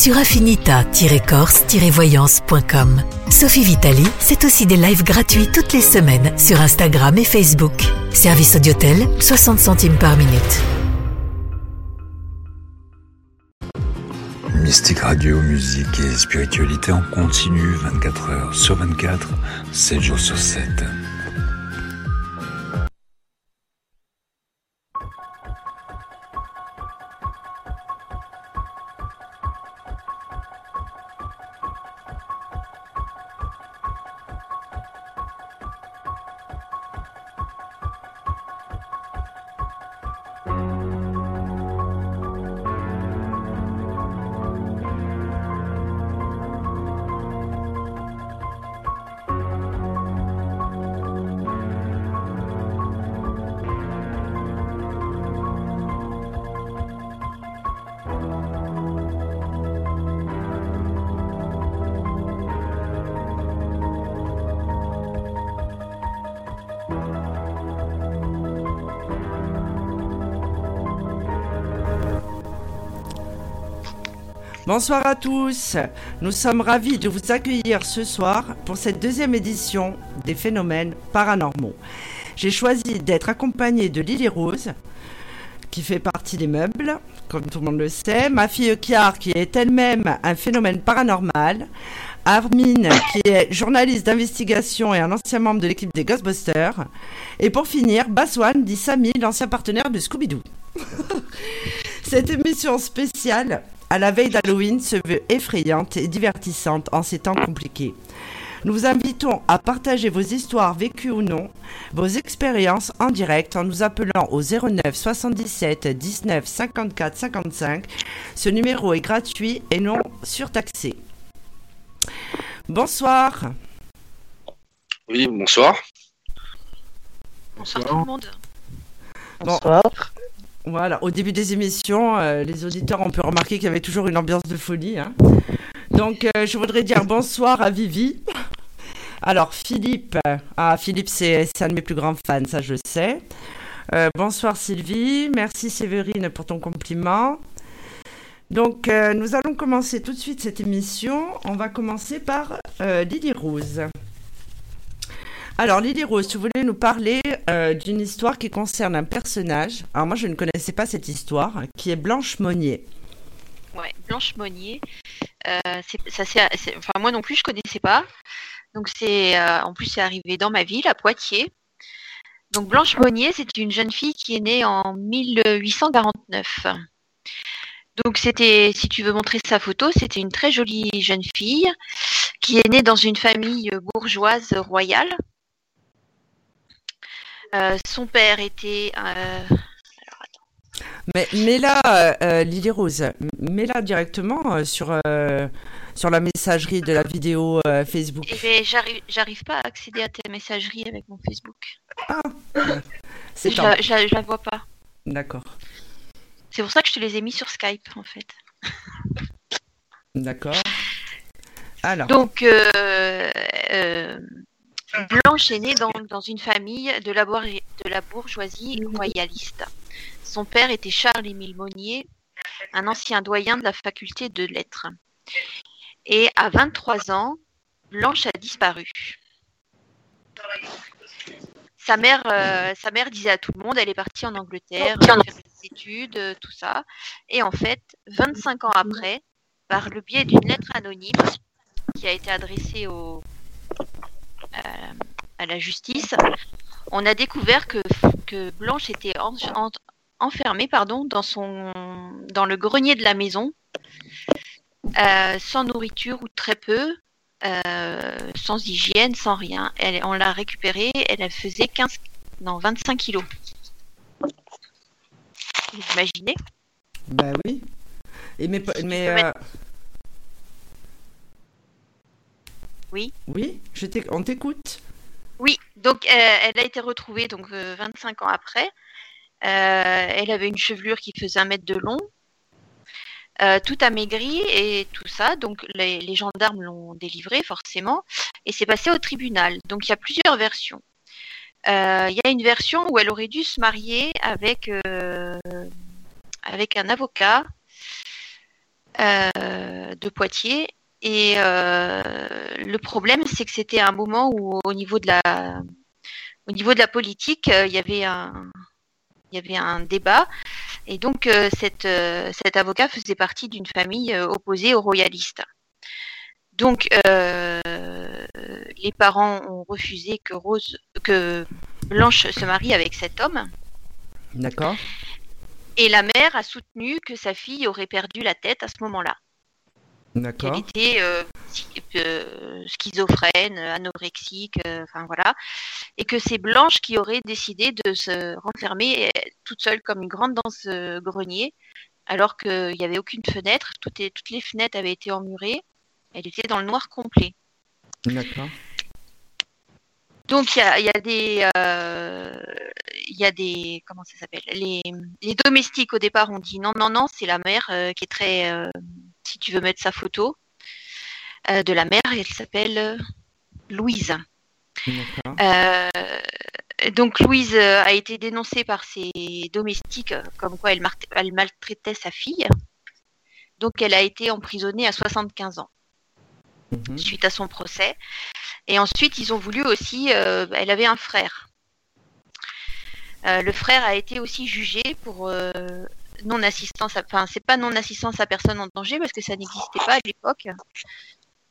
sur affinita-corse-voyance.com. Sophie Vitali, c'est aussi des lives gratuits toutes les semaines sur Instagram et Facebook. Service Audiotel, 60 centimes par minute. Mystique Radio, musique et spiritualité en continu 24 heures sur 24, 7 jours sur 7. Bonsoir à tous. Nous sommes ravis de vous accueillir ce soir pour cette deuxième édition des phénomènes paranormaux. J'ai choisi d'être accompagnée de Lily Rose, qui fait partie des meubles, comme tout le monde le sait, ma fille Kiar, qui est elle-même un phénomène paranormal, Armin, qui est journaliste d'investigation et un ancien membre de l'équipe des Ghostbusters, et pour finir, Baswan, dit Samy, l'ancien partenaire de Scooby-Doo. Cette émission spéciale à la veille d'Halloween se veut effrayante et divertissante en ces temps compliqués. Nous vous invitons à partager vos histoires vécues ou non, vos expériences en direct en nous appelant au 09 77 19 54 55. Ce numéro est gratuit et non surtaxé. Bonsoir. Oui, bonsoir. Bonsoir tout le monde. Bonsoir. Voilà, au début des émissions, euh, les auditeurs ont pu remarquer qu'il y avait toujours une ambiance de folie. hein. Donc, euh, je voudrais dire bonsoir à Vivi. Alors, Philippe, euh, ah, Philippe, c'est un de mes plus grands fans, ça je sais. Bonsoir Sylvie, merci Séverine pour ton compliment. Donc, nous allons commencer tout de suite cette émission. On va commencer par Lily Rose. Alors, Lily Rose, tu voulais nous parler euh, d'une histoire qui concerne un personnage. Alors, moi, je ne connaissais pas cette histoire, qui est Blanche Monnier. Ouais, Blanche Monnier. Euh, ça, enfin, moi non plus, je connaissais pas. Donc, c'est euh, en plus, c'est arrivé dans ma ville, à Poitiers. Donc, Blanche Monnier, c'est une jeune fille qui est née en 1849. Donc, c'était, si tu veux montrer sa photo, c'était une très jolie jeune fille qui est née dans une famille bourgeoise royale. Euh, son père était euh, Mais, mais là, euh, euh, Lily Rose, m- mets-la directement euh, sur, euh, sur la messagerie de la vidéo Facebook. Eh ben, j'arrive, pas à accéder à ta messagerie avec mon Facebook. C'est Je la, je la- je la vois pas. D'accord, C'est pour ça que je te les ai mis sur Skype, en fait. d'accord. Alors, Donc, Blanche est née dans, dans une famille de la, bour- de la bourgeoisie royaliste. Son père était Charles-Émile Monnier, un ancien doyen de la faculté de lettres. Et à 23 ans, Blanche a disparu. Sa mère, euh, sa mère disait à tout le monde, elle est partie en Angleterre faire des études, euh, tout ça. Et en fait, 25 ans après, par le biais d'une lettre anonyme qui a été adressée au, à la justice, on a découvert que, que Blanche était en- en- enfermée pardon, dans, son, dans le grenier de la maison, euh, sans nourriture ou très peu, euh, sans hygiène, sans rien. Elle, on l'a récupérée, elle, faisait 15, non, 25 kilos. Vous imaginez? Bah oui. Et mais, mais euh, Oui. Oui, je on t'écoute. Donc, elle a été retrouvée donc 25 ans après. elle avait une chevelure qui faisait un mètre de long, tout amaigri et tout ça. Donc les, gendarmes l'ont délivré forcément et c'est passé au tribunal. Donc il y a plusieurs versions. Il y a une version où elle aurait dû se marier avec, avec un avocat de Poitiers et euh, le problème, c'est que c'était un moment où, au niveau de la, au niveau de la politique, euh, il y avait un, il y avait un débat. Et donc, euh, cette, cet avocat faisait partie d'une famille opposée aux royalistes. Donc, les parents ont refusé que Rose, que Blanche se marie avec cet homme. D'accord. Et la mère a soutenu que sa fille aurait perdu la tête à ce moment-là. D'accord. était euh, euh, schizophrène, anorexique, euh, enfin voilà, et que c'est Blanche qui aurait décidé de se renfermer toute seule comme une grande dans ce grenier, alors qu'il n'y avait aucune fenêtre, toutes les, toutes les fenêtres avaient été emmurées, elle était dans le noir complet. D'accord. Donc il y a, y a, des, il y a des, comment ça s'appelle? Les, les, domestiques au départ ont dit non non non, c'est la mère qui est très si tu veux mettre sa photo, euh, de la mère. Elle s'appelle euh, Louise. Euh, donc Louise a été dénoncée par ses domestiques comme quoi elle, maltraitait sa fille. Donc elle a été emprisonnée à 75 ans mhm. suite à son procès. Et ensuite ils ont voulu aussi, elle avait un frère. le frère a été aussi jugé pour non-assistance, enfin, c'est pas non-assistance à personne en danger parce que ça n'existait pas à l'époque.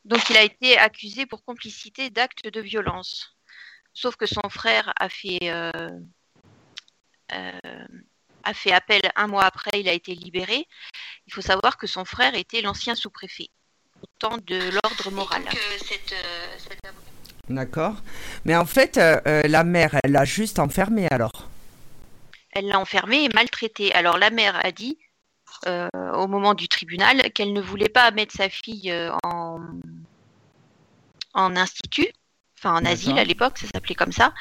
Donc, il a été accusé pour complicité d'actes de violence. Sauf que son frère a fait, euh, euh, a fait appel un mois après, il a été libéré. Il faut savoir que son frère était l'ancien sous-préfet, autant de l'ordre moral. Euh, D'accord. Mais en fait, la mère, elle l'a juste enfermé alors? Elle l'a enfermée et maltraitée. Alors la mère a dit euh, au moment du tribunal qu'elle ne voulait pas mettre sa fille euh, en, en institut, enfin en asile à l'époque, ça s'appelait comme ça,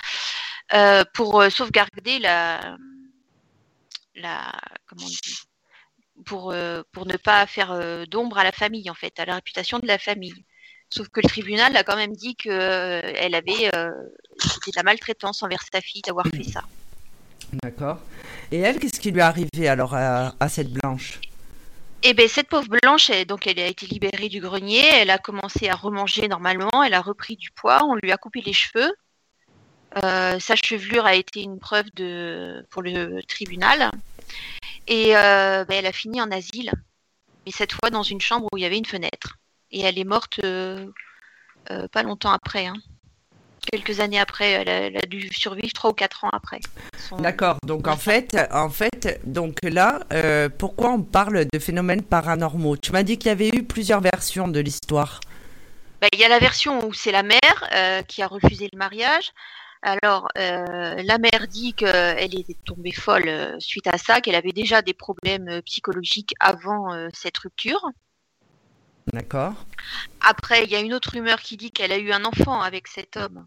euh, pour sauvegarder la, la comment on dit, pour, pour ne pas faire d'ombre à la famille en fait, à la réputation de la famille. Sauf que le tribunal a quand même dit que elle avait c'était de la maltraitance envers sa fille d'avoir fait ça. D'accord. Et elle, qu'est-ce qui lui est arrivé alors à, cette blanche? Eh bien, cette pauvre blanche, elle, donc elle a été libérée du grenier, elle a commencé à remanger normalement, elle a repris du poids, on lui a coupé les cheveux. Euh, sa chevelure a été une preuve de, pour le tribunal. Et euh, ben, elle a fini en asile, mais cette fois dans une chambre où il y avait une fenêtre. Et elle est morte euh, pas longtemps après. Hein quelques années après. Elle a, dû survivre trois ou quatre ans après. D'accord. Donc en fait, en fait, donc là, euh, pourquoi on parle de phénomènes paranormaux? Tu m'as dit qu'il y avait eu plusieurs versions de l'histoire. Ben, il y a la version où c'est la mère euh, qui a refusé le mariage. Alors, euh, la mère dit qu'elle était tombée folle suite à ça, qu'elle avait déjà des problèmes psychologiques avant cette rupture. D'accord. Après, il y a une autre rumeur qui dit qu'elle a eu un enfant avec cet homme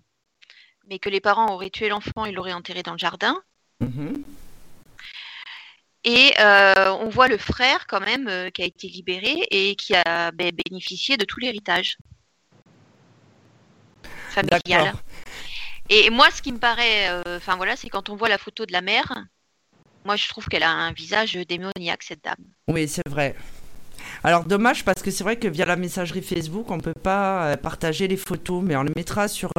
mais que les parents auraient tué l'enfant et l'auraient enterré dans le jardin. Mhm. Et euh, on voit le frère quand même euh, qui a été libéré et qui a ben, bénéficié de tout l'héritage familial. Et moi, ce qui me paraît, euh, enfin voilà, c'est quand on voit la photo de la mère, moi je trouve qu'elle a un visage démoniaque cette dame. Oui, c'est vrai. Alors dommage parce que c'est vrai que via la messagerie Facebook, on ne peut pas partager les photos, mais on les mettra sur,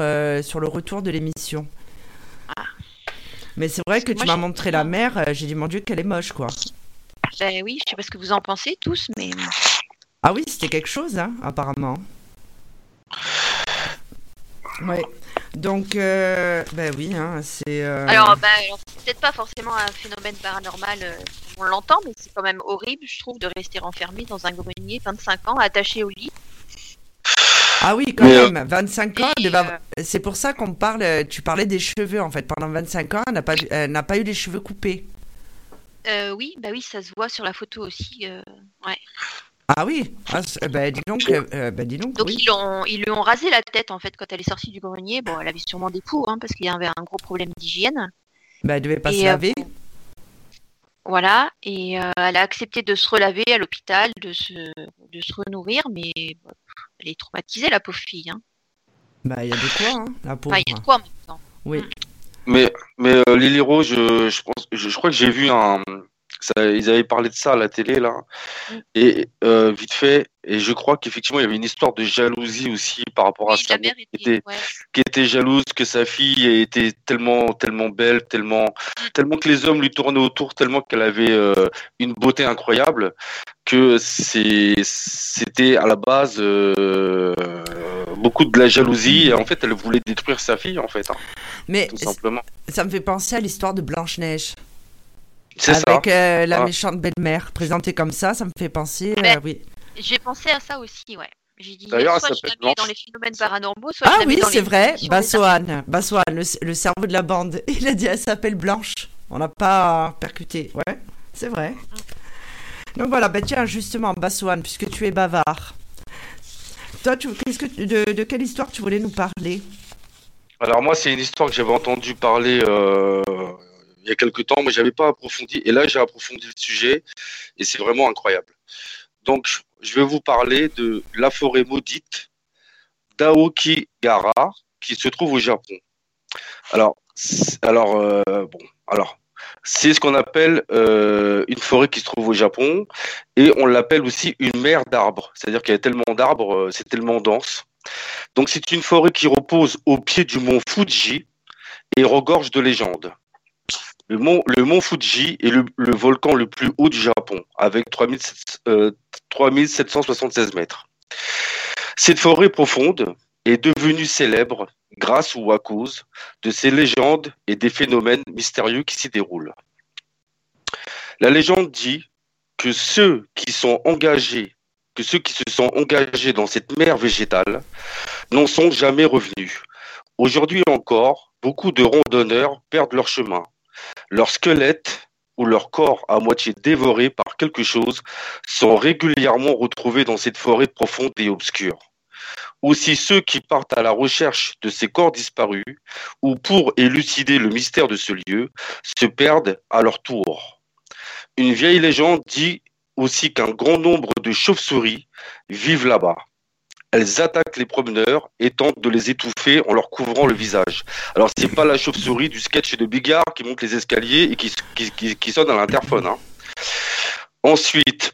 sur le retour de l'émission. Ah. Mais c'est vrai que, tu m'as montré la mère, euh, j'ai dit mon Dieu qu'elle est moche quoi. Ben oui, je sais pas ce que vous en pensez tous, mais... Ah oui, c'était quelque chose, hein, apparemment. Ouais. Donc, euh, ben oui, hein, c'est. Euh, alors, ben, c'est peut-être pas forcément un phénomène paranormal, euh, on l'entend, mais c'est quand même horrible, je trouve, de rester enfermé dans un grenier 25 ans, attaché au lit. Ah oui, quand même, 25 ans, c'est pour ça qu'on parle, tu parlais des cheveux en fait. Pendant 25 ans, elle n'a pas, n'a pas eu les cheveux coupés. oui, bah oui, ça se voit sur la photo aussi. ouais. Ah oui? Ah, ben, dis donc, euh, ben, dis donc, Donc oui. ils, ont, ils lui ont rasé la tête en fait quand elle est sortie du grenier. Bon, elle avait sûrement des poux hein, parce qu'il y avait un gros problème d'hygiène. Ben, elle devait pas Et, se euh, laver. Voilà, et euh, elle a accepté de se relaver à l'hôpital, de se, de se renourrir, mais elle est traumatisée la pauvre fille. Hein. Ben, il y a de quoi, hein, la pauvre. Il y a de quoi en même temps. Oui. Mais, mais euh, Lily Rose, je, je, pense, je, je crois que j'ai vu un. Ça, ils avaient parlé de ça à la télé, là. Mm. Et euh, vite fait, et je crois qu'effectivement, il y avait une histoire de jalousie aussi par rapport à Oui, sa mère qui était, était, ouais. qui était jalouse que sa fille était tellement, tellement belle, tellement, tellement que les hommes lui tournaient autour, tellement qu'elle avait euh, une beauté incroyable, que c'était à la base euh, beaucoup de la jalousie. Et en fait, elle voulait détruire sa fille, en fait, hein, Mais tout simplement. ça me fait penser à l'histoire de Blanche-Neige. C'est ça. Avec euh, la Ah. méchante belle-mère. Présentée comme ça, ça me fait penser. Mais- euh, oui. J'ai pensé à ça aussi, ouais. J'ai dit, D'ailleurs, soit je la mets dans les phénomènes paranormaux, soit je Ah la mets oui, dans c'est les vrai. Bassoane. Bassoane, le, le cerveau de la bande. Il a dit elle s'appelle Blanche. On n'a pas percuté. Ouais, c'est vrai. Donc voilà, bah tiens, justement, Bassoane, puisque tu es bavard. Toi, tu, qu'est-ce que, de, de quelle histoire tu voulais nous parler? Alors moi, c'est une histoire que j'avais entendu parler euh, il y a quelque temps, mais j'avais pas approfondi. Et là, j'ai approfondi le sujet, et c'est vraiment incroyable. Donc, je vais vous parler de la forêt maudite d'Aokigahara, qui se trouve au Japon. Alors, alors euh, bon, alors. C'est ce qu'on appelle euh, une forêt qui se trouve au Japon et on l'appelle aussi une mer d'arbres. C'est-à-dire qu'il y a tellement d'arbres, euh, c'est tellement dense. Donc c'est une forêt qui repose au pied du mont Fuji et regorge de légendes. Le mont, Fuji est le, volcan le plus haut du Japon, avec 3700 euh, 3776 mètres. Cette forêt profonde est devenue célèbre grâce ou à cause de ces légendes et des phénomènes mystérieux qui s'y déroulent. La légende dit que ceux qui sont engagés, que ceux qui se sont engagés dans cette mer végétale n'en sont jamais revenus. Aujourd'hui encore, beaucoup de randonneurs perdent leur chemin. Leurs squelettes ou leur corps à moitié dévorés par quelque chose sont régulièrement retrouvés dans cette forêt profonde et obscure. Aussi ceux qui partent à la recherche de ces corps disparus ou pour élucider le mystère de ce lieu se perdent à leur tour. Une vieille légende dit aussi qu'un grand nombre de chauves-souris vivent là-bas. Elles attaquent les promeneurs et tentent de les étouffer en leur couvrant le visage. Alors c'est pas la chauve-souris du sketch de Bigard qui monte les escaliers et qui, sonne à l'interphone. hein. Ensuite,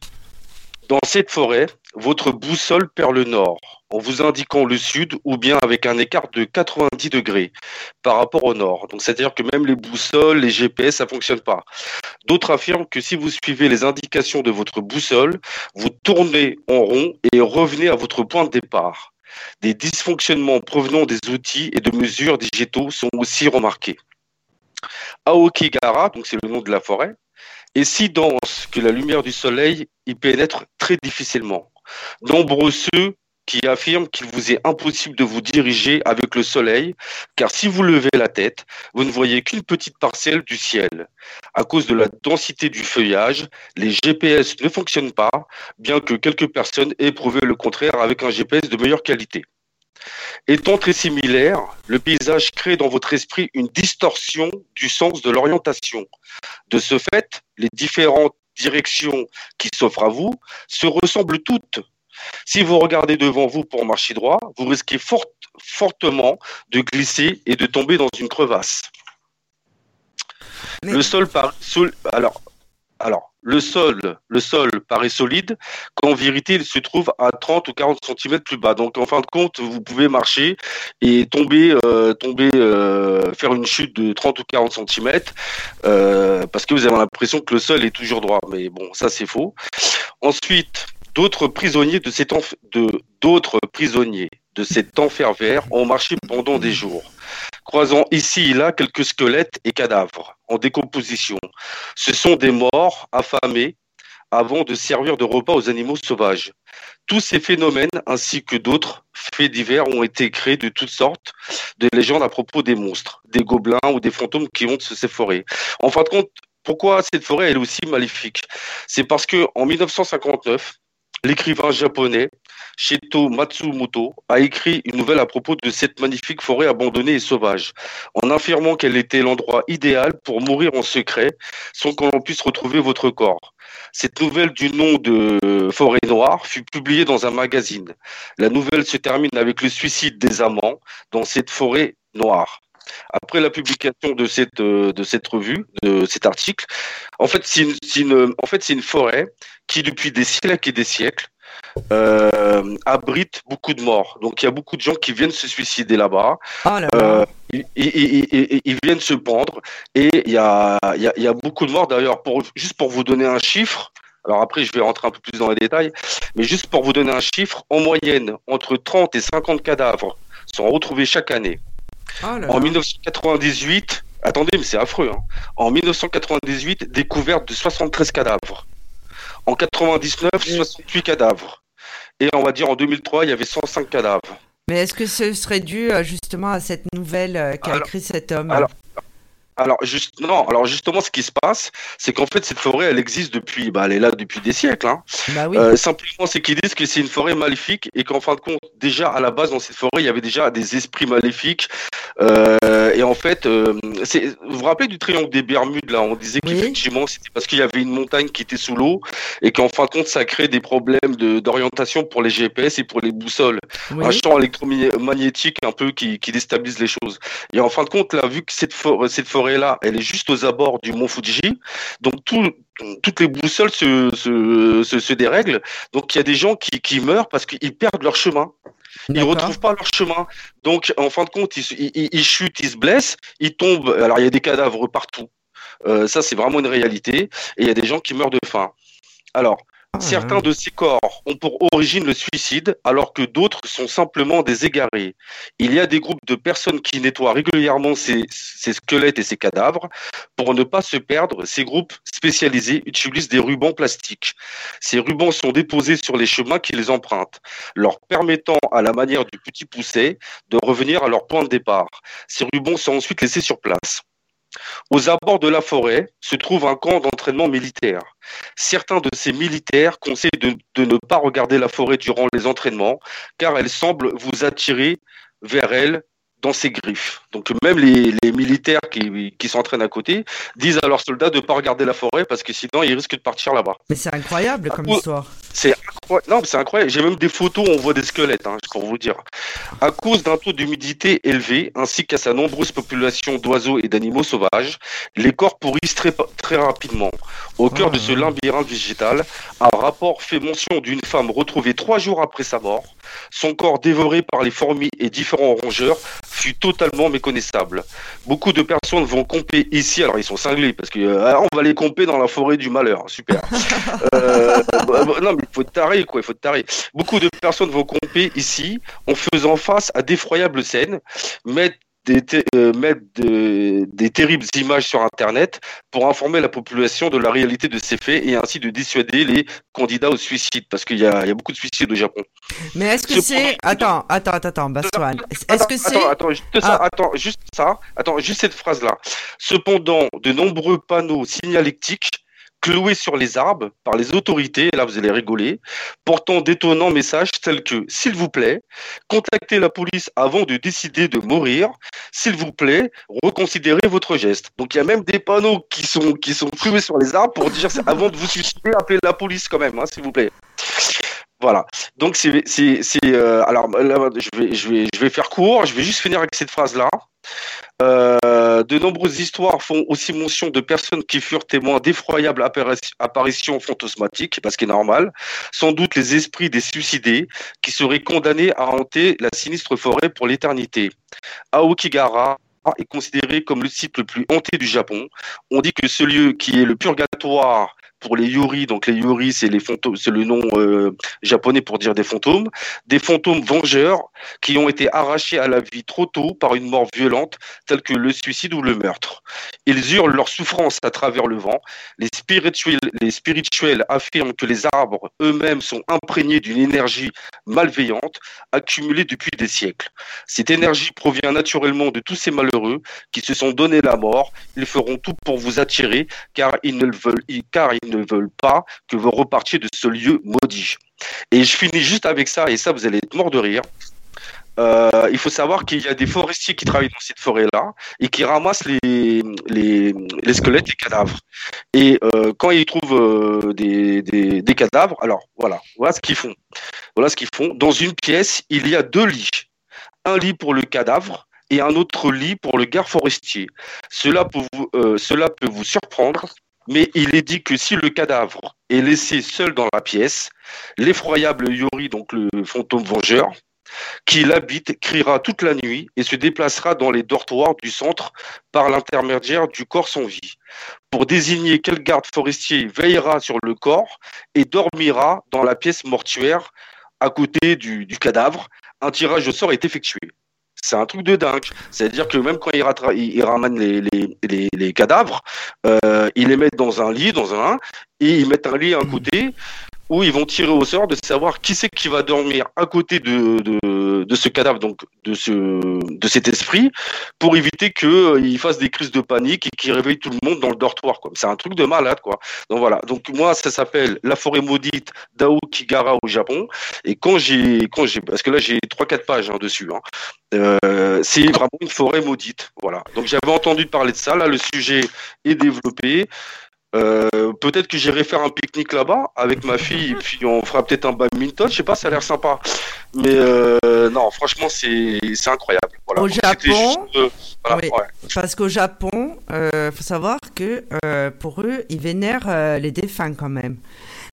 dans cette forêt, votre boussole perd le nord en vous indiquant le sud ou bien avec un écart de 90 degrés par rapport au nord. C'est-à-dire que même les boussoles, les GPS, ça fonctionne pas. D'autres affirment que si vous suivez les indications de votre boussole, vous tournez en rond et revenez à votre point de départ. Des dysfonctionnements provenant des outils et de mesures digitaux sont aussi remarqués. Aokigahara, donc c'est le nom de la forêt, est si dense que la lumière du soleil y pénètre très difficilement. Nombreux ceux qui affirment qu'il vous est impossible de vous diriger avec le soleil, car si vous levez la tête, vous ne voyez qu'une petite parcelle du ciel. À cause de la densité du feuillage, les GPS ne fonctionnent pas, bien que quelques personnes aient prouvé le contraire avec un GPS de meilleure qualité. Étant très similaire, le paysage crée dans votre esprit une distorsion du sens de l'orientation. De ce fait, les différentes directions qui s'offrent à vous se ressemblent toutes. Si vous regardez devant vous pour marcher droit, vous risquez fort- fortement de glisser et de tomber dans une crevasse. Mais- Le sol paraît sol- alors, alors, le sol, le sol paraît solide, quand en vérité il se trouve à 30 ou 40 cm plus bas. Donc en fin de compte, vous pouvez marcher et tomber, euh, tomber, euh, faire une chute de 30 ou 40 cm parce que vous avez l'impression que le sol est toujours droit. Mais bon, ça c'est faux. Ensuite, d'autres prisonniers de cet de d'autres prisonniers de cet enfer vert ont marché pendant des jours, croisant ici et là quelques squelettes et cadavres en décomposition. Ce sont des morts affamés avant de servir de repas aux animaux sauvages. Tous ces phénomènes, ainsi que d'autres faits divers, ont été créés de toutes sortes de légendes à propos des monstres, des gobelins ou des fantômes qui hantent ces forêts. En fin de compte, pourquoi cette forêt elle est aussi maléfique? C'est parce que en 1959, l'écrivain japonais Shito Matsumoto a écrit une nouvelle à propos de cette magnifique forêt abandonnée et sauvage, en affirmant qu'elle était l'endroit idéal pour mourir en secret sans qu'on puisse retrouver votre corps. Cette nouvelle du nom de Forêt Noire fut publiée dans un magazine. La nouvelle se termine avec le suicide des amants dans cette forêt noire. Après la publication de cette, euh, de cette revue, de cet article, en fait, c'est une, en fait, une forêt qui, depuis des siècles et des siècles, euh, abrite beaucoup de morts. Donc il y a beaucoup de gens qui viennent se suicider là-bas. Ah là Euh, là. ils, ils- ils- ils viennent se pendre et il y a, y a beaucoup de morts d'ailleurs. Pour, juste pour vous donner un chiffre, alors après je vais rentrer un peu plus dans les détails, mais juste pour vous donner un chiffre, en moyenne, entre 30 et 50 cadavres sont retrouvés chaque année. Ah là En là. 1998, attendez, mais c'est affreux. hein. En 1998, découverte de 73 cadavres. En 99, 68 cadavres. Et on va dire en 2003, il y avait 105 cadavres. Mais est-ce que ce serait dû euh, justement à cette nouvelle euh, qu'a écrit cet homme? alors- Alors, juste, non, alors justement, ce qui se passe, c'est qu'en fait, cette forêt, elle existe depuis, bah, elle est là depuis des siècles. Hein. Bah oui. Euh, simplement, c'est qu'ils disent que c'est une forêt maléfique et qu'en fin de compte, déjà à la base dans cette forêt, il y avait déjà des esprits maléfiques. Euh, et en fait, euh, vous vous rappelez du triangle des Bermudes là? On disait Oui. qu'effectivement, c'était parce qu'il y avait une montagne qui était sous l'eau et qu'en fin de compte, ça crée des problèmes de- d'orientation pour les GPS et pour les boussoles oui. un champ électromagnétique un peu qui, qui déstabilise les choses. Et en fin de compte, là, vu que cette, for- cette forêt-là, elle est juste aux abords du mont Fuji, donc tout- toutes les boussoles se, se, se, se dérèglent. Donc il y a des gens qui, qui meurent parce qu'ils perdent leur chemin. Ils D'accord. retrouvent pas leur chemin. Donc en fin de compte, ils, chutent, ils se blessent, ils tombent. Alors il y a des cadavres partout. Euh, ça, c'est vraiment une réalité. Et il y a des gens qui meurent de faim. Alors, Certains de ces corps ont pour origine le suicide, alors que d'autres sont simplement des égarés. Il y a des groupes de personnes qui nettoient régulièrement ces, ces squelettes et ces cadavres. Pour ne pas se perdre, ces groupes spécialisés utilisent des rubans plastiques. Ces rubans sont déposés sur les chemins qui les empruntent, leur permettant, à la manière du petit pousset, de revenir à leur point de départ. Ces rubans sont ensuite laissés sur place. Aux abords de la forêt se trouve un camp d'entraînement militaire. Certains de ces militaires conseillent de, ne pas regarder la forêt durant les entraînements, car elle semble vous attirer vers elle dans ses griffes. Donc même les, les militaires qui, qui s'entraînent à côté disent à leurs soldats de ne pas regarder la forêt parce que sinon ils risquent de partir là-bas. Mais c'est incroyable comme Ah, histoire. C'est incroyable. Non, mais c'est incroyable. J'ai même des photos où on voit des squelettes, hein, pour vous dire. À cause d'un taux d'humidité élevé, ainsi qu'à sa nombreuse population d'oiseaux et d'animaux sauvages, les corps pourrissent très, très rapidement. Au cœur de ce labyrinthe végétal, un rapport fait mention d'une femme retrouvée trois jours après sa mort. Son corps dévoré par les fourmis et différents rongeurs fut totalement Beaucoup de personnes vont camper ici, alors ils sont cinglés parce que euh, on va les camper dans la forêt du malheur, super. Euh, bah, bah, non mais il faut taré quoi, il faut taré. Beaucoup de personnes vont camper ici en faisant face à d'effroyables scènes, mettre des, euh, mettre de- des terribles images sur Internet pour informer la population de la réalité de ces faits et ainsi de dissuader les candidats au suicide parce qu'il y a, il y a beaucoup de suicides au Japon. Mais est-ce que c'est. Attends, attends, attends, Bastoine. Est-ce que c'est. attends, attends, juste ça, Ah. attends, juste ça, attends, juste cette phrase-là. Cependant, de nombreux panneaux signalétiques cloués sur les arbres par les autorités, et là vous allez rigoler, portant d'étonnants messages tels que s'il vous plaît, contactez la police avant de décider de mourir, s'il vous plaît, reconsidérez votre geste. Donc il y a même des panneaux qui sont cloués sur les arbres pour dire avant de vous suicider, appelez la police quand même, hein, s'il vous plaît. Voilà. Donc c'est euh, alors là, je vais je vais je vais faire court. Je vais juste finir avec cette phrase là. Euh, de nombreuses histoires font aussi mention de personnes qui furent témoins d'effroyables apparitions- fantasmatiques, parce qu'il est normal. Sans doute les esprits des suicidés qui seraient condamnés à hanter la sinistre forêt pour l'éternité. Aokigahara est considéré comme le site le plus hanté du Japon. On dit que ce lieu qui est le purgatoire pour les yuri, donc les yuri c'est les fantômes, c'est le nom euh, japonais pour dire des fantômes, des fantômes vengeurs qui ont été arrachés à la vie trop tôt par une mort violente telle que le suicide ou le meurtre. Ils hurlent leur souffrance à travers le vent. Les spirituels, affirment que les arbres eux-mêmes sont imprégnés d'une énergie malveillante accumulée depuis des siècles. Cette énergie provient naturellement de tous ces malheureux qui se sont donné la mort. Ils feront tout pour vous attirer car ils ne le veulent, car ne veulent pas que vous repartiez de ce lieu maudit. Et je finis juste avec ça, et ça, vous allez être mort de rire. Euh, il faut savoir qu'il y a des forestiers qui travaillent dans cette forêt-là et qui ramassent les, les, squelettes, les cadavres. Et euh, quand ils trouvent euh, des, des, cadavres, alors voilà, voilà ce qu'ils font. Voilà ce qu'ils font. Dans une pièce, il y a deux lits. Un lit pour le cadavre et un autre lit pour le garde forestier. Cela peut vous, cela peut vous surprendre, mais il est dit que si le cadavre est laissé seul dans la pièce, l'effroyable Yori, donc le fantôme vengeur, qui l'habite criera toute la nuit et se déplacera dans les dortoirs du centre par l'intermédiaire du corps sans vie, pour désigner quel garde forestier veillera sur le corps et dormira dans la pièce mortuaire à côté du, du cadavre. Un tirage au sort est effectué. C'est un truc de dingue. C'est-à-dire que même quand il, il ramène les, cadavres, euh, il les met dans un lit, dans un, et ils mettent un lit à un côté où ils vont tirer au sort de savoir qui c'est qui va dormir à côté de, de, de, ce cadavre, donc de, ce, de cet esprit, pour éviter qu'il euh, fasse des crises de panique et qu'il réveille tout le monde dans le dortoir. C'est un truc de malade. quoi. Donc voilà. Donc moi, ça s'appelle La forêt maudite d'Aokigara au Japon. Et quand j'ai, quand j'ai, parce que là j'ai trois quatre pages hein, dessus. Hein, euh, c'est vraiment une forêt maudite. Voilà. Donc j'avais entendu parler de ça. Là, le sujet est développé. Euh, peut-être que j'irai faire un pique-nique là-bas avec ma fille et puis on fera peut-être un badminton, je sais pas, ça a l'air sympa. Mais euh, non, franchement, c'est incroyable. Voilà. Au Japon, euh, voilà, oui, ouais. parce qu'au Japon, euh, faut savoir que euh, pour eux, ils vénèrent euh, les défunts quand même.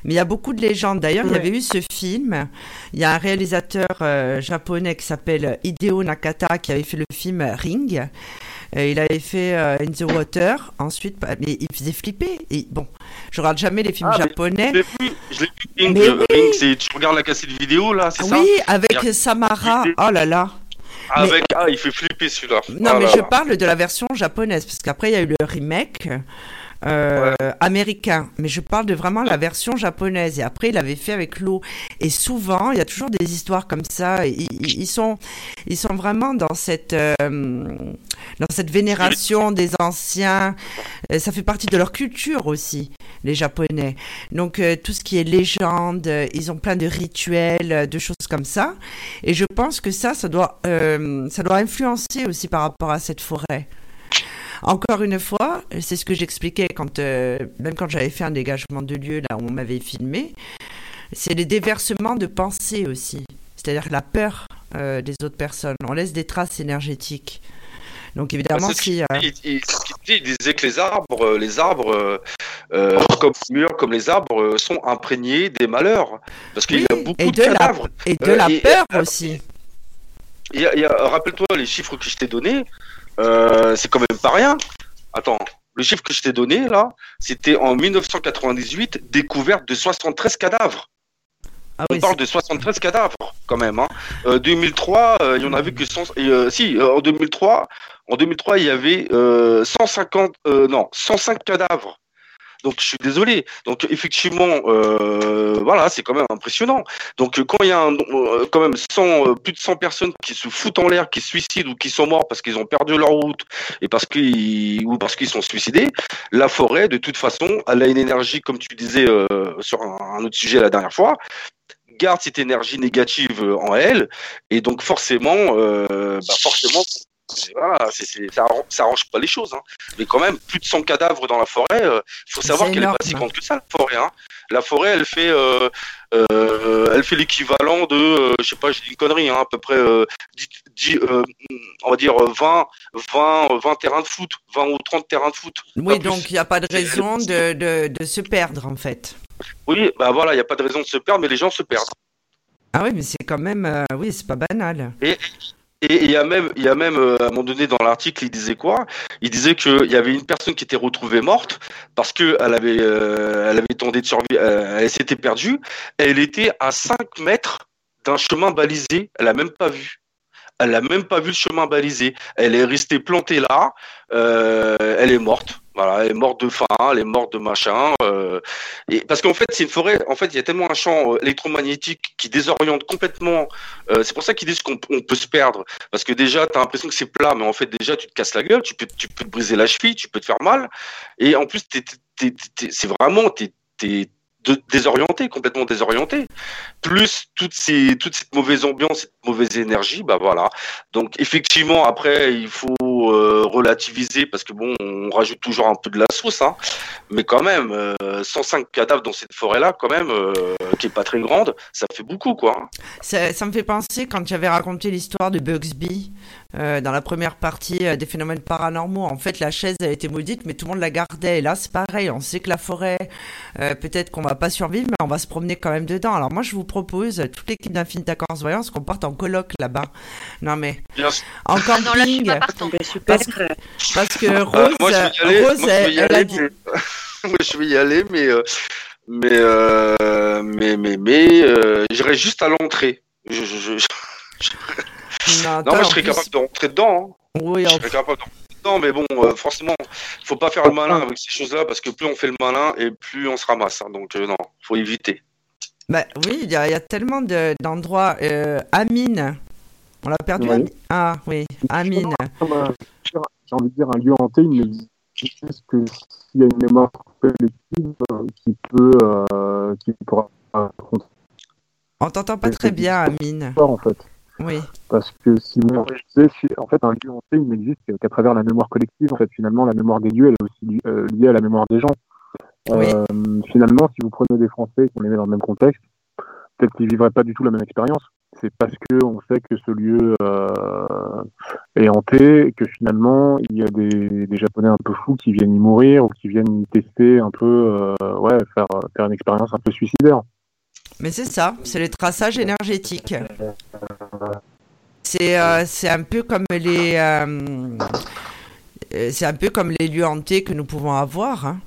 Mais il y a beaucoup de légendes. D'ailleurs, ouais. il y avait eu ce film. Il y a un réalisateur euh, japonais qui s'appelle Hideo Nakata qui avait fait le film Ring. Euh, il avait fait euh, In the Water. Ensuite, bah, mais il faisait flipper. Et bon, je regarde jamais les films ah, japonais. Je l'ai vu. Je l'ai vu. Ring, euh, oui. Tu regardes la cassette vidéo là, c'est ça Oui, avec Samara. Oh là là. Avec mais... ah, il fait flipper celui-là. Non, ah mais là je là. parle de la version japonaise parce qu'après il y a eu le remake. Euh, américain, mais je parle de vraiment la version japonaise. Et après, il avait fait avec l'eau. Et souvent, il y a toujours des histoires comme ça. Ils, sont, ils sont vraiment dans cette, euh, dans cette vénération des anciens. Euh, Ça fait partie de leur culture aussi, les Japonais. Donc, euh, tout ce qui est légende, ils ont plein de rituels, de choses comme ça. Et je pense que ça, ça doit, euh, ça doit influencer aussi par rapport à cette forêt. Encore une fois, c'est ce que j'expliquais quand, euh, même quand j'avais fait un dégagement de lieu là où on m'avait filmé, c'est les déversements de pensée aussi. C'est-à-dire la peur euh, des autres personnes. On laisse des traces énergétiques. Donc évidemment, si euh... il, il, il, disait que les arbres, les arbres, euh, comme les murs, comme les arbres, sont imprégnés des malheurs, parce qu'il oui, y a beaucoup et de, de cadavres la, et de la peur aussi. Rappelle-toi les chiffres que je t'ai donnés. Euh, c'est quand même pas rien. Attends, le chiffre que je t'ai donné là, c'était en 1998, découverte de 73 cadavres. Ah, On oui, parle de 73 cadavres quand même. Hein. Euh, 2003, euh, il y en avait que 100. Euh, si, en 2003, en 2003, il y avait 150, non, 105 cadavres. Donc je suis désolé. Donc effectivement, euh, voilà, c'est quand même impressionnant. Donc quand il y a un, euh, quand même 100, euh, plus de 100 personnes qui se foutent en l'air, qui se suicident ou qui sont morts parce qu'ils ont perdu leur route et parce qu'ils ou parce qu'ils sont suicidés, la forêt, de toute façon, elle a une énergie, comme tu disais euh, sur un, un autre sujet la dernière fois, garde cette énergie négative en elle et donc forcément, euh, bah forcément voilà, c est, c est, ça, arrange, ça, arrange, pas les choses. Hein. Mais quand même, plus de 100 cadavres dans la forêt, il euh, faut savoir qu'elle est pas si grande que ça, la forêt. Hein. La forêt, elle fait, euh, euh, elle fait l'équivalent de, je sais pas, je dis une connerie, hein, à peu près, 10, 10, on va dire 20, 20, 20 terrains de foot, 20 ou 30 terrains de foot. Oui, donc il n'y a pas de raison de, de, de, se perdre, en fait. Oui, bah voilà, il n'y a pas de raison de se perdre, mais les gens se perdent. Ah oui, mais c'est quand même, oui, c'est pas banal. Et, et il y a même, il y a même euh, à un moment donné dans l'article, il disait quoi? Il disait qu'il y avait une personne qui était retrouvée morte parce que elle avait, euh, elle avait tenté de survivre, euh, elle s'était perdue. Elle était à 5 mètres d'un chemin balisé, elle a même pas vu. Elle a même pas vu le chemin balisé. Elle est restée plantée là. Euh, elle est morte. Voilà, elle est morte de faim, elle est morte de machin. Euh, et parce qu'en fait, c'est une forêt. En fait, il y a tellement un champ euh, électromagnétique qui désoriente complètement. Euh, c'est pour ça qu'ils disent qu'on peut se perdre. Parce que déjà, tu as l'impression que c'est plat, mais en fait, déjà, tu te casses la gueule, tu peux, tu peux te briser la cheville, tu peux te faire mal. Et en plus, c'est vraiment, t'es désorienté, complètement désorienté. Plus toute, cette mauvaise ambiance, cette mauvaise énergie, bah voilà. Donc effectivement, après, il faut euh, relativiser parce que bon, on rajoute toujours un peu de la sauce, hein. mais quand même, 105 euh, cadavres dans cette forêt-là, quand même, euh, qui est pas très grande, ça fait beaucoup, quoi. Ça, me fait penser quand j'avais raconté l'histoire de Bugsby euh, dans la première partie euh, des phénomènes paranormaux. En fait, la chaise a été maudite, mais tout le monde la gardait. Et là, c'est pareil. On sait que la forêt, euh, peut-être qu'on va pas survivre, mais on va se promener quand même dedans. Alors moi, je vous propose, toute l'équipe d'Infinita Corse Voyance, qu'on parte en colloque là-bas. Non mais en camping. parce, parce, que Rose, moi, je vais y aller, Rose, elle, a dit. moi, je vais y aller, mais mais mais mais mais j'irai juste à l'entrée. je, je, je... Non, moi, je serais capable de rentrer dedans. Hein. Oui, je serais capable de rentrer dedans, mais bon, euh, forcément, il faut pas faire le malin avec ces choses-là parce que plus on fait le malin et plus on se ramasse. Hein. donc, euh, non, faut éviter. Bah, oui, il y, a tellement d'endroits. Euh, Amine, on l'a perdu. Ah oui, Amine. J'ai envie de dire un lieu hanté, il n'existe que s'il y a une mémoire collective euh, qui peut, euh, qui pourra. On t'entend pas très bien, Amine. En fait. Oui. Parce que sinon, en fait, un lieu hanté, il n'existe qu'à travers la mémoire collective. En fait, finalement, la mémoire des lieux, elle est aussi euh, liée à la mémoire des gens. Euh, finalement, si vous prenez des Français qu'on les met dans le même contexte, peut-être qu'ils vivraient pas du tout la même expérience. C'est parce que on sait que ce lieu euh, est hanté, que finalement il y a des, des, Japonais un peu fous qui viennent y mourir ou qui viennent y tester un peu, ouais, faire, faire une expérience un peu suicidaire. Mais c'est ça, c'est le traçage énergétique. C'est euh, un peu comme les euh, c'est un peu comme les lieux hantés que nous pouvons avoir. Hein.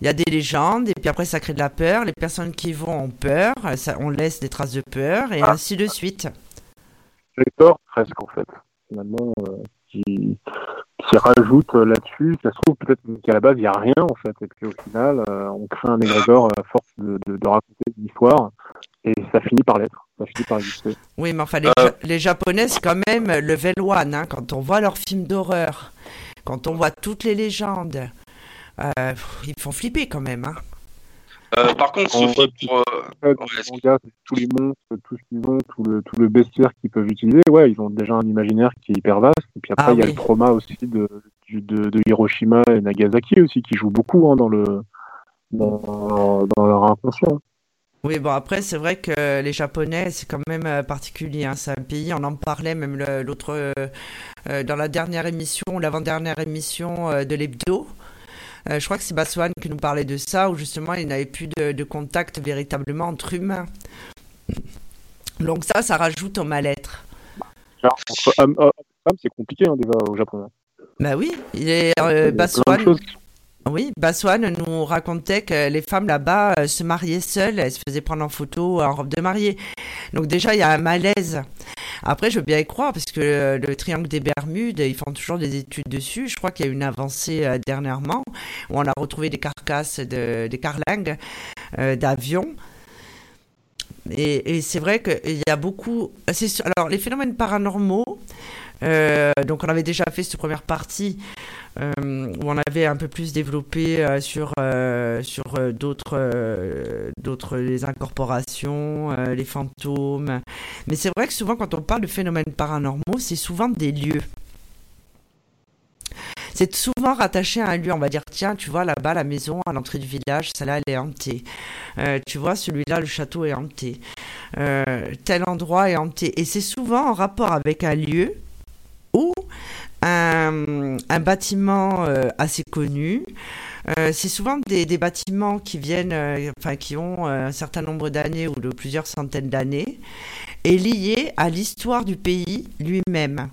Il y a des légendes et puis après ça crée de la peur. Les personnes qui vont ont peur, on laisse des traces de peur et ainsi de suite. J'ai peur presque en fait. Finalement, euh, qui, qui rajoute là-dessus. Ça se trouve peut-être qu'à la base il n'y a rien en fait et puis au final on crée un égrégore à force de, de, de raconter une histoire et ça finit par l'être. Ça finit par exister. Oui, mais enfin, les, euh... les Japonais, c'est quand même level one. Hein, quand on voit leurs films d'horreur, quand on voit toutes les légendes, euh, ils font flipper quand même. Hein. Euh, par contre, Sophie, pour, euh, tous les monstres, tout ce qu'ils ont, tout le, tout le bestiaire qu'ils peuvent utiliser, ouais, ils ont déjà un imaginaire qui est hyper vaste. Et puis après, ah il y a le trauma aussi de, de, de, Hiroshima et Nagasaki aussi, qui joue beaucoup hein, dans, le, dans, dans leur inconscient. Oui, bon, après, c'est vrai que les Japonais, c'est quand même euh, particulier. Hein. C'est un pays, on en parlait même l'autre, euh, euh, dans la dernière émission, l'avant-dernière émission de l'hebdo. je crois que c'est Baswan qui nous parlait de ça, où justement, il n'avait plus de, contact véritablement entre humains. Donc ça, ça rajoute au mal-être. Entre hommes et c'est compliqué hein, déjà au Japon. Bah oui, il est Baswan. Oui, Baswan nous racontait que les femmes là-bas euh, se mariaient seules, elles se faisaient prendre en photo en robe de mariée. Donc déjà, il y a un malaise. Après, je veux bien y croire, parce que euh, le triangle des Bermudes, ils font toujours des études dessus. Je crois qu'il y a eu une avancée euh, dernièrement, où on a retrouvé des carcasses, de, des carlingues d'avions. Et, c'est vrai qu'il y a beaucoup... Alors, les phénomènes paranormaux, donc on avait déjà fait cette première partie où on avait un peu plus développé euh, sur, euh, sur d'autres, d'autres incorporations, les fantômes. Mais c'est vrai que souvent quand on parle de phénomènes paranormaux, c'est souvent des lieux c'est souvent rattaché à un lieu. On va dire, tiens, tu vois là-bas, la maison à l'entrée du village, celle-là, elle est hantée. tu vois, celui-là, le château est hanté. tel endroit est hanté. Et c'est souvent en rapport avec un lieu un, bâtiment euh, assez connu. Euh, c'est souvent des, bâtiments qui viennent, euh, enfin qui ont un certain nombre d'années ou de plusieurs centaines d'années, et liés à l'histoire du pays lui-même.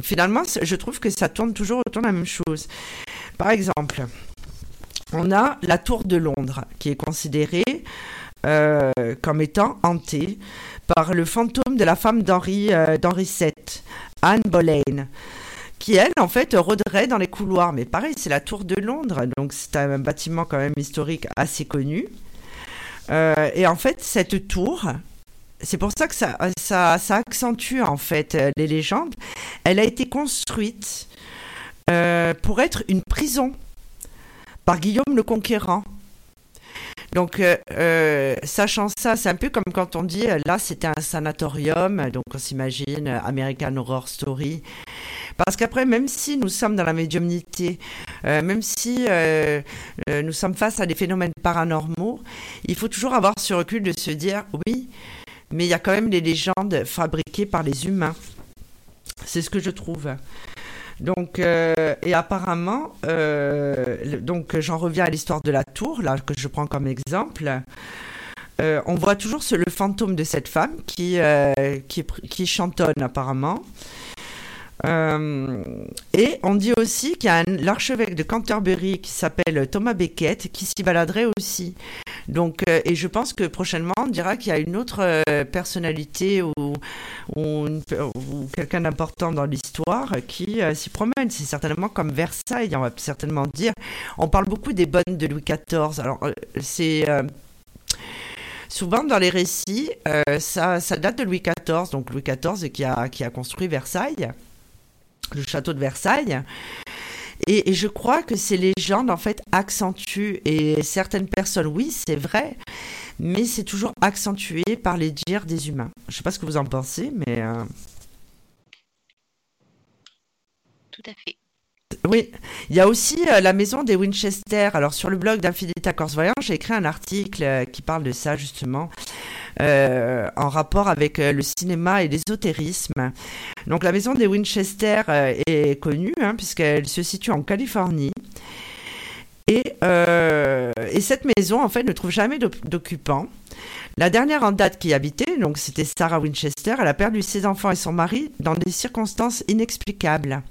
Finalement, je trouve que ça tourne toujours autour de la même chose. Par exemple, on a la tour de Londres, qui est considérée comme étant hantée par le fantôme de la femme d'Henri VII, Anne Boleyn qui elle en fait rôderait dans les couloirs. Mais pareil, c'est la Tour de Londres, donc c'est un bâtiment quand même historique assez connu. Euh, et en fait, cette tour, c'est pour ça que ça, accentue en fait les légendes. Elle a été construite euh, pour être une prison par Guillaume le Conquérant. Donc, euh, sachant ça, c'est un peu comme quand on dit, là, c'était un sanatorium, donc on s'imagine American Horror Story. Parce qu'après, même si nous sommes dans la médiumnité, même si nous sommes face à des phénomènes paranormaux, il faut toujours avoir ce recul de se dire, oui, mais il y a quand même des légendes fabriquées par les humains. C'est ce que je trouve. Donc, euh, et apparemment, euh, donc j'en reviens à l'histoire de la tour, là, que je prends comme exemple. Euh, on voit toujours le fantôme de cette femme qui, qui, qui, chantonne apparemment. Et on dit aussi qu'il y a l'archevêque de Canterbury qui s'appelle Thomas Becket qui s'y baladerait aussi. Donc, euh, et je pense que prochainement, on dira qu'il y a une autre euh, personnalité ou, quelqu'un d'important dans l'histoire qui euh, s'y promène. C'est certainement comme Versailles, on va certainement dire. On parle beaucoup des bonnes de Louis XIV. Alors, c'est souvent dans les récits, ça, ça, date de Louis XIV, donc Louis XIV qui a, qui a construit Versailles, le château de Versailles. Et, je crois que ces légendes, en fait, accentuent, et certaines personnes, oui, c'est vrai, mais c'est toujours accentué par les dires des humains. Je ne sais pas ce que vous en pensez, mais... Euh, Tout à fait. Oui, il y a aussi euh, la maison des Winchester. Alors sur le blog d'Infinita Corse Voyant, j'ai écrit un article euh, qui parle de ça justement. Euh, en rapport avec le cinéma et l'ésotérisme. Donc la maison des Winchester est connue hein, puisqu'elle se situe en Californie. Et, et, cette maison, en fait, ne trouve jamais d'occupants. La dernière en date qui y habitait, donc c'était Sarah Winchester, elle a perdu ses enfants et son mari dans des circonstances inexplicables.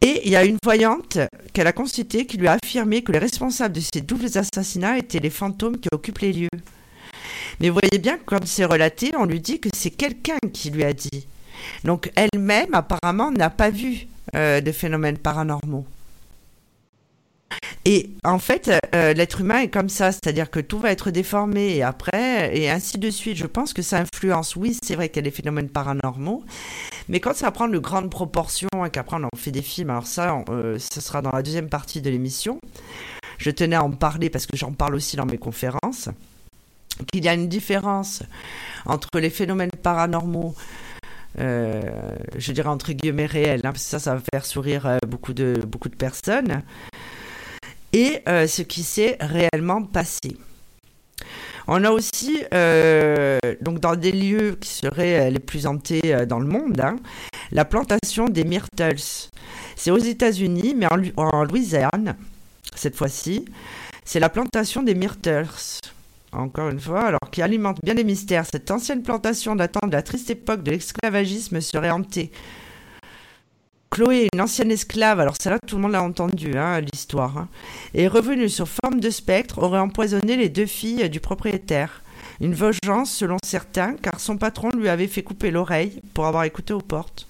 Et il y a une voyante qu'elle a consultée qui lui a affirmé que les responsables de ces doubles assassinats étaient les fantômes qui occupent les lieux. Mais vous voyez bien que quand c'est relaté, on lui dit que c'est quelqu'un qui lui a dit. Donc elle-même, apparemment, n'a pas vu euh, de phénomènes paranormaux. Et en fait, euh, l'être humain est comme ça, c'est-à-dire que tout va être déformé et après, et ainsi de suite. Je pense que ça influence. Oui, c'est vrai qu'il y a des phénomènes paranormaux, mais quand ça prend de grandes proportions et qu'après on en fait des films, alors ça, euh, ce sera dans la deuxième partie de l'émission. Je tenais à en parler parce que j'en parle aussi dans mes conférences qu'il y a une différence entre les phénomènes paranormaux, euh, je dirais entre guillemets réels, hein, parce que ça, ça va faire sourire euh, beaucoup, de, beaucoup de personnes, et euh, ce qui s'est réellement passé. On a aussi, donc dans des lieux qui seraient les plus hantés dans le monde, hein, la plantation des myrtles. C'est aux États-Unis, mais en, en Louisiane, cette fois-ci. C'est la plantation des myrtles encore une fois, alors qui alimente bien les mystères, cette ancienne plantation datant de la triste époque de l'esclavagisme serait hantée. Chloé, une ancienne esclave, alors celle-là tout le monde l'a entendu, hein, l'histoire, hein, est revenue sur forme de spectre, aurait empoisonné les deux filles du propriétaire. Une vengeance selon certains, car son patron lui avait fait couper l'oreille pour avoir écouté aux portes.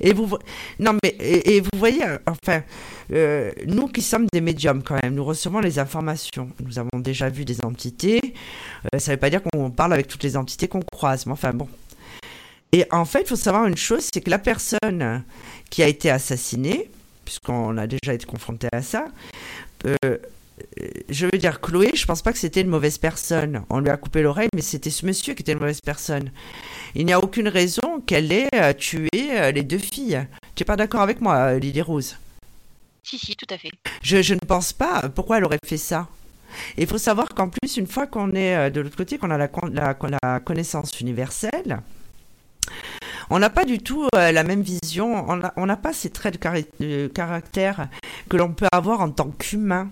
Et vous, non mais et, vous voyez, enfin, euh, nous qui sommes des médiums quand même, nous recevons les informations. Nous avons déjà vu des entités. Euh, ça ne veut pas dire qu'on parle avec toutes les entités qu'on croise, mais enfin bon. Et en fait, il faut savoir une chose, c'est que la personne qui a été assassinée, puisqu'on a déjà été confronté à ça, euh, je veux dire, Chloé, je pense pas que c'était une mauvaise personne. On lui a coupé l'oreille, mais c'était ce monsieur qui était une mauvaise personne. Il n'y a aucune raison qu'elle ait euh, tué euh, les deux filles. Tu n'es pas d'accord avec moi, Lily Rose? Si, si, tout à fait. Je, je, ne pense pas. Pourquoi elle aurait fait ça? Il faut savoir qu'en plus, une fois qu'on est de l'autre côté, qu'on a la, la, la, connaissance universelle, on n'a pas du tout la même vision, on n'a pas ces traits de caractère que l'on peut avoir en tant qu'humain.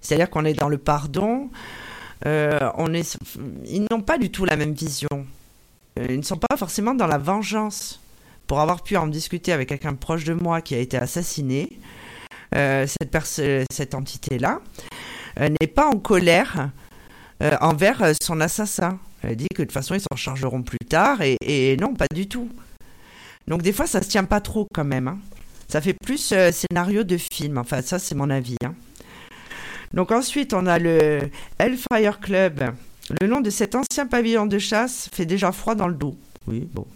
C'est-à-dire qu'on est dans le pardon. Euh, on est, ils n'ont pas du tout la même vision. Euh, ils ne sont pas forcément dans la vengeance. Pour avoir pu en discuter avec quelqu'un proche de moi qui a été assassiné, euh, cette entité-là n'est pas en colère envers son assassin. Elle dit que de toute façon ils s'en chargeront plus tard et, non, pas du tout. Donc des fois ça se tient pas trop quand même. Hein. Ça fait plus scénario de film. Enfin ça c'est mon avis. Hein. Donc ensuite, on a le Hellfire Club. Le nom de cet ancien pavillon de chasse fait déjà froid dans le dos. Oui, bon.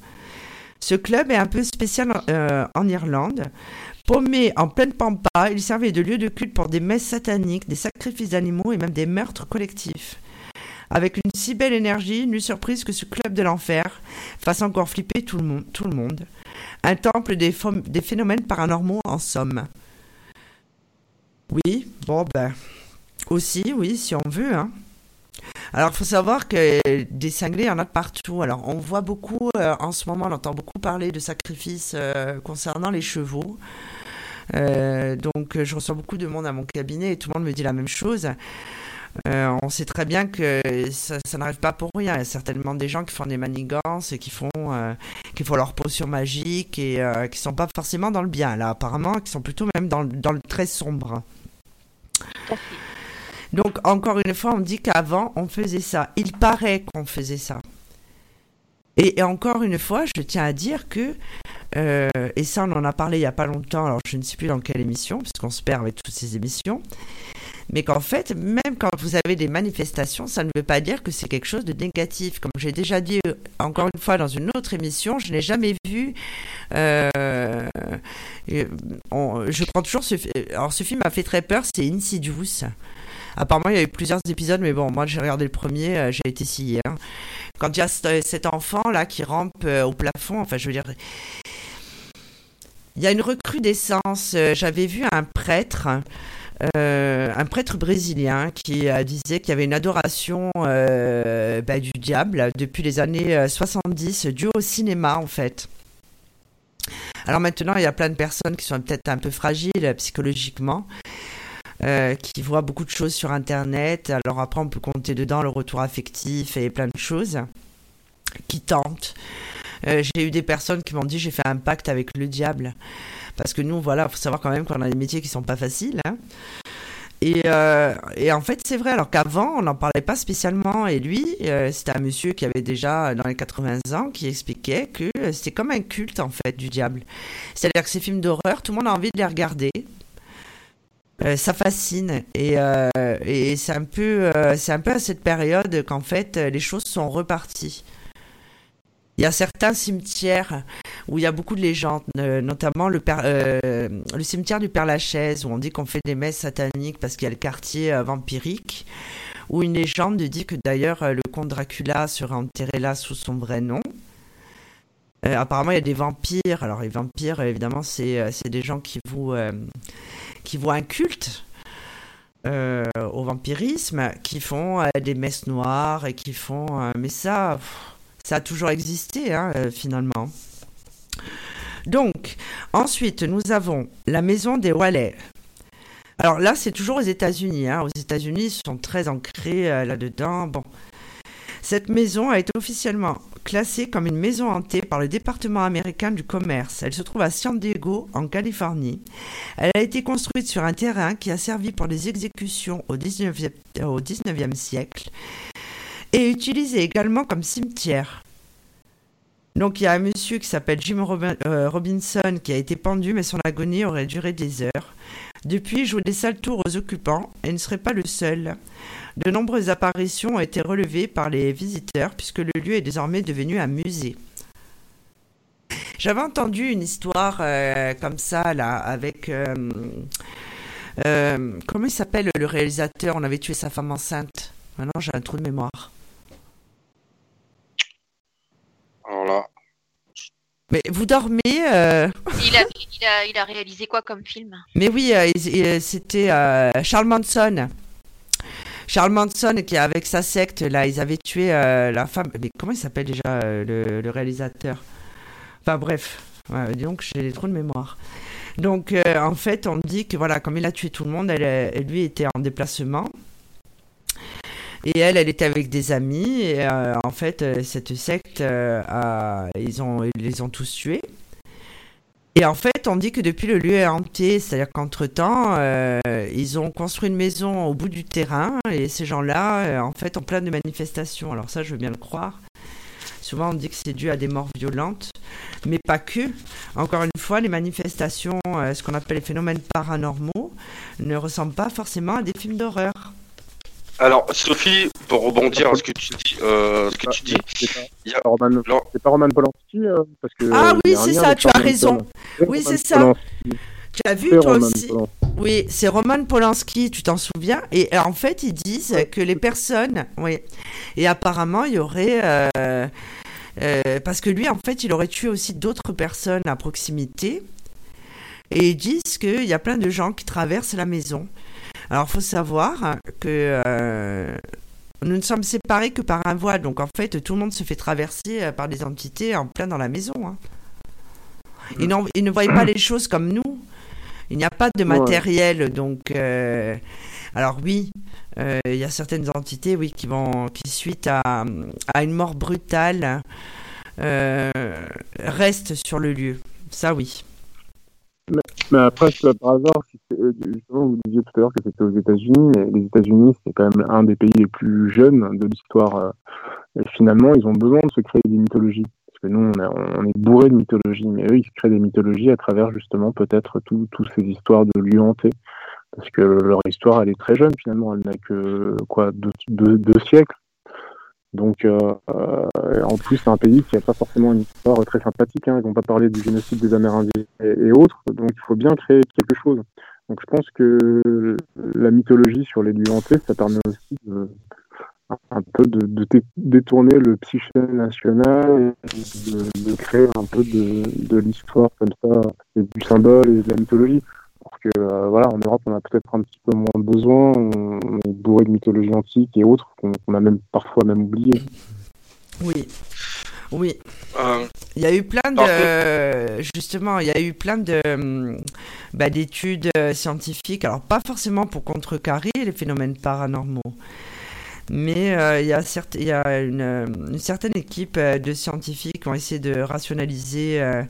Ce club est un peu spécial euh, en Irlande Paumé en pleine pampa, il servait de lieu de culte pour des messes sataniques, des sacrifices d'animaux et même des meurtres collectifs. Avec une si belle énergie, nulle surprise que ce club de l'enfer fasse encore flipper tout le monde. Un temple des, phénomènes paranormaux en somme. Oui, bon ben, aussi, oui, si on veut. Hein. Alors, il faut savoir que des cinglés, il y en a partout. Alors, on voit beaucoup, euh, en ce moment, on entend beaucoup parler de sacrifices euh, concernant les chevaux. Euh, donc, je reçois beaucoup de monde à mon cabinet et tout le monde me dit la même chose. On sait très bien que ça, n'arrive pas pour rien. Il y a certainement des gens qui font des manigances et qui font, qui font leur potion magique et qui sont pas forcément dans le bien, là, apparemment, qui sont plutôt même dans, dans le très sombre. Donc, encore une fois, on dit qu'avant, on faisait ça. Il paraît qu'on faisait ça. Et, encore une fois, je tiens à dire que, euh, et ça, on en a parlé il n'y a pas longtemps, alors je ne sais plus dans quelle émission, puisqu'on se perd avec toutes ces émissions, mais qu'en fait, même quand vous avez des manifestations, ça ne veut pas dire que c'est quelque chose de négatif. Comme j'ai déjà dit euh, encore une fois dans une autre émission, je n'ai jamais vu. Euh, je prends toujours ce. Alors, ce film m'a fait très peur, c'est Insidious. Apparemment, il y a eu plusieurs épisodes, mais bon, moi j'ai regardé le premier, euh, j'ai été scié. Hein. Quand il y a cet enfant là qui rampe euh, au plafond, enfin, je veux dire. Il y a une recrudescence. Euh, j'avais vu un prêtre. Un prêtre brésilien qui disait qu'il y avait une adoration bah, du diable depuis les années 70 due au cinéma en fait. Alors maintenant, il y a plein de personnes qui sont peut-être un peu fragiles psychologiquement, euh, qui voit beaucoup de choses sur Internet. Alors après, on peut compter dedans le retour affectif et plein de choses qui tentent. Euh, j'ai eu des personnes qui m'ont dit j'ai fait un pacte avec le diable. Parce que nous, voilà, il faut savoir quand même qu'on a des métiers qui sont pas faciles. Hein. Et, euh, et, en fait, c'est vrai, alors qu'avant, on n'en parlait pas spécialement. Et lui, c'était un monsieur qui avait déjà dans les 80 ans qui expliquait que c'était comme un culte, en fait, du diable. C'est-à-dire que ces films d'horreur, tout le monde a envie de les regarder. Euh, ça fascine et, euh, euh, c'est un peu à cette période qu'en fait les choses sont reparties. Il y a certains cimetières où il y a beaucoup de légendes, notamment le, le cimetière du Père Lachaise, où on dit qu'on fait des messes sataniques parce qu'il y a le quartier vampirique, où une légende dit que d'ailleurs le comte Dracula serait enterré là sous son vrai nom. apparemment, il y a des vampires. Alors, les vampires, évidemment, c'est des gens qui vous, qui un culte euh, au vampirisme, qui font euh, des messes noires et qui font. Euh, mais ça, ça a toujours existé, hein, finalement. Donc, ensuite, nous avons la maison des Wallet. Alors là, c'est toujours aux États-Unis. Hein. Aux États-Unis, ils sont très ancrés là-dedans. Bon. Cette maison a été officiellement classée comme une maison hantée par le département américain du commerce. Elle se trouve à San Diego, en Californie. Elle a été construite sur un terrain qui a servi pour des exécutions au 19e, au 19e siècle et utilisée également comme cimetière. Donc il y a un monsieur qui s'appelle Jim euh, Robinson qui a été pendu, mais son agonie aurait duré des heures. Depuis, joue des sales tours aux occupants et ne serait pas le seul. De nombreuses apparitions ont été relevées par les visiteurs puisque le lieu est désormais devenu un musée. J'avais entendu une histoire euh, comme ça là avec euh, comment il s'appelle le réalisateur? On avait tué sa femme enceinte. Maintenant j'ai un trou de mémoire. Mais vous dormez il a, il, a, réalisé quoi comme film? Mais oui, c'était Charles Manson. Charles Manson qui avec sa secte là, ils avaient tué euh, la femme. Mais comment il s'appelle déjà euh, le, réalisateur? Enfin bref, donc j'ai des trous de mémoire. Donc euh, en fait, on dit que voilà, comme il a tué tout le monde, elle, lui était en déplacement. Et elle, elle était avec des amis. Et en fait, cette secte, ils, ont, les ont tous tués. Et en fait, on dit que depuis le lieu est hanté, c'est-à-dire qu'entre-temps, euh, ils ont construit une maison au bout du terrain et ces gens-là, euh, en fait, en plein de manifestations. Alors ça, je veux bien le croire. Souvent, on dit que c'est dû à des morts violentes, mais pas que. Encore une fois, les manifestations, euh, ce qu'on appelle les phénomènes paranormaux, ne ressemblent pas forcément à des films d'horreur. Alors, Sophie, pour rebondir à ce que tu dis, euh, ce que tu dis, c'est pas, Roman, Polanski parce que. Ah oui, c'est ça, tu as raison. Oui, c'est ça. Tu as vu toi aussi Oui, c'est Roman Polanski, tu t'en souviens Et euh, en fait, ils disent que les personnes, oui, et apparemment, il y aurait, euh, euh, parce que lui, en fait, il aurait tué aussi d'autres personnes à proximité. Et ils disent qu'il y a plein de gens qui traversent la maison. Alors, il faut savoir que nous ne sommes séparés que par un voile. Donc, en fait, tout le monde se fait traverser par des entités en plein dans la maison. Hein. Ils, ne voient pas les choses comme nous. Il n'y a pas de matériel, donc. Euh, alors oui, euh, il y a certaines entités, oui, qui vont, qui suite à, à une mort brutale, euh, restent sur le lieu. Ça, oui. Mais, après, par hasard, justement, vous disiez tout à l'heure que c'était aux États-Unis, mais les États-Unis, c'est quand même un des pays les plus jeunes de l'histoire. et finalement, ils ont besoin de se créer des mythologies que nous, on, est bourré de mythologie, mais eux, ils se créent des mythologies à travers justement peut-être toutes ces histoires de lieux hantés. Parce que leur histoire, elle est très jeune finalement, elle n'a que quoi deux, siècles. Donc, euh, en plus, c'est un pays qui n'a pas forcément une histoire très sympathique. Hein. Ils vont pas parler du génocide des Amérindiens et, autres. Donc, il faut bien créer quelque chose. Donc, je pense que la mythologie sur les lieux ça permet aussi de, un peu de, détourner le psyché national et de, créer un peu de, l'histoire comme ça, et du symbole et de la mythologie. Que euh, voilà, en Europe, on a peut-être un petit peu moins besoin, on, est bourré de mythologie antique et autres qu'on a même parfois même oublié. Oui. Oui. Euh, il y a eu plein de justement, il y a eu plein de hum, bah, d'études euh, scientifiques. Alors pas forcément pour contrecarrer les phénomènes paranormaux, mais euh, il y a, y a une, certaine équipe euh, de scientifiques qui ont essayé de rationaliser euh,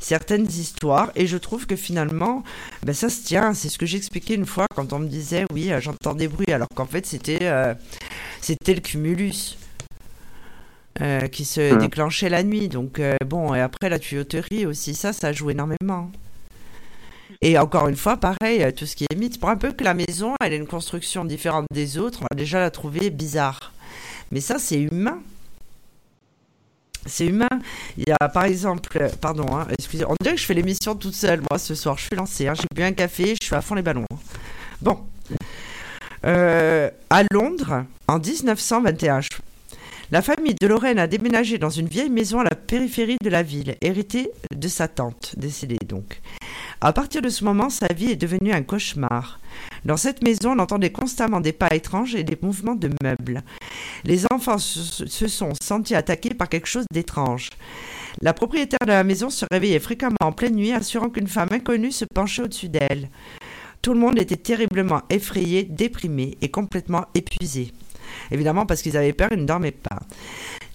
certaines histoires. Et je trouve que finalement, ben, ça se tient. C'est ce que j'expliquais une fois quand on me disait, oui, j'entends des bruits, alors qu'en fait, c'était c'était le cumulus. qui se mmh. déclenchait la nuit. Donc, bon, et après la tuyauterie aussi, ça, ça joue énormément. Et encore une fois, pareil, euh, tout ce qui est mythe, pour un peu que la maison, elle ait une construction différente des autres, on va déjà la trouver bizarre. Mais ça, c'est humain. C'est humain. Il y a par exemple, euh, pardon, hein, excusez, on dirait que je fais l'émission toute seule, moi, ce soir. Je suis lancée, hein, j'ai bu un café, je suis à fond les ballons. Hein. Bon. Euh, à Londres, en 1921, la famille de Lorraine a déménagé dans une vieille maison à la périphérie de la ville, héritée de sa tante, décédée donc. À partir de ce moment, sa vie est devenue un cauchemar. Dans cette maison, on entendait constamment des pas étranges et des mouvements de meubles. Les enfants se sont sentis attaqués par quelque chose d'étrange. La propriétaire de la maison se réveillait fréquemment en pleine nuit, assurant qu'une femme inconnue se penchait au-dessus d'elle. Tout le monde était terriblement effrayé, déprimé et complètement épuisé. Évidemment, parce qu'ils avaient peur, ils ne dormaient pas.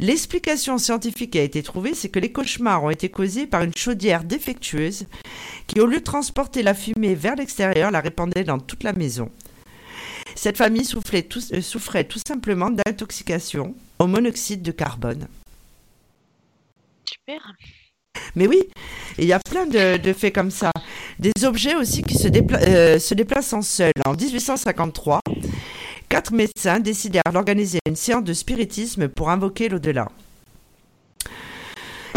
L'explication scientifique qui a été trouvée, c'est que les cauchemars ont été causés par une chaudière défectueuse qui, au lieu de transporter la fumée vers l'extérieur, la répandait dans toute la maison. Cette famille souffrait tout, euh, souffrait tout simplement d'intoxication au monoxyde de carbone. Super. Mais oui, il y a plein de, faits comme ça. Des objets aussi qui se, euh, se déplacent en seul. En 1853, quatre médecins décidèrent d'organiser une séance de spiritisme pour invoquer l'au-delà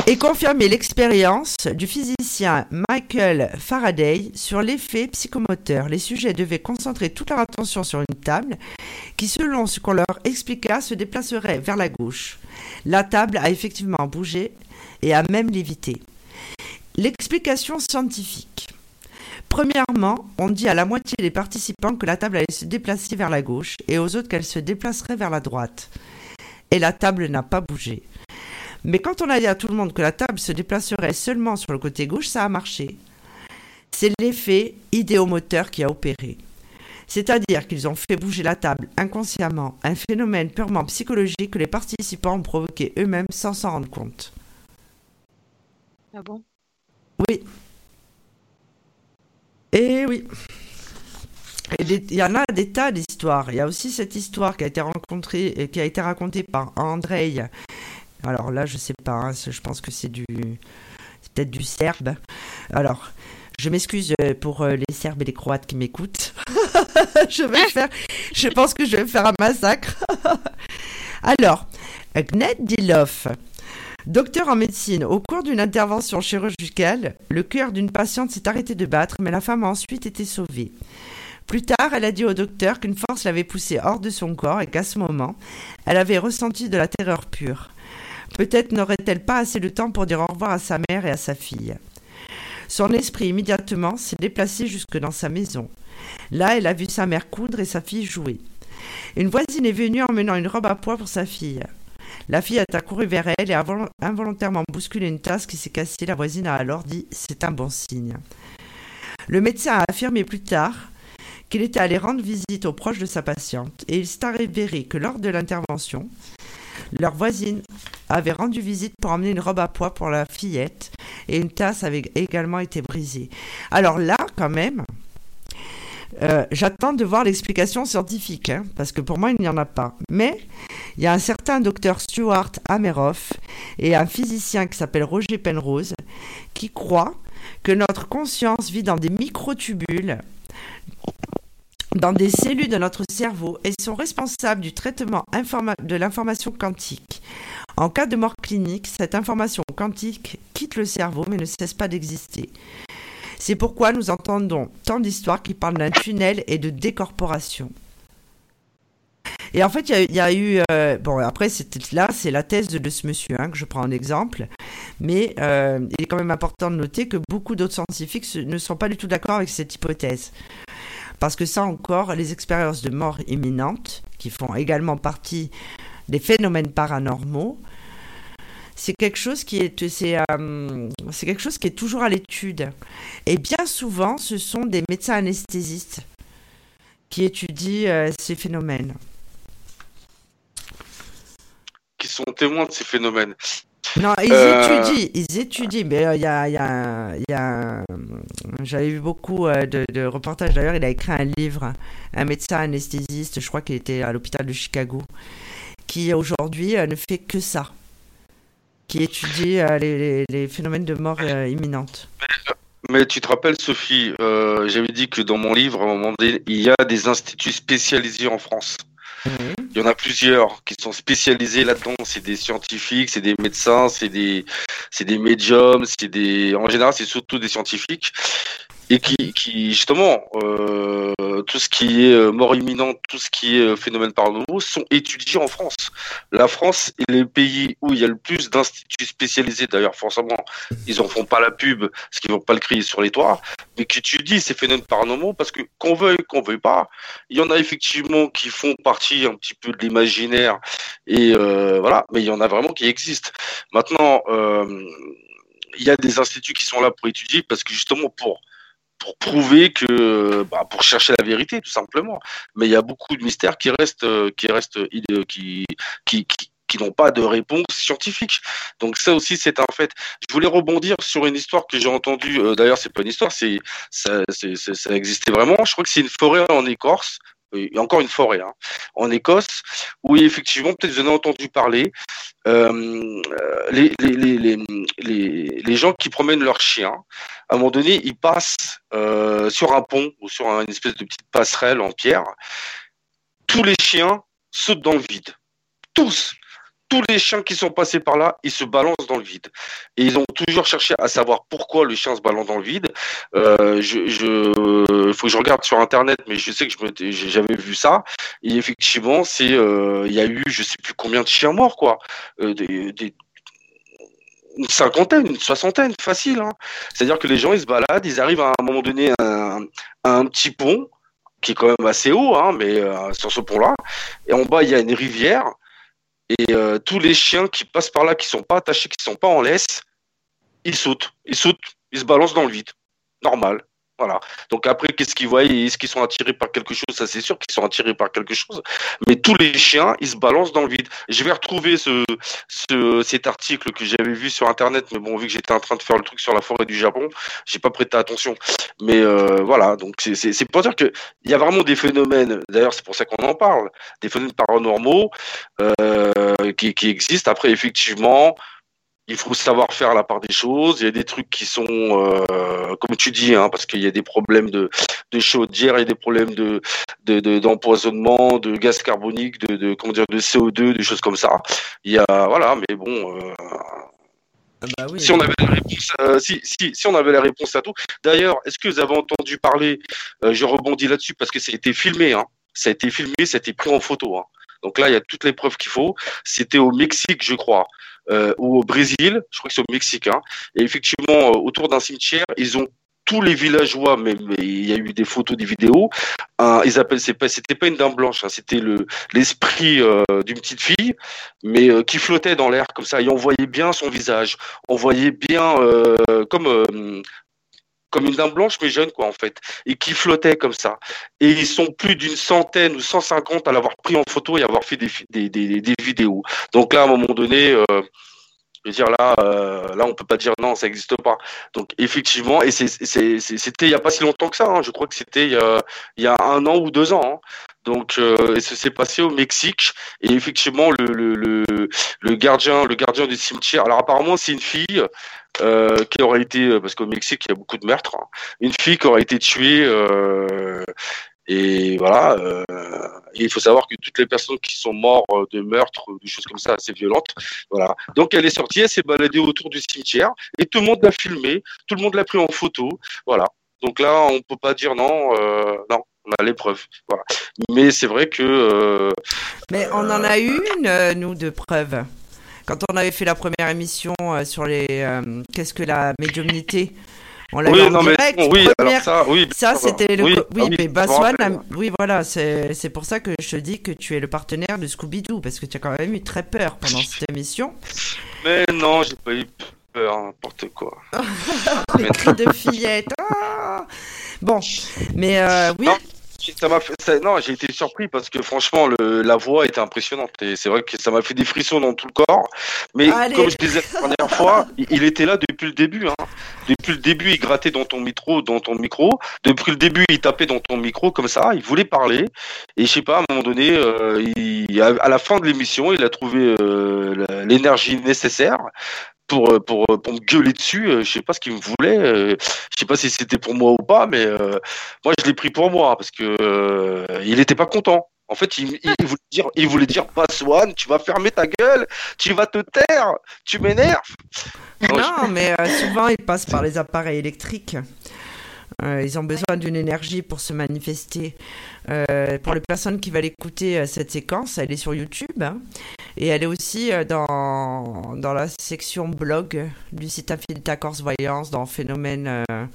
et confirmer l'expérience du physicien Michael Faraday sur l'effet psychomoteur. Les sujets devaient concentrer toute leur attention sur une table qui, selon ce qu'on leur expliqua, se déplacerait vers la gauche. La table a effectivement bougé et a même lévité. L'explication scientifique. Premièrement, on dit à la moitié des participants que la table allait se déplacer vers la gauche et aux autres qu'elle se déplacerait vers la droite. Et la table n'a pas bougé. Mais quand on a dit à tout le monde que la table se déplacerait seulement sur le côté gauche, ça a marché. C'est l'effet idéomoteur qui a opéré. C'est-à-dire qu'ils ont fait bouger la table inconsciemment, un phénomène purement psychologique que les participants ont provoqué eux-mêmes sans s'en rendre compte. Ah bon? Oui, et eh oui. Il y en a des tas d'histoires. Il y a aussi cette histoire qui a été rencontrée et qui a été racontée par Andrei. Alors là, je sais pas. Hein, je pense que c'est du, peut-être du serbe. Alors, je m'excuse euh, pour euh, les Serbes et les Croates qui m'écoutent. je vais faire. Je pense que je vais faire un massacre. Alors, Gned Dilov Docteur en médecine, au cours d'une intervention chirurgicale, le cœur d'une patiente s'est arrêté de battre, mais la femme a ensuite été sauvée. Plus tard, elle a dit au docteur qu'une force l'avait poussée hors de son corps et qu'à ce moment, elle avait ressenti de la terreur pure. Peut-être n'aurait-elle pas assez de temps pour dire au revoir à sa mère et à sa fille. Son esprit immédiatement s'est déplacé jusque dans sa maison. Là, elle a vu sa mère coudre et sa fille jouer. Une voisine est venue emmenant une robe à pois pour sa fille. La fille a accouru vers elle et a involontairement bousculé une tasse qui s'est cassée. La voisine a alors dit C'est un bon signe. Le médecin a affirmé plus tard qu'il était allé rendre visite aux proches de sa patiente et il s'est avéré que lors de l'intervention, leur voisine avait rendu visite pour emmener une robe à pois pour la fillette et une tasse avait également été brisée. Alors là, quand même, euh, j'attends de voir l'explication scientifique, hein, parce que pour moi, il n'y en a pas. Mais il y a un certain docteur Stuart Ameroff et un physicien qui s'appelle Roger Penrose qui croient que notre conscience vit dans des microtubules dans des cellules de notre cerveau et sont responsables du traitement de l'information quantique. En cas de mort clinique, cette information quantique quitte le cerveau mais ne cesse pas d'exister. C'est pourquoi nous entendons tant d'histoires qui parlent d'un tunnel et de décorporation. Et en fait, il y, a eu. Euh, bon, après, là, c'est la thèse de ce monsieur hein, que je prends en exemple. Mais euh, il est quand même important de noter que beaucoup d'autres scientifiques ne sont pas du tout d'accord avec cette hypothèse. Parce que ça encore, les expériences de mort imminente, qui font également partie des phénomènes paranormaux, c'est quelque chose qui est c'est euh, c'est quelque chose qui est toujours à l'étude. Et bien souvent ce sont des médecins anesthésistes qui étudient euh, ces phénomènes. Qui sont témoins de ces phénomènes. Non, ils euh, étudient, ils étudient, mais il y a, y a, y a j'avais vu beaucoup de, de reportages. D'ailleurs, il a écrit un livre, un médecin anesthésiste, je crois qu'il était à l'hôpital de Chicago, qui aujourd'hui ne fait que ça qui étudie euh, les, phénomènes de mort euh, imminente. Mais tu te rappelles, Sophie, euh, j'avais dit que dans mon livre, à un moment donné, il y a des instituts spécialisés en France. Il y en a plusieurs qui sont spécialisés là-dedans. C'est des scientifiques, c'est des médecins, c'est des, c'est des médiums, c'est des, en général, c'est surtout des scientifiques et qui, qui justement, euh, tout ce qui est euh, mort imminente, tout ce qui est euh, phénomène paranormaux sont étudiés en France. La France est le pays où il y a le plus d'instituts spécialisés. D'ailleurs, forcément, ils en font pas la pub, parce qu'ils vont pas le crier sur les toits, mais qui étudient ces phénomènes paranormaux, parce que qu'on veuille, qu'on veuille pas, il y en a effectivement qui font partie un petit peu de l'imaginaire, et euh, voilà, mais il y en a vraiment qui existent. Maintenant, euh, il y a des instituts qui sont là pour étudier, parce que justement pour pour prouver que, bah, pour chercher la vérité, tout simplement. Mais il y a beaucoup de mystères qui restent, euh, qui restent, euh, qui, qui, qui, n'ont pas de réponse scientifique. Donc ça aussi, c'est un fait. Je voulais rebondir sur une histoire que j'ai entendue. Euh, d'ailleurs, c'est pas une histoire, c'est ça, ça existait vraiment. Je crois que c'est une forêt en Écorce encore une forêt, en Écosse, où effectivement, peut-être vous en avez entendu parler, euh, les, les, gens qui promènent leurs chiens, à un moment donné, ils passent euh, sur un pont ou sur une espèce de petite passerelle en pierre. Tous les chiens sautent dans le vide. Tous tous les chiens qui sont passés par là, ils se balancent dans le vide. Et ils ont toujours cherché à savoir pourquoi le chien se balance dans le vide. Euh, je, faut que je regarde sur internet, mais je sais que j'avais vu ça. Et effectivement, euh, il y a eu, je sais plus combien de chiens morts, quoi. Euh, une cinquantaine, une soixantaine, facile. Hein. C'est-à-dire que les gens, ils se baladent, ils arrivent à un moment donné à un, petit pont qui est quand même assez haut, hein, mais euh, sur ce pont-là. Et en bas, il y a une rivière. Et euh, tous les chiens qui passent par là, qui sont pas attachés, qui sont pas en laisse, ils sautent, ils sautent, ils se balancent dans le vide. Normal. Voilà. Donc après, qu'est-ce qu'ils voient? Est-ce qu'ils sont attirés par quelque chose? Ça, c'est sûr qu'ils sont attirés par quelque chose. Mais tous les chiens, ils se balancent dans le vide. Je vais retrouver ce, ce cet article que j'avais vu sur Internet, mais bon, vu que j'étais en train de faire le truc sur la forêt du Japon, j'ai pas prêté attention. Mais euh, voilà. Donc c'est pour dire que il y a vraiment des phénomènes. D'ailleurs, c'est pour ça qu'on en parle. Des phénomènes paranormaux euh, qui, qui existent. Après, effectivement il faut savoir faire la part des choses. Il y a des trucs qui sont, euh, comme tu dis, hein, parce qu'il y a des problèmes de, de chaudière, il y a des problèmes de d'empoisonnement, de, gaz carbonique, de, de, comment dire, de CO2, des choses comme ça. Il y a voilà, mais bon, euh, Ah bah oui. Si on avait la réponse, à- si, si, si on avait la réponse à tout. D'ailleurs, est-ce que vous avez entendu parler euh, Je rebondis là-dessus parce que ça a été filmé. Hein. Ça a été filmé, ça a été pris en photo. Hein. Donc là, il y a toutes les preuves qu'il faut. C'était au Mexique, je crois, euh, ou au Brésil. Je crois que c'est au Mexique. Hein. Et effectivement, euh, autour d'un cimetière, ils ont tous les villageois, mais, il y a eu des photos, des vidéos. Un- ils appellent, pas, c'était pas une dame blanche, hein, c'était le l'esprit euh, d'une petite fille, mais euh, qui flottait dans l'air comme ça. Et on voyait bien son visage, on voyait bien euh, comme comme une dame blanche mais jeune quoi en fait, et qui flottait comme ça. Et ils sont plus d'une centaine ou 150 à l'avoir pris en photo et avoir fait des, des, des, vidéos. Donc là, à un moment donné. euh, je veux dire là, euh, là on peut pas dire non, ça n'existe pas. Donc effectivement, et c'était il y a pas si longtemps que ça. hein. Je crois que c'était il y a, il y a un an ou deux ans. hein. Donc euh, et ça s'est passé au Mexique. Et effectivement, le, le, le, le gardien, le gardien du cimetière. Alors apparemment, c'est une fille euh, qui aurait été, parce qu'au Mexique il y a beaucoup de meurtres, hein. une fille qui aurait été tuée. euh, et voilà, euh, et il faut savoir que toutes les personnes qui sont mortes de meurtre ou des choses comme ça assez violentes, voilà. Donc elle est sortie, elle s'est baladée autour du cimetière et tout le monde l'a filmé, tout le monde l'a pris en photo, voilà. Donc là, on peut pas dire non, euh, non, on a les preuves, voilà. Mais c'est vrai que euh, Mais on en a eu une, euh, nous, de preuves. Quand on avait fait la première émission euh, sur les. euh, Qu'est-ce que la médiumnité On l'a oui, en direct. bon, oui, première- alors ça, oui, Ça, c'était le. Oui, ah mais Baswan, a- oui, voilà, c'est c'est pour ça que je te dis que tu es le partenaire de Scooby-Doo, parce que tu as quand même eu très peur pendant cette émission. Mais non, j'ai pas eu peur, n'importe quoi. Les cris de fillette. ah bon, mais euh, oui, Non. Ça m'a fait, ça- non, j'ai été surpris parce que franchement, le, la voix était impressionnante et c'est vrai que ça m'a fait des frissons dans tout le corps. Mais Allez. comme je disais la dernière fois, il, il était là depuis le début. Hein. Depuis le début, il grattait dans ton micro, dans ton micro. Depuis le début, il tapait dans ton micro comme ça. Il voulait parler et je sais pas, à un moment donné, euh, il, à à la fin de l'émission, il a trouvé euh, l'énergie nécessaire. Pour, euh, pour, pour me gueuler dessus, euh, je sais pas ce qu'il me voulait, euh, je sais pas si c'était pour moi ou pas, mais euh, moi, je l'ai pris pour moi parce que euh, il était pas content. En fait, il, il voulait dire, il voulait dire, pas Swan, tu vas fermer ta gueule, tu vas te taire, tu m'énerves. Non, non, mais euh, souvent ils passent par les appareils électriques. Euh, ils ont besoin d'une énergie pour se manifester. Euh, pour les personnes qui veulent écouter euh, cette séquence, elle est sur YouTube hein, et elle est aussi dans, dans la section blog du site Infinita Corse Voyance dans Phénomènes euh,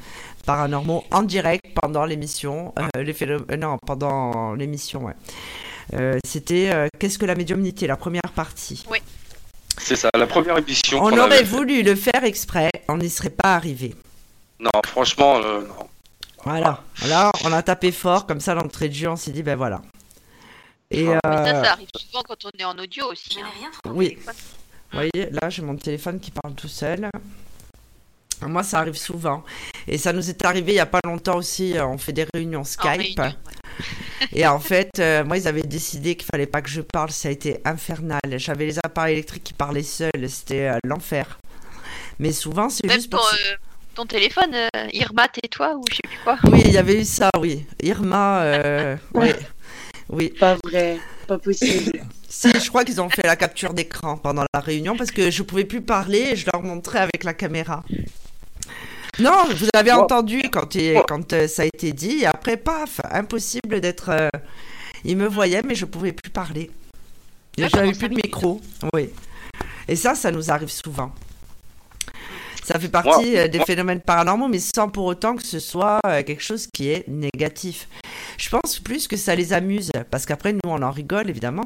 paranormaux en direct pendant l'émission. les non, pendant l'émission, ouais. Euh, C'était euh, Qu'est-ce que la médiumnité, la première partie? C'est ça, la première émission. On aurait voulu le faire exprès, on n'y serait pas arrivé. Non, franchement, euh, non. Voilà. Là, on a tapé fort, comme ça, l'entrée de jeu, on s'est dit, ben voilà. Et Mais ça, euh, ça arrive souvent quand on est en audio aussi. hein. oui, vous voyez, là, j'ai mon téléphone qui parle tout seul. Moi, ça arrive souvent. Et ça nous est arrivé il n'y a pas longtemps aussi. euh, On fait des réunions En Skype. réunion, ouais. Et en fait, euh, moi, ils avaient décidé qu'il fallait pas que je parle. Ça a été infernal. J'avais les appareils électriques qui parlaient seuls. C'était euh, l'enfer. Mais souvent, c'est juste pour. euh, ton téléphone, euh, Irma, tais-toi ou je sais plus quoi. Oui, il y avait eu ça, oui. Irma, euh, oui. Oui. Pas vrai, pas possible. Si, je crois qu'ils ont fait la capture d'écran pendant la réunion parce que je pouvais plus parler et je leur montrais avec la caméra. Non, vous avez Ouais. entendu quand, il- quand euh, ça a été dit et après, paf, impossible d'être. euh, Ils me voyaient mais je pouvais plus parler. Ah, J'avais plus de micro. Oui. Et ça, ça nous arrive souvent. Ça fait partie euh, des moi- phénomènes paranormaux, mais sans pour autant que ce soit euh, quelque chose qui est négatif. Je pense plus que ça les amuse, parce qu'après, nous, on en rigole, évidemment.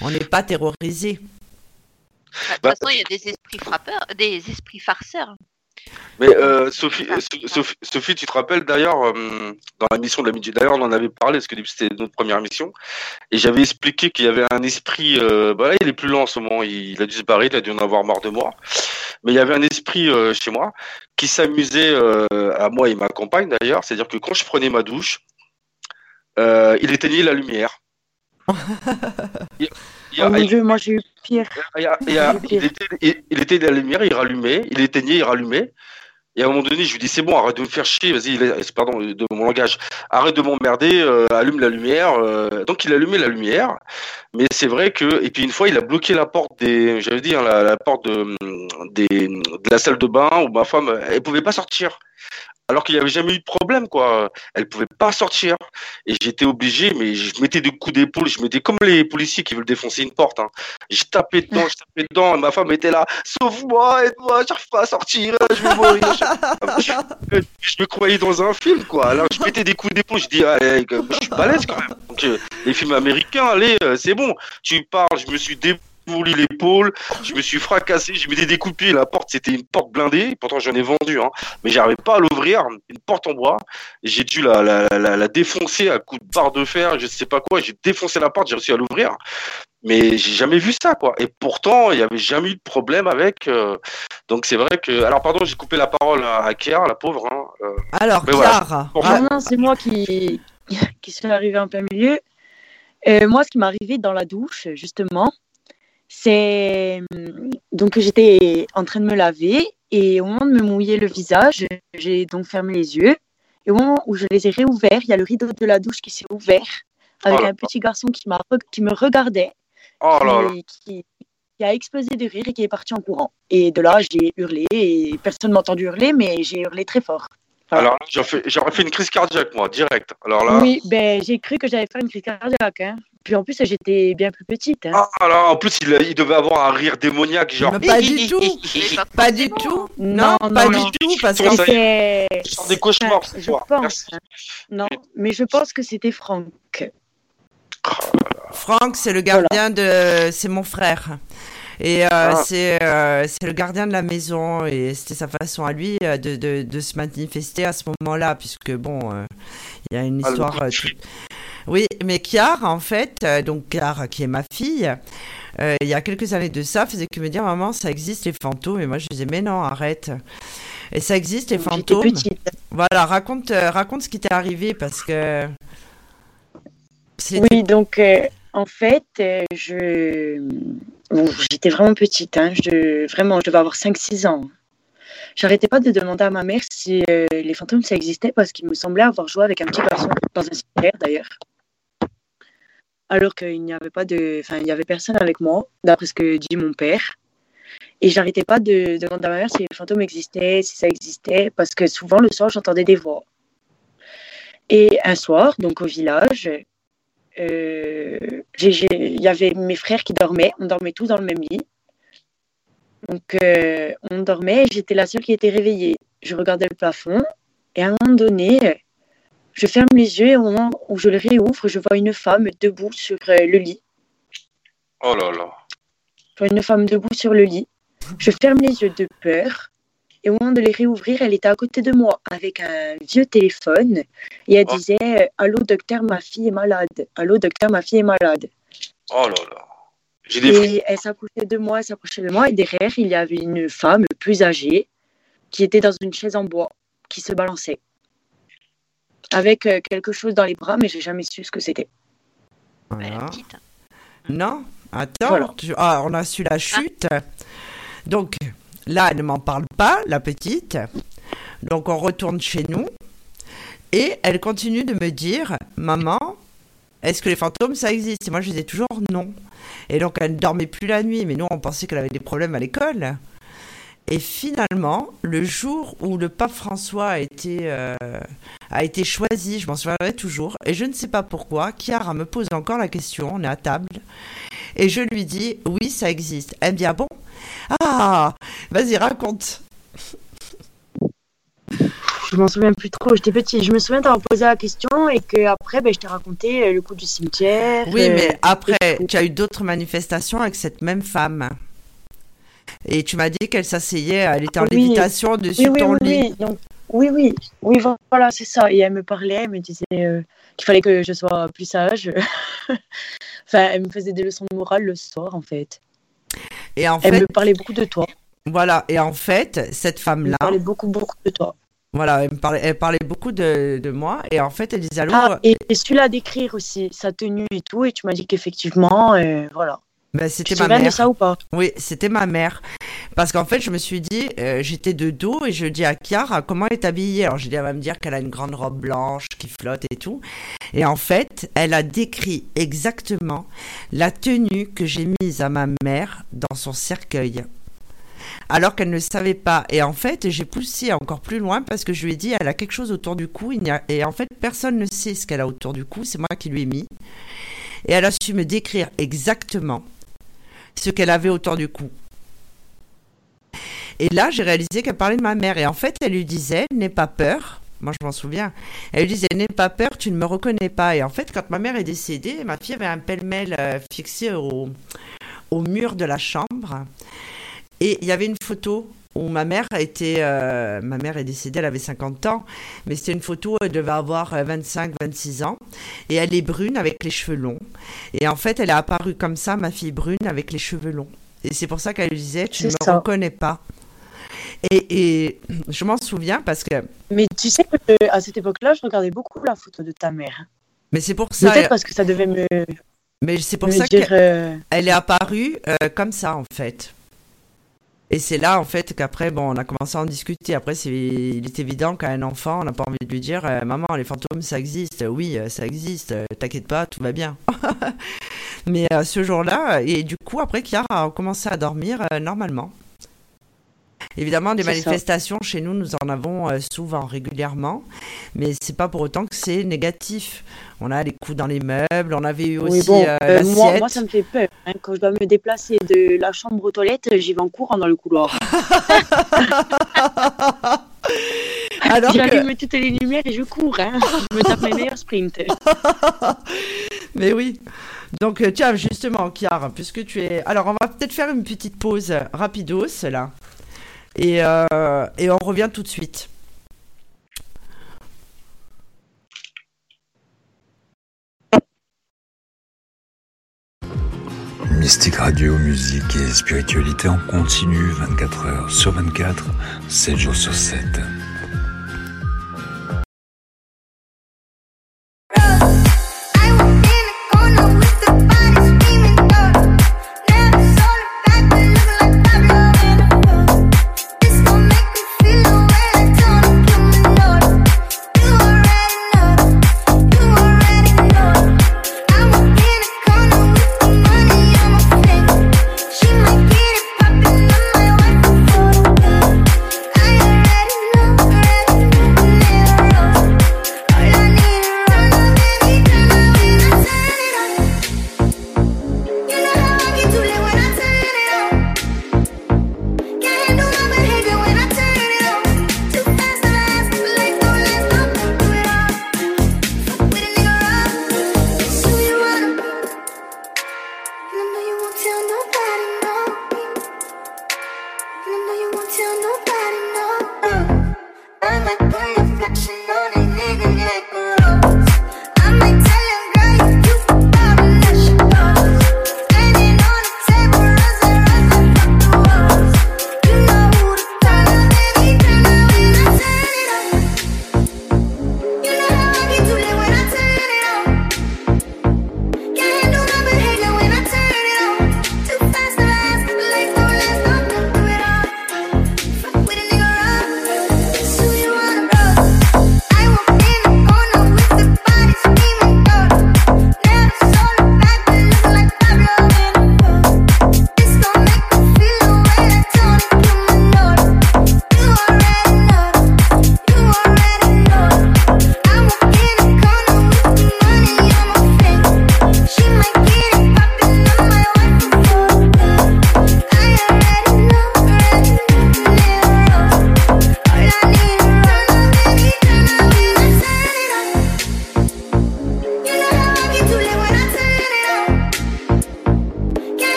On n'est pas terrorisés. Bah, De toute Bah, façon, il y a des esprits frappeurs, des esprits farceurs. Mais euh, Sophie, euh, So- Sophie, Sophie, tu te rappelles d'ailleurs euh, dans la mission de la midi. D'ailleurs, on en avait parlé parce que c'était notre première mission, et j'avais expliqué qu'il y avait un esprit. Euh, bah là, il est plus lent en ce moment. Il, a dû se barrer, il a dû en avoir marre de moi. Mais il y avait un esprit chez moi qui s'amusait à moi et ma compagne d'ailleurs. C'est-à-dire que quand je prenais ma douche, il éteignait la lumière. A- Oh mon dieu, moi j'ai eu pire. il y a- il y a- il était, il, la lumière, il rallumait, il éteignait, il rallumait. Et à un moment donné, je lui dis c'est bon, arrête de me faire chier, vas-y, pardon de mon langage, arrête de m'emmerder, euh, allume la lumière. euh. Donc il a allumé la lumière, mais c'est vrai que et puis une fois il a bloqué la porte des, j'avais dit hein, la, la porte de, des, de la salle de bain où ma femme elle pouvait pas sortir. Alors qu'il n'y avait jamais eu de problème, quoi. Elle pouvait pas sortir. Et j'étais obligé, mais je mettais des coups d'épaule, je mettais comme les policiers qui veulent défoncer une porte. Hein. Je tapais dedans, je tapais dedans, ma femme était là, sauve-moi, aide-moi, j'arrive pas à sortir, je vais mourir. je, me croyais dans un film, quoi. Alors je mettais des coups d'épaule, je dis, je suis balèze quand même. Euh, les films américains, allez, euh, c'est bon. Tu parles, je me suis déboulé l'épaule, je me suis fracassé, je mettais des pied, la porte c'était une porte blindée, pourtant j'en ai vendu, hein, mais j'arrivais pas à l'ouvrir, une porte en bois, j'ai dû la, la, la, la défoncer à coups de barre de fer, je sais pas quoi, j'ai défoncé la porte, j'ai réussi à l'ouvrir, mais j'ai jamais vu ça, quoi, et pourtant il y avait jamais eu de problème avec, euh, donc c'est vrai que, alors pardon, j'ai coupé la parole à, à Kéa, la pauvre, hein, euh, Alors, Mais voilà. Non, c'est moi qui, qui suis arrivée en plein milieu. Euh, moi, ce qui m'est arrivé dans la douche, justement, c'est hum, donc j'étais en train de me laver et au moment de me mouiller le visage, j'ai donc fermé les yeux. Et au moment où je les ai réouverts, il y a le rideau de la douche qui s'est ouvert avec Oh un petit garçon qui, qui me regardait, oh là là, qui, qui- qui a explosé de rire et qui est parti en courant. Et de là, j'ai hurlé et personne m'a entendu hurler, mais j'ai hurlé très fort. Voilà. alors là, j'aurais fait, une crise cardiaque, moi, direct, alors là, Oui, ben, j'ai cru que j'allais faire une crise cardiaque. Hein. Puis en plus, j'étais bien plus petite. Hein. ah là, en plus il, devait avoir un rire démoniaque, genre, Mais pas du tout. Pas du tout. Non, Non, pas non, du non. tout, parce y C'est- je sens des cauchemars Enfin, ce je soir, pense. merci. hein. Non, mais je pense que c'était Franck. Franck, c'est le gardien de. C'est mon frère. Et euh, Ah. c'est euh, c'est le gardien de la maison. Et c'était sa façon à lui euh, de, de, de se manifester à ce moment-là, puisque bon, il y a une Ah, histoire. Oui, mais Kiara, en fait, donc Kiara, qui est ma fille, euh, il y a quelques années de ça, faisait que me dire Maman, ça existe les fantômes. Et moi, je disais Mais non, arrête. Et ça existe les fantômes. petite. Voilà, raconte, raconte ce qui t'est arrivé parce que. Oui, donc euh, en fait, euh, je... j'étais vraiment petite. Hein. Je... Vraiment, je devais avoir 5-6 ans. J'arrêtais pas de demander à ma mère si euh, les fantômes ça existait parce qu'il me semblait avoir joué avec un petit garçon dans un cimetière d'ailleurs. Alors qu'il n'y avait pas de, enfin il y avait personne avec moi, d'après ce que dit mon père. Et j'arrêtais pas de demander à ma mère si les fantômes existaient, si ça existait, parce que souvent le soir j'entendais des voix. Et un soir, donc au village, il y avait mes frères qui dormaient, on dormait tous dans le même lit. Donc, euh, on dormait et j'étais la seule qui était réveillée. Je regardais le plafond et à un moment donné, je ferme les yeux et au moment où je le réouvre, je vois une femme debout sur euh, le lit. Oh là là. Je vois une femme debout sur le lit. Je ferme les yeux de peur et au moment de les réouvrir, elle était à côté de moi avec un vieux téléphone et elle Oh. disait euh, Allô, docteur, ma fille est malade. Allô, docteur, ma fille est malade. Oh là là. J'ai des. Et elle s'approchait de moi, elle s'approchait de moi, et derrière, il y avait une femme plus âgée qui était dans une chaise en bois, qui se balançait. Avec euh, quelque chose dans les bras, mais j'ai jamais su ce que c'était. Elle est Voilà. petite. Non, attends, Voilà. tu- ah, on a su la chute. Donc là, elle ne m'en parle pas, la petite. Donc on retourne chez nous. Et elle continue de me dire, maman, est-ce que les fantômes, ça existe? Et moi, je disais toujours non. Et donc, elle ne dormait plus la nuit, mais nous, on pensait qu'elle avait des problèmes à l'école. Et finalement, le jour où le pape François a été, euh, a été choisi, je m'en souviendrai toujours, et je ne sais pas pourquoi, Chiara me pose encore la question, on est à table, et je lui dis, oui, ça existe. Dit, ah bon Ah, vas-y, raconte. Je m'en souviens plus trop, j'étais petite. Je me souviens d'avoir posé la question et qu'après, ben, je t'ai raconté euh, le coup du cimetière. Oui, euh, mais après, tu as eu d'autres manifestations avec cette même femme. Et tu m'as dit qu'elle s'asseyait, elle était en Oui. lévitation dessus Oui, ton oui, lit. Donc, oui, oui, oui, voilà, c'est ça. Et elle me parlait, elle me disait euh, qu'il fallait que je sois plus sage. enfin, elle me faisait des leçons de morale le soir, en fait. Et en Elle fait, me parlait beaucoup de toi. voilà, et en fait, cette Elle me femme-là, parlait beaucoup, beaucoup de toi. voilà, elle me parlait, elle parlait beaucoup de, de moi, et en fait, elle disait, allô, Ah, et, et celui-là décrire aussi, sa tenue et tout, et tu m'as dit qu'effectivement, euh, voilà. ben, Tu c'était te ma souviens de mère. ça ou pas? Oui, c'était ma mère. Parce qu'en fait, je me suis dit, euh, j'étais de dos et je dis à Kiara, comment elle est habillée? Alors, je dis, elle va me dire qu'elle a une grande robe blanche qui flotte et tout. Et en fait, elle a décrit exactement la tenue que j'ai mise à ma mère dans son cercueil. Alors qu'elle ne savait pas. Et en fait, j'ai poussé encore plus loin parce que je lui ai dit, elle a quelque chose autour du cou. Il. Et en fait, personne ne sait ce qu'elle a autour du cou. C'est moi qui lui ai mis. Et elle a su me décrire exactement ce qu'elle avait autour du cou. Et là, j'ai réalisé qu'elle parlait de ma mère. Et en fait, elle lui disait, n'aie pas peur. Moi, je m'en souviens. Elle lui disait, n'aie pas peur, tu ne me reconnais pas. Et en fait, quand ma mère est décédée, ma fille avait un pêle-mêle euh, fixé au, mur de la chambre. Et il y avait une photo où ma mère était, euh, ma mère est décédée, elle avait 50 ans, mais c'était une photo, elle devait avoir 25, euh, 26 ans, et elle est brune avec les cheveux longs. Et en fait, elle est apparue comme ça, ma fille brune avec les cheveux longs. Et c'est pour ça qu'elle lui disait, tu ne me reconnais pas. Et, et je m'en souviens parce que. Mais tu sais que à cette époque-là, je regardais beaucoup la photo de ta mère. Mais c'est pour ça. Peut-être parce que ça devait me. Mais c'est pour ça qu'elle euh... est apparue euh, comme ça en fait. Et c'est là, en fait, qu'après, bon, on a commencé à en discuter. Après, c'est, il est évident qu'à un enfant, on n'a pas envie de lui dire euh, Maman, les fantômes, ça existe. Oui, euh, ça existe. Euh, t'inquiète pas, tout va bien. Mais euh, ce jour-là, et du coup, après, Kiara a commencé à dormir normalement. Évidemment, des ça. manifestations chez nous, nous en avons euh, souvent, régulièrement, mais c'est pas pour autant que c'est négatif. On a les coups dans les meubles, on avait eu Oui, aussi bon, euh, euh, moi, moi, ça me fait peur. hein. Quand je dois me déplacer de la chambre aux toilettes, j'y vais en courant dans le couloir. Alors que- J'allume toutes les lumières et je cours. Hein. Je me tape mes meilleurs sprints. Mais oui. Donc, euh, tiens, justement, Kiara, puisque tu es. Alors, on va peut-être faire une petite pause rapidos, là. Et, euh, et on revient tout de suite. Mystique Radio, musique et spiritualité en continu 24 heures sur 24, 7 jours sur 7.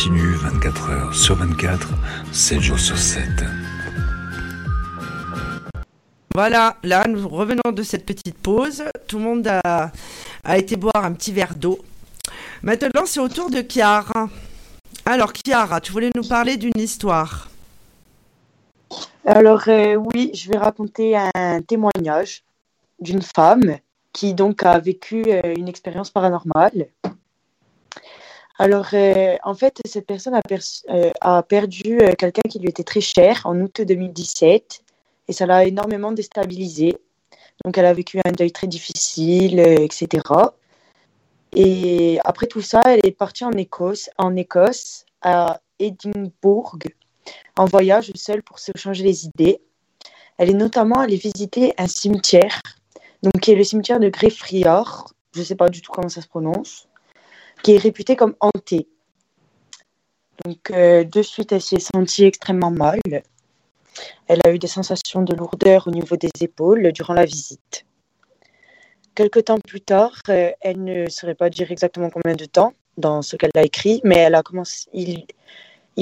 Spiritualité en continu 24 heures sur 24, 7 jours sur 7. Voilà, là nous revenons de cette petite pause. Tout le monde a, a été boire un petit verre d'eau. Maintenant c'est au tour de Chiara. Alors Chiara, tu voulais nous parler d'une histoire. Alors euh, oui, je vais raconter un témoignage d'une femme qui donc a vécu euh, une expérience paranormale. Alors euh, en fait, cette personne a, a perdu quelqu'un qui lui était très cher en août 2017 et ça l'a énormément déstabilisée. Donc elle a vécu un deuil très difficile, etc. Et après tout ça, elle est partie en Écosse, en Écosse à Édimbourg, en voyage seule pour se changer les idées. Elle est notamment allée visiter un cimetière, donc qui est le cimetière de Greyfriars, je ne sais pas du tout comment ça se prononce, qui est réputé comme hanté. Donc euh, de suite, elle s'est sentie extrêmement mal. Elle a eu des sensations de lourdeur au niveau des épaules durant la visite. Quelque temps plus tard, euh, elle ne saurait pas dire exactement combien de temps dans ce qu'elle a écrit, mais elle a commencé, il,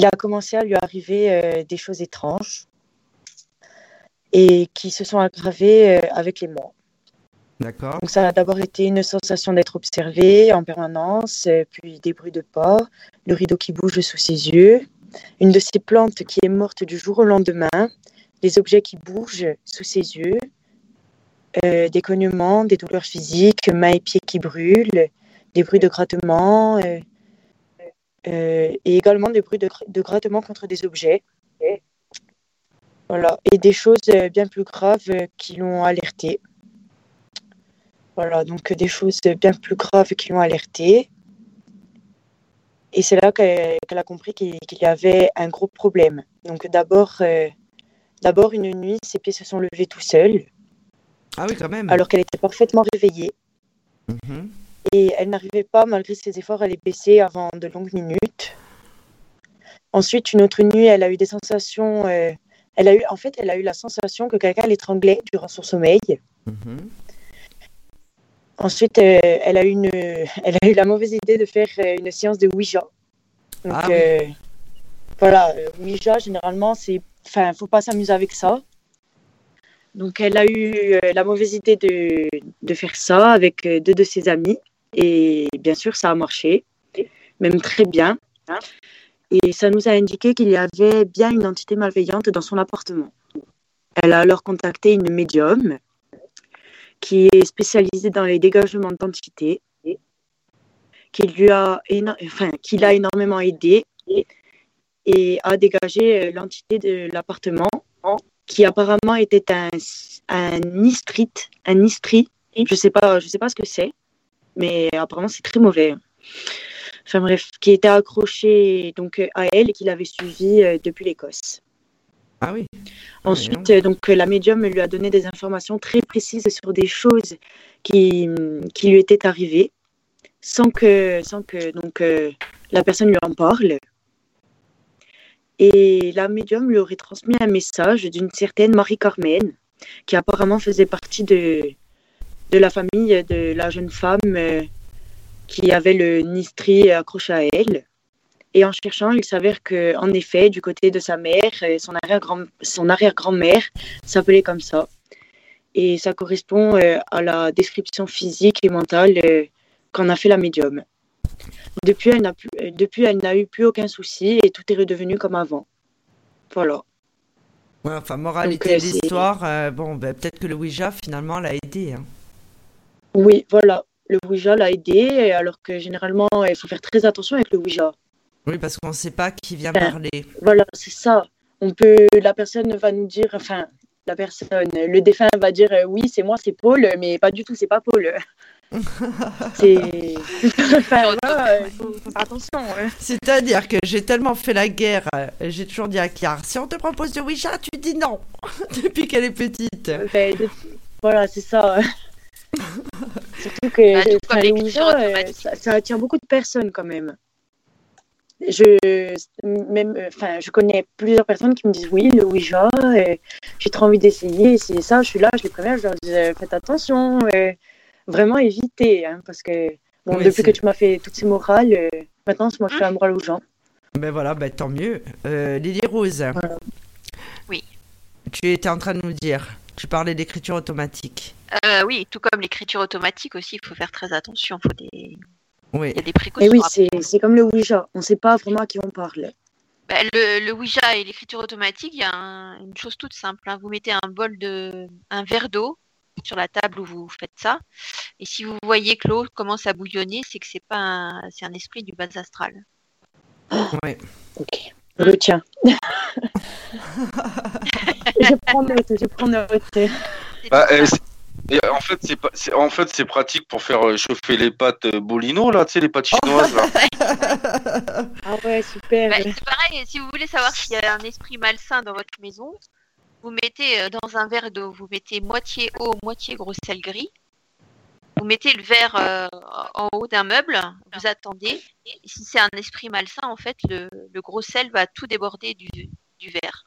a commencé à lui arriver euh, des choses étranges et qui se sont aggravées avec les mois. Donc ça a d'abord été une sensation d'être observé en permanence, puis des bruits de pas, le rideau qui bouge sous ses yeux, une de ces plantes qui est morte du jour au lendemain, des objets qui bougent sous ses yeux, euh, des cognements, des douleurs physiques, mains et pieds qui brûlent, des bruits de grattement euh, euh, et également des bruits de, de, grattement contre des objets. Et des choses bien plus graves qui l'ont alerté. Voilà, donc des choses bien plus graves qui l'ont alerté. Et c'est là qu'elle a compris qu'il y avait un gros problème. Donc d'abord, d'abord une nuit, ses pieds se sont levés tout seuls. Ah oui, quand même. Alors qu'elle était parfaitement réveillée. Mhm. Et elle n'arrivait pas, malgré ses efforts, à les baisser avant de longues minutes. Ensuite, une autre nuit, elle a eu des sensations. Euh, elle a eu, en fait, elle a eu la sensation que quelqu'un l'étranglait durant son sommeil. Mhm. Ensuite, euh, elle, a eu une, elle a eu la mauvaise idée de faire euh, une séance de Ouija. Donc, Ah oui. euh, voilà, euh, Ouija, généralement, c'est. Enfin, faut pas s'amuser avec ça. Donc, elle a eu euh, la mauvaise idée de, de faire ça avec euh, deux de ses amis. Et bien sûr, ça a marché, même très bien. Et ça nous a indiqué qu'il y avait bien une entité malveillante dans son appartement. Elle a alors contacté une médium qui est spécialisée dans les dégagements d'entités, qui lui a, enfin, qui l'a énormément aidé et a dégagé euh, l'entité de l'appartement qui apparemment était un, un istrite, un istri. Je sais pas, je sais pas ce que c'est, mais apparemment c'est très mauvais. Enfin bref, qui était accroché donc à elle et qui l'avait suivi euh, depuis l'Écosse. Ah oui. Ensuite, donc, la médium lui a donné des informations très précises sur des choses qui, qui lui étaient arrivées, sans que, sans que donc, euh, la personne lui en parle. Et la médium lui aurait transmis un message d'une certaine Marie-Carmen, qui apparemment faisait partie de, de la famille de la jeune femme euh, qui avait le nistri accroché à elle. Et en cherchant, il s'avère que, en effet, du côté de sa mère, euh, son arrière-grand- son arrière-grand-mère s'appelait comme ça. Et ça correspond euh, à la description physique et mentale euh, qu'en a fait la médium. Depuis, elle n'a plus- euh, depuis, elle n'a eu plus aucun souci et tout est redevenu comme avant. Voilà. Ouais, enfin, moralité de l'histoire, bon, ben, peut-être que le Ouija, finalement, l'a aidé. hein. Oui, voilà. Le Ouija l'a aidé, alors que généralement, il faut faire très attention avec le Ouija. Oui, parce qu'on ne sait pas qui vient Ben, parler. Voilà, c'est ça. On peut, la personne va nous dire, enfin, la personne, le défunt va dire euh, oui, c'est moi, c'est Paul, mais pas du tout, c'est pas Paul. c'est. enfin, voilà, il faut, faut faire attention. hein. C'est-à-dire que j'ai tellement fait la guerre, euh, j'ai toujours dit à Claire, si on te propose le Ouija, tu dis non, depuis qu'elle est petite. Enfin, de- Voilà, c'est ça. Surtout que Bah, le Ouija, euh, ça, ça attire beaucoup de personnes quand même. Je, même, euh, enfin, je connais plusieurs personnes qui me disent oui, le Ouija, euh, j'ai trop envie d'essayer, c'est ça, je suis là, je les préviens, je leur dis euh, faites attention, euh, vraiment évitez, hein, parce que Bon, Oui, depuis que tu m'as fait toutes ces morales, euh, maintenant, c'est moi qui fais la morale aux gens. Ben voilà, ben tant mieux. Euh, Lily Rose. Oui. Tu étais en train de nous dire, tu parlais d'écriture automatique. Euh, oui, tout comme l'écriture automatique aussi, il faut faire très attention. Faut des... Il Oui. y a des Et précautions. oui, c'est comme le Ouija. On ne sait pas vraiment à qui on parle. Bah, le, le Ouija et l'écriture automatique, il y a un- une chose toute simple. hein. Vous mettez un bol de, un verre d'eau sur la table où vous faites ça, et si vous voyez que l'eau commence à bouillonner, c'est que c'est pas, un, c'est un esprit du bas astral. Ouais. Ok. Le tiens. je prends note, je prends note. Bah, euh, et en fait, c'est pas, c'est- en fait, c'est pratique pour faire euh, chauffer les pâtes euh, Bolino, là, tu sais, les pâtes chinoises, là. Ah ouais, super. Bah, c'est pareil. Si vous voulez savoir s'il y a un esprit malsain dans votre maison, vous mettez euh, dans un verre d'eau, vous mettez moitié eau, moitié gros sel gris. Vous mettez le verre euh, en haut d'un meuble, vous attendez. Et si c'est un esprit malsain, en fait, le, le gros sel va tout déborder du, du verre.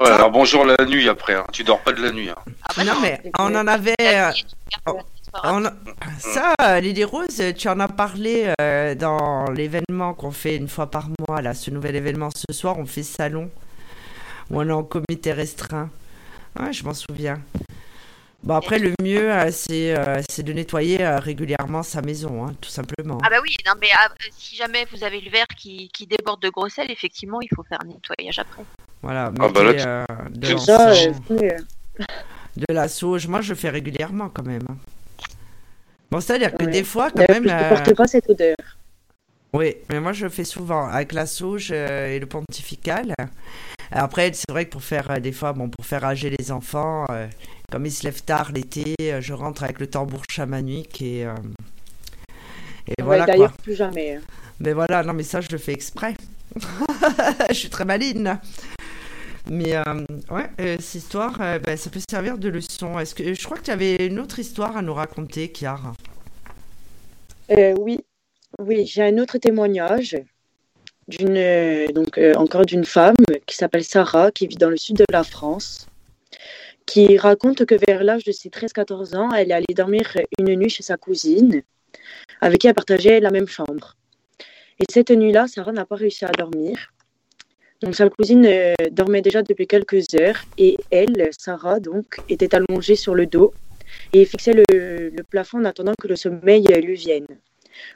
Ouais, alors bonjour la nuit après, hein. tu dors pas de la nuit. Hein. Ah bah non, non, mais on en avait. euh, on Ça, Lily Rose, tu en as parlé euh, dans l'événement qu'on fait une fois par mois, là, ce nouvel événement ce soir, on fait salon, où on est en comité restreint. Ouais, je m'en souviens. Bon, après, le mieux, euh, c'est euh, c'est de nettoyer euh, régulièrement sa maison, hein, tout simplement. Ah bah oui, non mais ah, si jamais vous avez le verre qui, qui déborde de gros sel, effectivement, il faut faire un nettoyage après. Voilà, Ah bah là, euh, de Ça, de la sauge. Moi, je fais régulièrement quand même. hein. Bon, c'est-à-dire que des fois, quand même. je ne euh, porte pas cette odeur. Oui, mais moi je fais souvent avec la sauge euh, et le pontifical. Après, c'est vrai que pour faire euh, des fois, bon, pour faire âger les enfants, euh, comme ils se lèvent tard l'été, euh, je rentre avec le tambour chamanique et, et Ouais, voilà quoi. D'ailleurs, plus jamais. hein. Mais voilà, non, mais ça je le fais exprès. je suis très maline. Mais euh, ouais, euh, cette histoire, euh, ben, ça peut servir de leçon. Est-ce que je crois que tu avais une autre histoire à nous raconter, Kiara Euh, oui, oui, j'ai un autre témoignage d'une donc euh, encore d'une femme qui s'appelle Sarah, qui vit dans le sud de la France, qui raconte que vers l'âge de ses 13-14 ans, elle est allée dormir une nuit chez sa cousine, avec qui elle partageait la même chambre. Et cette nuit-là, Sarah n'a pas réussi à dormir. Donc sa cousine euh, dormait déjà depuis quelques heures et elle, Sarah, donc, était allongée sur le dos et fixait le, plafond en attendant que le sommeil lui vienne.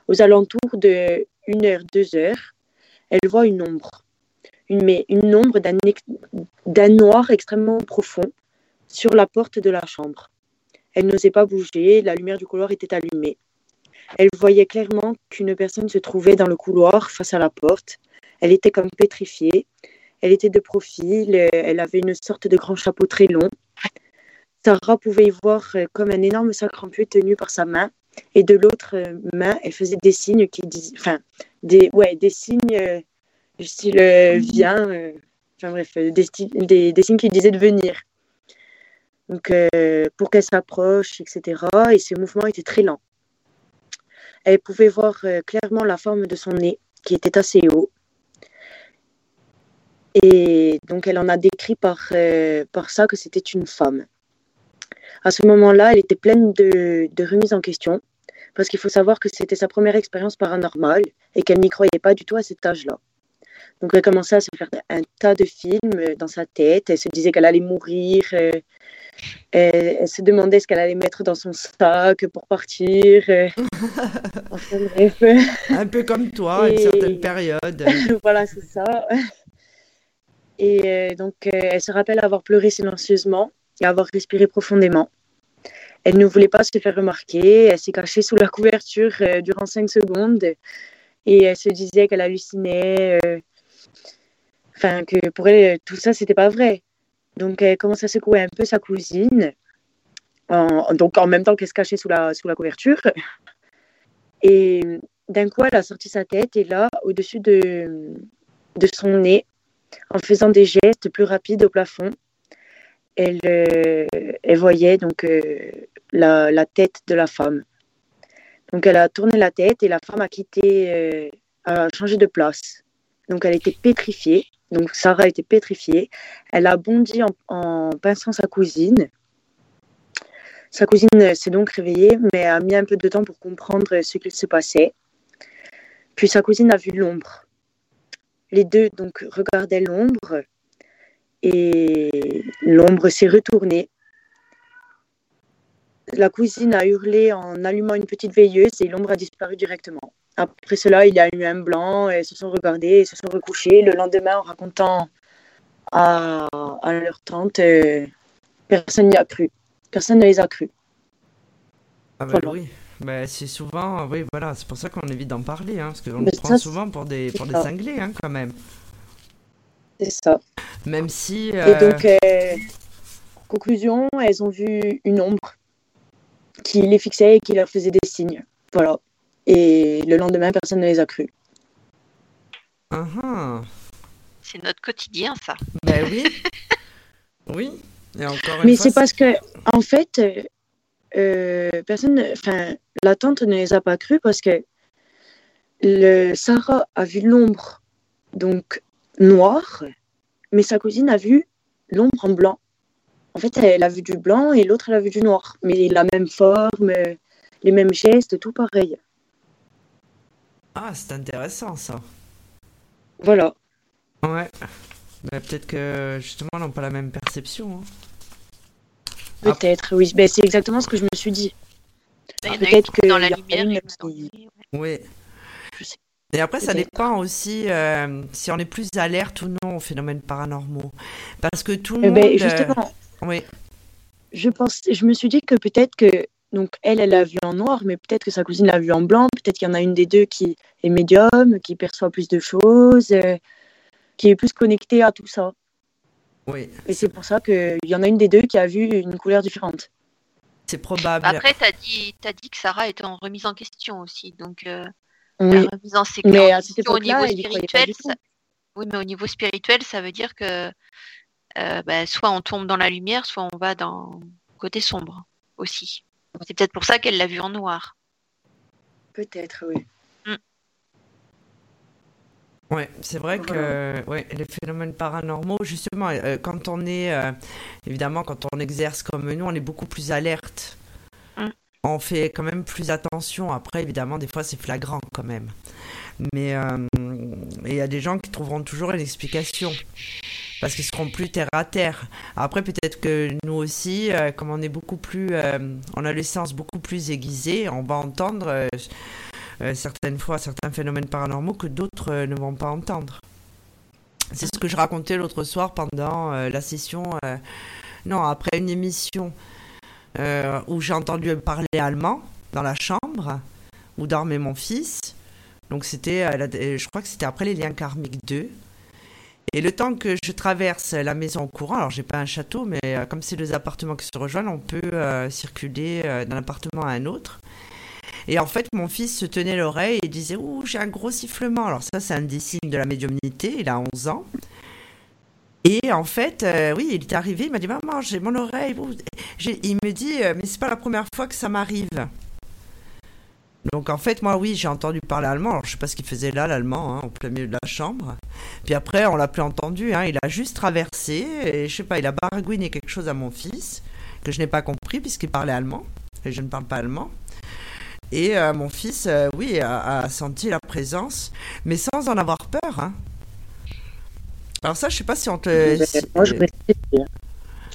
Aux alentours de 1 heure, 2 heures, elle voit une ombre. Une, mais une ombre d'un noir extrêmement profond sur la porte de la chambre. Elle n'osait pas bouger, la lumière du couloir était allumée. Elle voyait clairement qu'une personne se trouvait dans le couloir face à la porte. Elle était comme pétrifiée. Elle était de profil, elle avait une sorte de grand chapeau très long. Sarah pouvait y voir comme un énorme sac rempli tenu par sa main et de l'autre euh, main, elle faisait des signes qui disaient, enfin, des, ouais, des signes euh, du style euh, bref, des, signes qui disaient de venir. Donc, pour qu'elle s'approche, etc. Et ses mouvements étaient très lents. Elle pouvait voir clairement la forme de son nez, qui était assez haut. Et donc, elle en a décrit par, par ça que c'était une femme. À ce moment-là, elle était pleine de, de remises en question, parce qu'il faut savoir que c'était sa première expérience paranormale et qu'elle n'y croyait pas du tout à cet âge-là. Donc, elle commençait à se faire un tas de films dans sa tête. Elle se disait qu'elle allait mourir. euh, elle, elle se demandait ce qu'elle allait mettre dans son sac pour partir. euh. Enfin, bref. Un peu comme toi, à une Et- certaine période. voilà, c'est ça. Et euh, donc, euh, elle se rappelle avoir pleuré silencieusement et avoir respiré profondément. Elle ne voulait pas se faire remarquer. Elle s'est cachée sous la couverture euh, durant cinq secondes et elle se disait qu'elle hallucinait. euh, Enfin, que pour elle, tout ça, c'était pas vrai. Donc, elle commence à secouer un peu sa cousine, en, donc en même temps qu'elle se cachait sous la, sous la couverture. Et d'un coup, elle a sorti sa tête et là, au-dessus de, de son nez, en faisant des gestes plus rapides au plafond, elle, euh, elle voyait donc euh, la, la tête de la femme. Donc elle a tourné la tête et la femme a quitté, euh, a changé de place. Donc elle était pétrifiée. Donc Sarah était pétrifiée. Elle a bondi en, en pinçant sa cousine. Sa cousine s'est donc réveillée, mais a mis un peu de temps pour comprendre ce qu'il se passait. Puis sa cousine a vu l'ombre. Les deux donc regardaient l'ombre et l'ombre s'est retournée. La cousine a hurlé en allumant une petite veilleuse et l'ombre a disparu directement. Après cela, il y a eu un blanc, et se sont regardés et se sont recouchés. Le lendemain, en racontant à, à leur tante, euh, personne n'y a cru. Personne ne les a cru. Ah bah Voilà. oui. Bah, c'est souvent, oui, voilà, c'est pour ça qu'on évite d'en parler, hein, parce qu'on Mais nous prend souvent pour des, pour des cinglés, hein, quand même. C'est ça. Même si. Et euh, donc, euh, conclusion, elles ont vu une ombre qui les fixait et qui leur faisait des signes. Voilà. Et le lendemain, personne ne les a cru. ah, ah. C'est notre quotidien, ça. Ben oui. oui. Et encore une Mais c'est parce que, en fait, euh, euh, personne, enfin, la tante ne les a pas cru parce que le Sarah a vu l'ombre, donc noire, mais sa cousine a vu l'ombre en blanc. En fait, elle a vu du blanc et l'autre, elle a vu du noir. Mais la même forme, les mêmes gestes, tout pareil. Ah, c'est intéressant, ça. Voilà. Ouais. Ben, peut-être que, justement, on n'a pas la même perception. hein. Peut-être, oui. Ben, c'est exactement ce que je me suis dit. Une Peut-être qui est dans la lumière. qui- ouais. Et après, ça dépend aussi euh, si on est plus alerte ou non aux phénomènes paranormaux. Parce que tout le Eh monde. ben, euh, justement, Oui. je pense, je me suis dit que peut-être que donc elle, elle l'a vu en noir, mais peut-être que sa cousine l'a vu en blanc. Peut-être qu'il y en a une des deux qui est médium, qui perçoit plus de choses, euh, qui est plus connectée à tout ça. Oui. Et c'est pour ça qu'il y en a une des deux qui a vu une couleur différente. C'est probable. Après, tu as dit, t'as dit que Sarah était en remise en question aussi. Donc, euh, la remise en, sé- mais en à cette question au niveau spirituel, ça... oui, mais au niveau spirituel, ça veut dire que euh, bah, soit on tombe dans la lumière, soit on va dans le côté sombre aussi. C'est peut-être pour ça qu'elle l'a vu en noir. peut-être, oui. Ouais, c'est vrai que ouais, les phénomènes paranormaux, justement, euh, quand on est, euh, évidemment, quand on exerce comme nous, on est beaucoup plus alerte. On fait quand même plus attention. Après, évidemment, des fois, c'est flagrant quand même. Mais euh, il y a des gens qui trouveront toujours une explication. Parce qu'ils seront plus terre à terre. Après, peut-être que nous aussi, euh, comme on est beaucoup plus. euh, on a les sens beaucoup plus aiguisés, on va entendre. euh, euh, certaines fois certains phénomènes paranormaux que d'autres euh, ne vont pas entendre. C'est ce que je racontais l'autre soir pendant euh, la session, euh, non, après une émission euh, où j'ai entendu parler allemand dans la chambre où dormait mon fils. Donc c'était, euh, je crois que c'était après les liens karmiques 2. Et le temps que je traverse la maison au courant, alors j'ai pas un château, mais euh, comme c'est deux appartements qui se rejoignent, on peut circuler d'un appartement à un autre. Et en fait, mon fils se tenait l'oreille et disait Ouh, j'ai un gros sifflement. Alors, ça, c'est un des signes de la médiumnité. Il a 11 ans. Et en fait, euh, oui, il est arrivé, il m'a dit Maman, j'ai mon oreille. Il me dit euh, Mais c'est pas la première fois que ça m'arrive. Donc, en fait, moi, oui, j'ai entendu parler allemand. Alors, je sais pas ce qu'il faisait là, l'allemand, hein, au plein milieu de la chambre. Puis après, on l'a plus entendu. hein, il a juste traversé. Et je sais pas, il a baragouiné quelque chose à mon fils que je n'ai pas compris puisqu'il parlait allemand. Et je ne parle pas allemand. Et euh, mon fils, oui, a, a senti la présence, mais sans en avoir peur. hein. Alors ça, je sais pas si on te... Ben, si- Moi, je, me-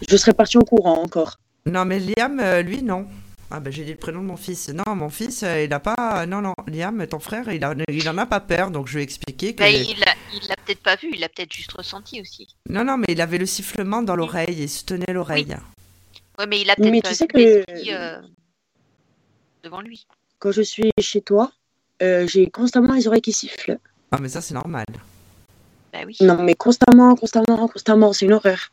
je serais partie au courant encore. Non, mais Liam, euh, lui, non. Ah ben j'ai dit le prénom de mon fils. Non, mon fils, euh, il n'a pas... Non, non, Liam, ton frère, il, a... il en a pas peur, donc je lui ai expliqué que... Bah, il l'a il l'a peut-être pas vu, il l'a peut-être juste ressenti aussi. Non, non, mais il avait le sifflement dans l'oreille, il se tenait l'oreille. Ouais, mais il a Mais peut-être tu sais que- euh, devant lui. Quand je suis chez toi, euh, j'ai constamment les oreilles qui sifflent. Ah, mais ça, c'est normal. Bah oui. Non, mais constamment, constamment, constamment, c'est une horreur.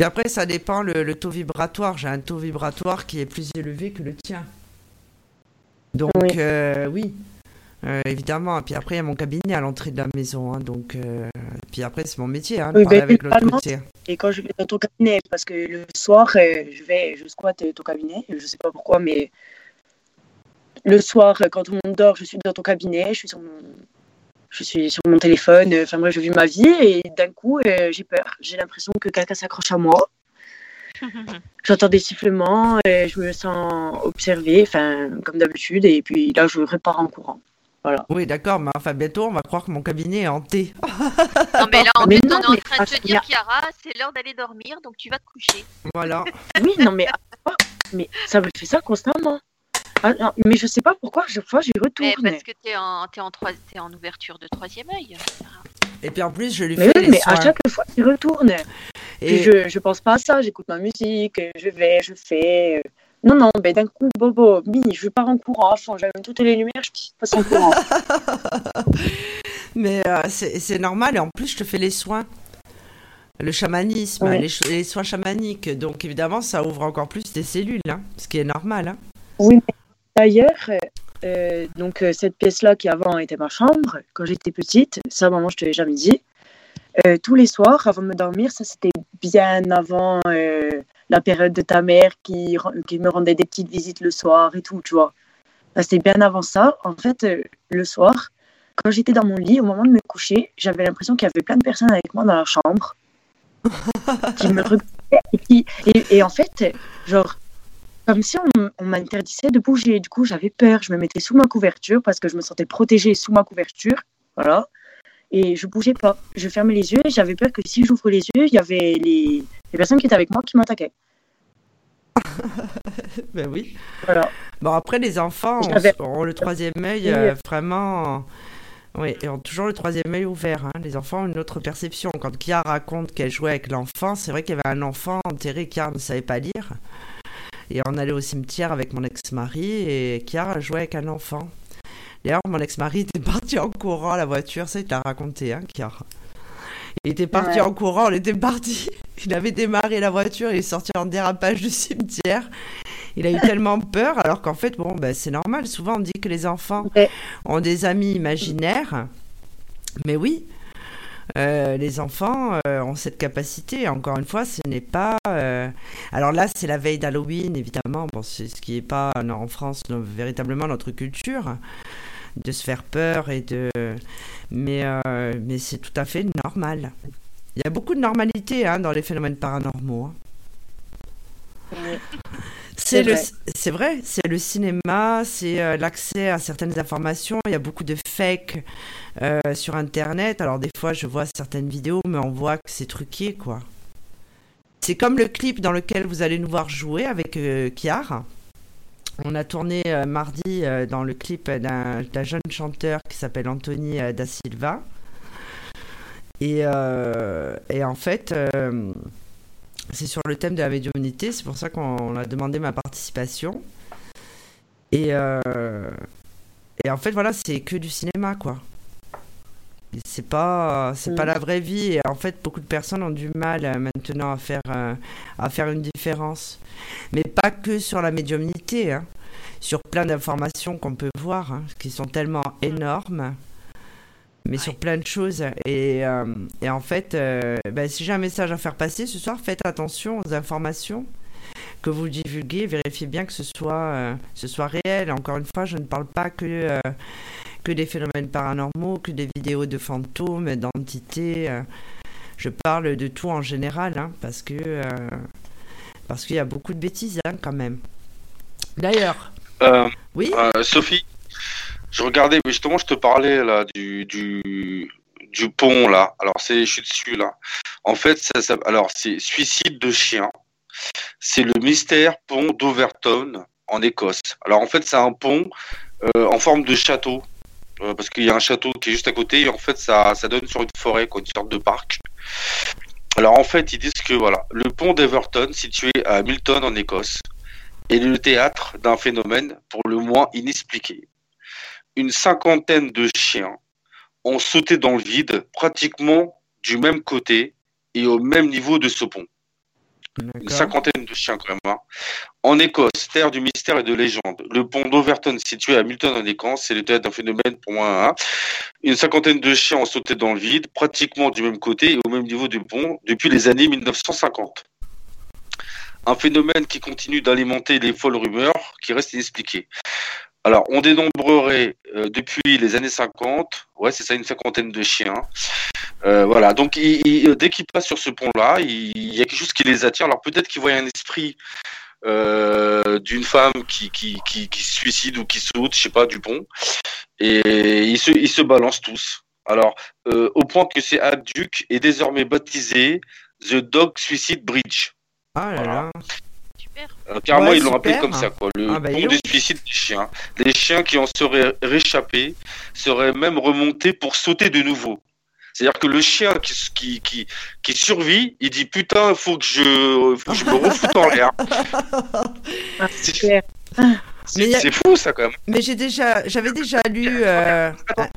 Et après, ça dépend le, le taux vibratoire. J'ai un taux vibratoire qui est plus élevé que le tien. Donc, Oui. euh, oui, Euh, évidemment. Et puis après, il y a mon cabinet à l'entrée de la maison. hein, donc, euh, puis après, c'est mon métier hein, de Oui, parler ben, avec l'autre côté. Et quand je vais dans ton cabinet, parce que le soir, euh, je vais, je squatte ton cabinet, je sais pas pourquoi, mais le soir, quand tout le monde dort, je suis dans ton cabinet, je suis sur mon, je suis sur mon téléphone, euh, enfin bref, je vis ma vie et d'un coup, euh, j'ai peur. J'ai l'impression que quelqu'un s'accroche à moi. J'entends des sifflements, et je me sens observée, enfin, comme d'habitude, et puis là, je repars en courant. Voilà. Oui, d'accord, mais enfin, bientôt, on va croire que mon cabinet est hanté. Non, mais là, en Mais fait, non, on est en train de te ah, dire, Chiara, c'est l'heure d'aller dormir, donc tu vas te coucher. Voilà. Oui, non, mais, mais ça me fait ça constamment. Ah, non, mais je sais pas pourquoi, chaque fois, j'y Mais retourne. parce que t'es en, t'es en, trois- t'es en ouverture de troisième œil. Et puis en plus, je lui Mais fais oui, les mais à chaque fois, j'y retourne. Puis Et je, je pense pas à ça, j'écoute ma musique, je vais, je fais. euh, Non, non, ben d'un coup, Bobo, mi, je pars en courant, j'allume toutes les lumières, je passe en courant. Mais euh, c'est c'est normal, et en plus, je te fais les soins. Le chamanisme, les, soins chamaniques. Donc, évidemment, ça ouvre encore plus tes cellules, hein, ce qui est normal. hein. Oui, mais d'ailleurs, euh, donc euh, cette pièce-là qui avant était ma chambre, quand j'étais petite, ça, maman, je te l'ai jamais dit. euh, tous les soirs, avant de me dormir, ça c'était bien avant euh, la période de ta mère qui, qui me rendait des petites visites le soir et tout, tu vois. C'était bien avant ça. En fait, le soir, quand j'étais dans mon lit, au moment de me coucher, j'avais l'impression qu'il y avait plein de personnes avec moi dans la chambre qui me regardaient et, qui, et, et en fait, genre, comme si on, on m'interdisait de bouger. Du coup, j'avais peur. Je me mettais sous ma couverture parce que je me sentais protégée sous ma couverture. Voilà. Et je bougeais pas. Je fermais les yeux et j'avais peur que si j'ouvre les yeux, il y avait les, les personnes qui étaient avec moi qui m'attaquaient. Ben oui. Voilà. Bon, après, les enfants ont, le troisième œil euh, vraiment. Oui, et ont toujours le troisième œil ouvert. hein. Les enfants ont une autre perception. Quand Kia raconte qu'elle jouait avec l'enfant, c'est vrai qu'il y avait un enfant enterré, Kia ne savait pas lire. Et on allait au cimetière avec mon ex-mari et Kia jouait avec un enfant. D'ailleurs, mon ex-mari était parti en courant à la voiture, ça il te l'a raconté, hein, Kia. Il était parti Ouais. en courant, on était parti. Il avait démarré la voiture, il est sorti en dérapage du cimetière. Il a eu tellement peur, alors qu'en fait, bon, ben, c'est normal. Souvent, on dit que les enfants Ouais. ont des amis imaginaires. Mais oui, euh, les enfants euh, ont cette capacité. Encore une fois, ce n'est pas. euh, Alors là, c'est la veille d'Halloween, évidemment. C'est ce qui n'est pas non, en France véritablement notre culture de se faire peur et de. Mais, mais c'est tout à fait normal. Il y a beaucoup de normalité hein, dans les phénomènes paranormaux. hein. C'est le, vrai. c'est vrai, c'est le cinéma, c'est euh, l'accès à certaines informations. Il y a beaucoup de fake euh, sur Internet. Alors des fois, je vois certaines vidéos, mais on voit que c'est truqué, quoi. C'est comme le clip dans lequel vous allez nous voir jouer avec euh, Kiar. On a tourné euh, mardi euh, dans le clip d'un jeune chanteur qui s'appelle Anthony Da Silva. Et, et en fait, c'est sur le thème de la médiumnité, c'est pour ça qu'on a demandé ma participation. Et, euh, et en fait, voilà, c'est que du cinéma, quoi. Et C'est pas, c'est pas Mm. la vraie vie. Et en fait, beaucoup de personnes ont du mal euh, maintenant à faire, euh, à faire une différence. Mais pas que sur la médiumnité, hein. sur plein d'informations qu'on peut voir, hein, qui sont tellement énormes mais sur plein de choses. Et, euh, et en fait, euh, ben, si j'ai un message à faire passer ce soir, faites attention aux informations que vous divulguez. Vérifiez bien que ce soit, euh, ce soit réel. Encore une fois, je ne parle pas que, euh, que des phénomènes paranormaux, que des vidéos de fantômes, d'entités. euh. je parle de tout en général, hein, parce que euh, parce qu'il y a beaucoup de bêtises hein, quand même. D'ailleurs, Euh, oui, euh, Sophie, je regardais, justement, je te parlais là du, du, du pont là. Alors, c'est, je suis dessus là. En fait, ça, ça- alors c'est suicide de chien. C'est le mystère pont d'Overton en Écosse. Alors, en fait, c'est un pont euh, en forme de château. euh, parce qu'il y a un château qui est juste à côté et en fait ça, ça donne sur une forêt, quoi, une sorte de parc. Alors en fait ils disent que voilà, le pont d'Everton situé à Milton en Écosse est le théâtre d'un phénomène pour le moins inexpliqué. Une cinquantaine de chiens ont sauté dans le vide pratiquement du même côté et au même niveau de ce pont. Une cinquantaine de chiens quand même. hein. En Écosse, terre du mystère et de légende, le pont d'Overton situé à Milton en Écosse, c'est le théâtre d'un phénomène pour moi. hein. Une cinquantaine de chiens ont sauté dans le vide, pratiquement du même côté et au même niveau du pont depuis les années 1950. Un phénomène qui continue d'alimenter les folles rumeurs qui restent inexpliquées. Alors, on dénombrerait euh, depuis les années 50, ouais, c'est ça, une cinquantaine de chiens. Euh, voilà, donc dès qu'ils passent sur ce pont-là, il, y a quelque chose qui les attire. Alors peut-être qu'ils voient un esprit euh, d'une femme qui, qui, qui, qui, se suicide ou qui saute, je sais pas, du pont, et ils se, ils se balancent tous. Alors, euh, au point que c'est Aqueduc est désormais baptisé The Dog Suicide Bridge. Ah là là. Euh, carrément, ils l'ont appelé comme ça, quoi. Le ah, bah, pont du suicide des chiens. Les chiens qui en seraient réchappés seraient même remontés pour sauter de nouveau. C'est-à-dire que le chien qui, qui, qui, survit, il dit putain, faut que je, faut que je me refoute en l'air. C'est fou ça quand même. Mais j'ai déjà, j'avais déjà lu. Euh, Attends,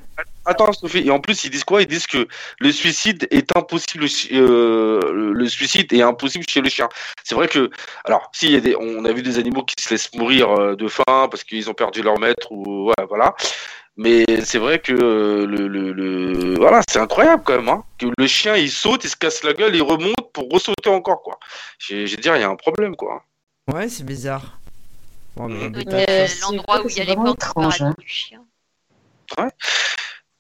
Sophie, et en plus ils disent quoi? Ils disent que le suicide est impossible, euh, le suicide est impossible chez le chien. C'est vrai que, alors, si y a des, on a vu des animaux qui se laissent mourir euh, de faim parce qu'ils ont perdu leur maître ou voilà. Mais c'est vrai que le, le, voilà, c'est incroyable quand même, hein, que le chien il saute, il se casse la gueule, il remonte pour ressauter encore quoi. J'ai dire, il y a un problème quoi. Ouais, c'est bizarre. Mhm. Euh, l'endroit où il y a les portes hein. du chien. Ouais.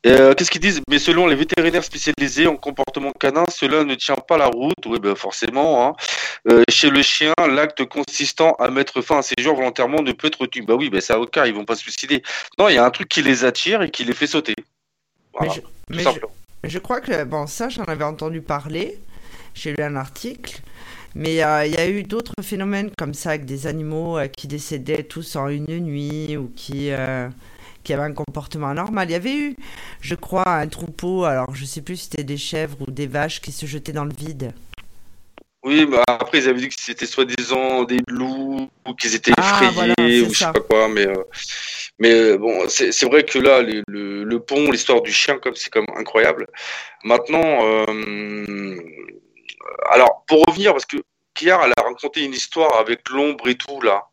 Euh, qu'est-ce qu'ils disent? Mais selon les vétérinaires spécialisés en comportement canin, cela ne tient pas la route. Oui, ben forcément. Hein. Euh, chez le chien, l'acte consistant à mettre fin à ses jours volontairement ne peut être tenu. Bah oui, ben c'est au cas, ils vont pas se suicider. Non, il y a un truc qui les attire et qui les fait sauter. Voilà, mais, je, je, crois que bon, ça, j'en avais entendu parler. J'ai lu un article. Mais euh, il y a eu d'autres phénomènes comme ça avec des animaux qui décédaient tous en une nuit ou qui qui avait un comportement anormal. Il y avait eu, je crois, un troupeau, alors je sais plus si c'était des chèvres ou des vaches qui se jetaient dans le vide. Oui, bah après ils avaient dit que c'était soi-disant des loups ou qu'ils étaient ah, effrayés ou je sais pas quoi, mais euh, mais euh, bon, c'est vrai que là le, le, pont, l'histoire du chien comme c'est comme incroyable. Maintenant, euh, alors pour revenir parce que Kiar elle a raconté une histoire avec l'ombre et tout là.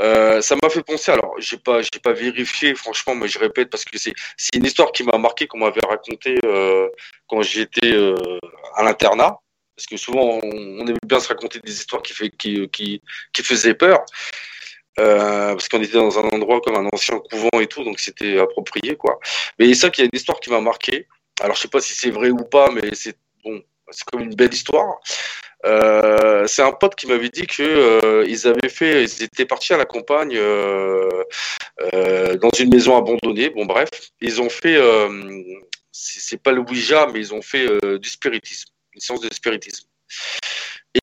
Euh, ça m'a fait penser, alors j'ai pas, j'ai pas vérifié franchement, mais je répète parce que c'est, c'est une histoire qui m'a marqué, qu'on m'avait raconté euh, quand j'étais euh, à l'internat, parce que souvent on, aimait bien se raconter des histoires qui, fait, qui, qui, qui faisaient peur, parce qu'on était dans un endroit comme un ancien couvent et tout, donc c'était approprié quoi. Mais ça qu'il y a une histoire qui m'a marqué. Alors je sais pas si c'est vrai ou pas, mais c'est bon, c'est comme une belle histoire. Euh, c'est un pote qui m'avait dit que euh, ils avaient fait, ils étaient partis à la campagne euh, dans une maison abandonnée. Bon bref, ils ont fait, c'est pas le Ouija, mais ils ont fait du spiritisme, une séance de spiritisme.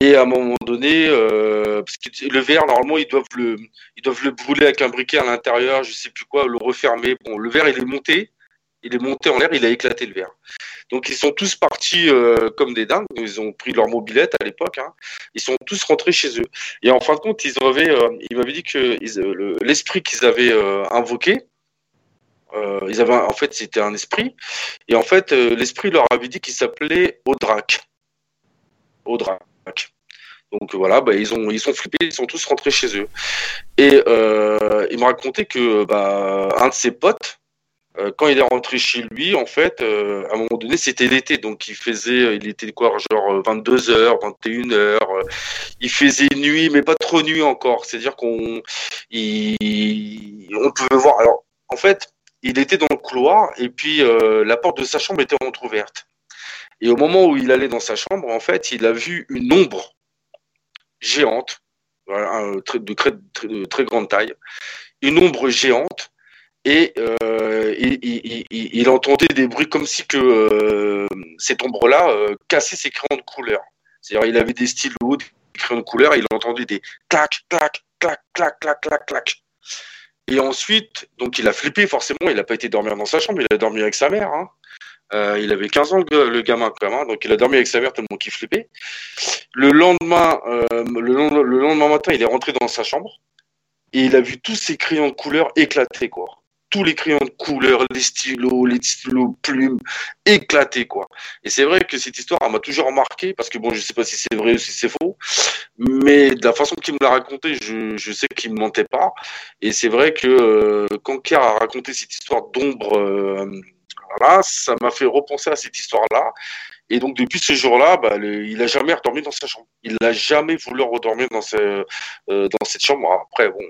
Et à un moment donné, parce que le verre, normalement, ils doivent le, ils doivent le brûler avec un briquet à l'intérieur, je sais plus quoi, le refermer. Bon, le verre, il est monté, il est monté en l'air, il a éclaté le verre. Donc ils sont tous partis euh, comme des dingues. Ils ont pris leur mobilette à l'époque. Hein. Ils sont tous rentrés chez eux. Et en fin de compte, ils avaient, euh, ils m'avaient dit que euh, l'esprit qu'ils avaient invoqué, ils avaient, en fait, c'était un esprit. Et en fait, l'esprit leur avait dit qu'il s'appelait Audrak. Audrak. Donc voilà, bah, ils ont ils sont flippés, ils sont tous rentrés chez eux. Et ils m'ont raconté que bah, un de ses potes euh, quand il est rentré chez lui, en fait, euh, à un moment donné, c'était l'été, donc il faisait, il était quoi, genre 22 h 21 h il faisait nuit, mais pas trop nuit encore. C'est-à-dire qu'on, on pouvait voir. Alors, en fait, il était dans le couloir et puis euh, la porte de sa chambre était entrouverte. Et au moment où il allait dans sa chambre, en fait, il a vu une ombre géante, de très grande taille, une ombre géante et euh, il, entendait des bruits comme si que euh, cette ombre-là euh, cassait ses crayons de couleur. C'est-à-dire il avait des stylos, des crayons de couleur, et il entendait des clac, clac, clac, clac, clac, clac, clac. Et ensuite, donc il a flippé forcément, il n'a pas été dormir dans sa chambre, il a dormi avec sa mère. Hein. il avait 15 ans le, gamin quand même, hein. donc il a dormi avec sa mère tellement qu'il flippait. Le lendemain, le, le, lendemain matin, il est rentré dans sa chambre et il a vu tous ses crayons de couleur éclater quoi tous les crayons de couleur, les stylos, les stylos plumes éclatés quoi. Et c'est vrai que cette histoire m'a toujours marqué parce que bon, je sais pas si c'est vrai ou si c'est faux, mais de la façon qu'il me l'a raconté, je, sais qu'il ne mentait pas. Et c'est vrai que euh, quand Kier a raconté cette histoire d'ombre, euh, ça m'a fait repenser à cette histoire-là. Et donc depuis ce jour-là, bah, il a jamais redormi dans sa chambre. Il n'a jamais voulu redormir dans, euh, dans cette chambre. Après, bon,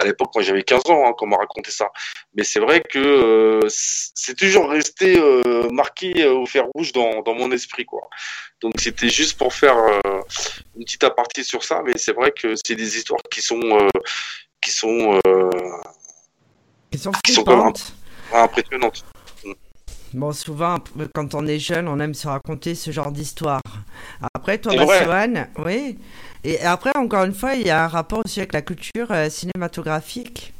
À l'époque, moi j'avais 15 ans hein, quand on m'a raconté ça. Mais c'est vrai que euh, c'est toujours resté euh, marqué au fer rouge dans, dans mon esprit. quoi. Donc c'était juste pour faire une petite aparté sur ça. Mais c'est vrai que c'est des histoires qui sont... qui sont, qui sont, qui sont quand même impressionnantes. Bon, souvent, quand on est jeune, on aime se raconter ce genre d'histoire. Après, toi, Bassoane, oui. Et après, encore une fois, il y a un rapport aussi avec la culture euh, cinématographique.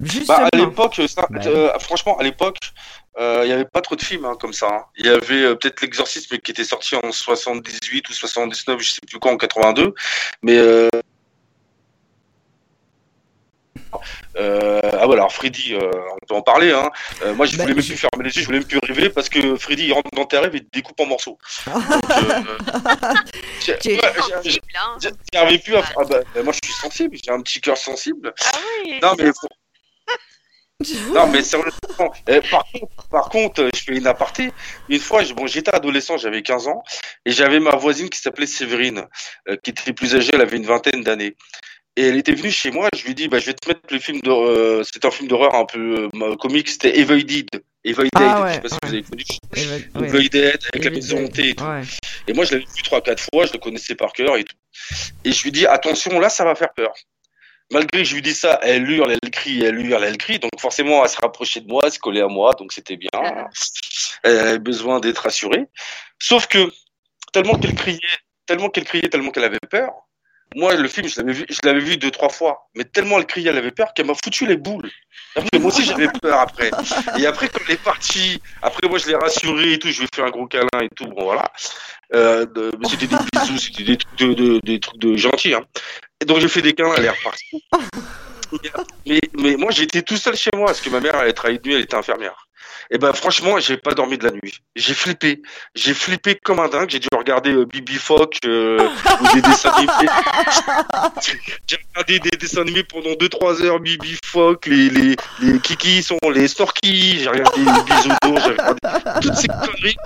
Justement. Bah, à l'époque, bah euh, franchement, à l'époque, euh, il n'y avait pas trop de films hein, comme ça. Hein. Il y avait peut-être L'Exorcisme qui était sorti en 78 ou 79, je sais plus quand, en 82. Mais euh, ah voilà, alors Freddy, euh, on peut en parler. Hein. Euh, moi, je bah, voulais même plus fermer les yeux, je voulais même plus rêver parce que Freddy il rentre dans tes rêves et te découpe en morceaux. J'y arrivais plus à. Ah bah, moi, je suis sensible, j'ai un petit cœur sensible. Ah oui. Non mais. non mais sérieusement, par, contre, par contre, je fais une aparté. Une fois, bon, j'étais adolescent, j'avais 15 ans, et j'avais ma voisine qui s'appelait Séverine, qui était plus âgée, elle avait une vingtaine d'années. Et elle était venue chez moi, je lui ai dit, bah, je vais te mettre le film d'horreur. Euh, c'était un film d'horreur un peu euh, comique, c'était Evaded. Evaded, ah, ouais, je sais pas si vous avez connu. Evaded, avec la maison hantée et tout. Et moi, je l'avais vu trois, quatre fois, je le connaissais par cœur et tout. Et je lui dis, attention, là, ça va faire peur. Malgré que je lui dis ça, elle hurle, elle crie, elle hurle, elle crie. Donc forcément, elle se rapprochait de moi, elle se collait à moi, donc c'était bien. Elle avait besoin d'être rassurée. Sauf que tellement qu'elle criait, tellement qu'elle criait, tellement qu'elle avait peur, moi, le film, je l'avais vu, je l'avais vu deux, trois fois. Mais tellement elle criait, elle avait peur qu'elle m'a foutu les boules. Après, moi aussi, j'avais peur après. Et après, quand elle est partie, après, moi, je l'ai rassurée et tout, je lui ai fait un gros câlin et tout. Bon, voilà. Euh, c'était des bisous, c'était des trucs de, des trucs de gentils. Hein. Et donc, j'ai fait des câlins, elle est repartie. Mais, mais moi, j'étais tout seul chez moi parce que ma mère, elle travaillait de nuit, elle était infirmière. Et ben franchement, j'ai pas dormi de la nuit. J'ai flippé. J'ai flippé comme un dingue. J'ai dû regarder euh, Bibi Fock euh, ou des dessins animés. j'ai regardé des dessins animés pendant 2-3 heures. Bibi Fock, les, les, les Kiki sont les Storky. J'ai regardé les Bisounours. J'ai regardé toutes ces conneries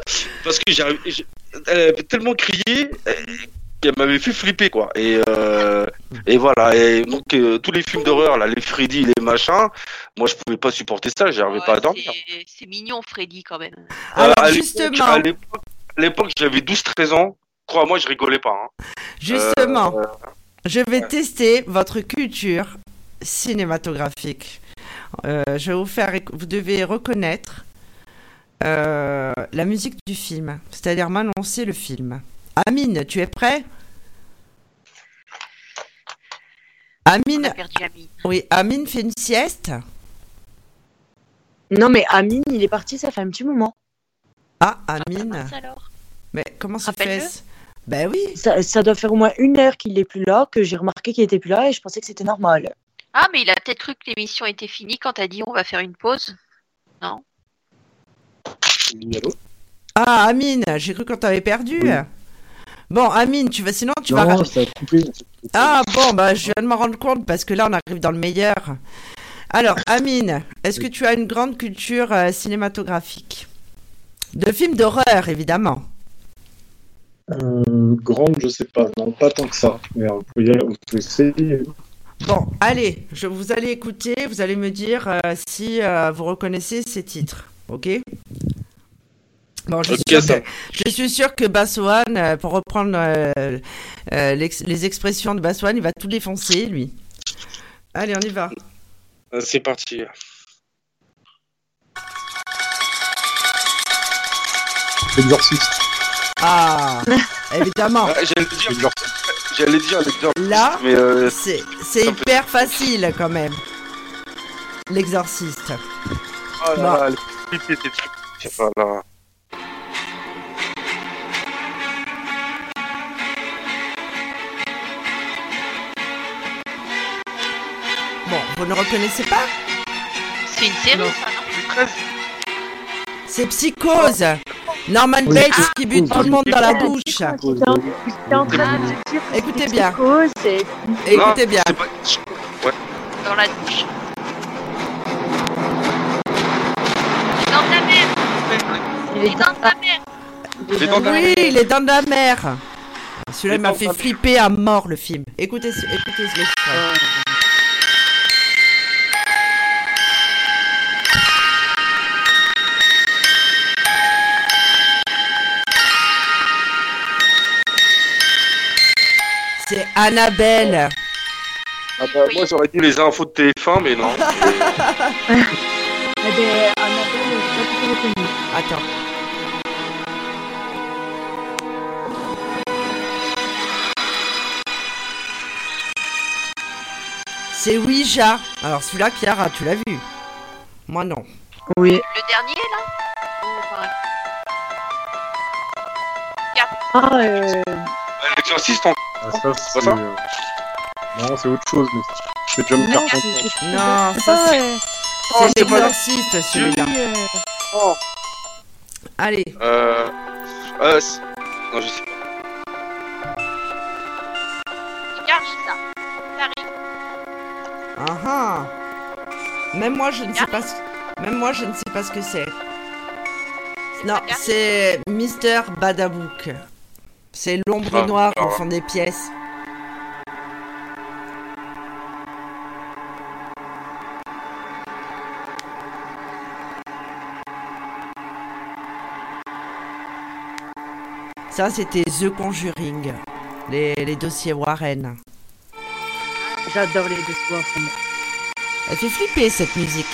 parce que j'ai elle avait tellement crié elle m'avait fait flipper quoi. Et euh, et voilà. Et donc euh, tous les films d'horreur là les Freddy les machins moi je pouvais pas supporter ça j'arrivais pas à dormir. c'est mignon Freddy quand même. Alors euh, justement. à l'époque j'avais 12 13 ans. Crois-moi je rigolais pas hein. justement je vais tester votre culture cinématographique. Je vais vous faire vous devez reconnaître la musique du film c'est-à-dire m'annoncer le film Amine, tu es prêt? Amine. Oui, Amine fait une sieste? Non, mais Amine, il est parti, ça fait un petit moment. Ah, Amine. Mais comment ça fait? Ben oui. Ça, doit faire au moins une heure qu'il n'est plus là, que j'ai remarqué qu'il était plus là et je pensais que c'était normal. Ah, mais il a peut-être cru que l'émission était finie quand t'as dit on va faire une pause. Non? Ah, Amine, j'ai cru qu'on t'avait perdu. Bon, Amine, tu vas sinon tu vas. Ah bon, bah je viens de m'en rendre compte parce que là on arrive dans le meilleur. Alors, Amine, est-ce que tu as une grande culture euh, cinématographique? De films d'horreur, évidemment. Euh, grande, je sais pas, non, pas tant que ça. Mais on peut, essayer. Bon, allez, je, vous allez écouter, vous allez me dire euh, si vous reconnaissez ces titres, ok? Bon, je, suis sûr que, je suis sûr que Bassoane, euh, pour reprendre euh, euh, les expressions de Bassoane, il va tout défoncer, lui. Allez, on y va. C'est parti. L'exorciste. Ah, évidemment. J'allais dire, l'exorciste. Là, c'est hyper facile quand même. L'exorciste. Oh là là, voilà. Vous ne reconnaissez pas C'est une série, ça, C'est Psychose Norman Bates qui bute tout le monde dans la douche. Écoutez bien. Écoutez bien. Dans la douche. Dans ta mer. Il est dans ta mer. Oui, il est dans la mer. Celui-là m'a fait flipper à mort le film. Écoutez, écoutez ce Annabelle. Ah bah, Moi, j'aurais dit les infos de TF1, mais non. Eh ben, Annabelle, je pas reconnu. Attends. C'est Ouija. Alors celui-là, Chiara, tu l'as vu Moi non. Oui. Le dernier, là? Enfin, Ah, euh, L'exorciste, en... Ah, ça, c'est. ça euh, Non, c'est autre chose, mais c'est John Carpenter. c'est- c'est Non, pas, ça, c'est- Oh, C'est c'est pas l'exorciste celui-là. Oh. Allez, Euh... euh, c'est- non, je sais pas. regarde ça. Ça arrive. ah ah. Même moi, je ne sais pas ce... Même moi, je ne sais pas ce que c'est. Non, c'est Mister Badabouk. C'est l'ombre Ah, noire au fond des pièces. Ça, c'était The Conjuring, les, les dossiers Warren. J'adore les deux soirs. Elle fait flipper cette musique.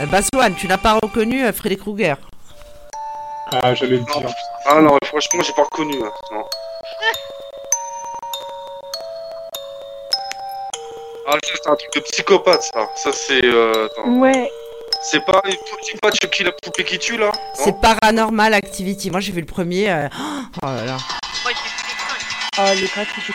Euh, Baswan, tu n'as pas reconnu euh, Freddy Krueger Ah, j'allais le Non. dire. Ah non, franchement, j'ai pas reconnu. hein. Non. Ah, c'est un truc de psychopathe, ça. Ça, c'est. Euh... Ouais. C'est pas, c'est pas Chucky la poupée qui tue, là? C'est Paranormal Activity. Moi, j'ai vu le premier. euh, Oh là là. Moi, j'ai vu les cinq. Ah, le 4, je C'est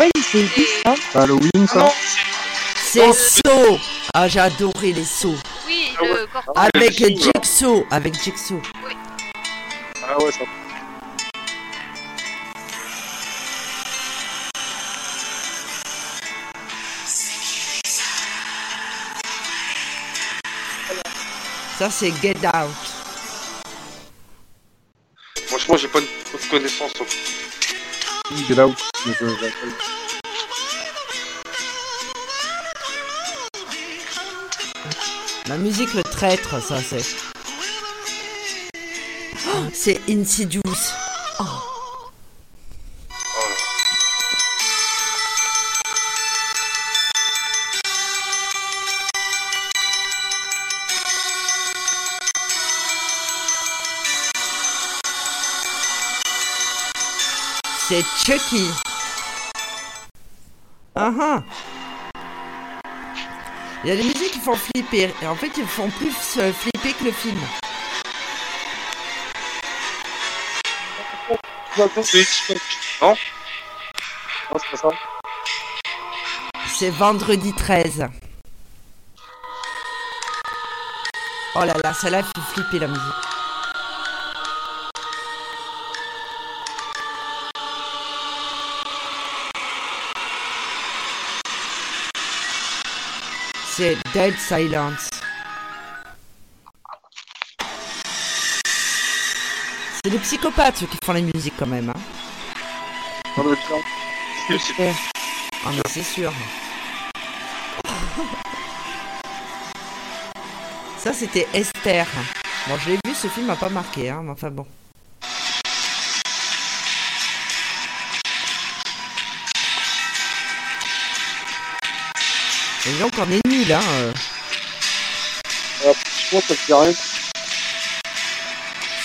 pas une série, Et- ça Halloween, Ah ça non, C'est Saw. Ah, j'ai adoré les sauts. Oui, le corps. Ah, Avec le. Jigsaw. Avec Jigsaw. Ah ouais, ça. Ça, c'est Get Out. Franchement, j'ai pas une bonne connaissance. hein. Get Out. j'appelle. La musique, le traître, ça, c'est. Oh, c'est Insidious. Oh. C'est Chucky. Ah ah. Il y a des musiques qui font flipper. Et en fait, ils font plus euh, flipper que le film. Non Non, c'est pas ça. C'est vendredi 13. Oh là là, celle-là fait flipper la musique. C'est Dead Silence. C'est des psychopathes ceux qui font la musique quand même. Hein. C'est- c'est- Ah mais c'est sûr. Ça c'était Esther. Bon je l'ai vu, ce film m'a pas marqué, hein, mais enfin bon. Donc on est nul hein. euh.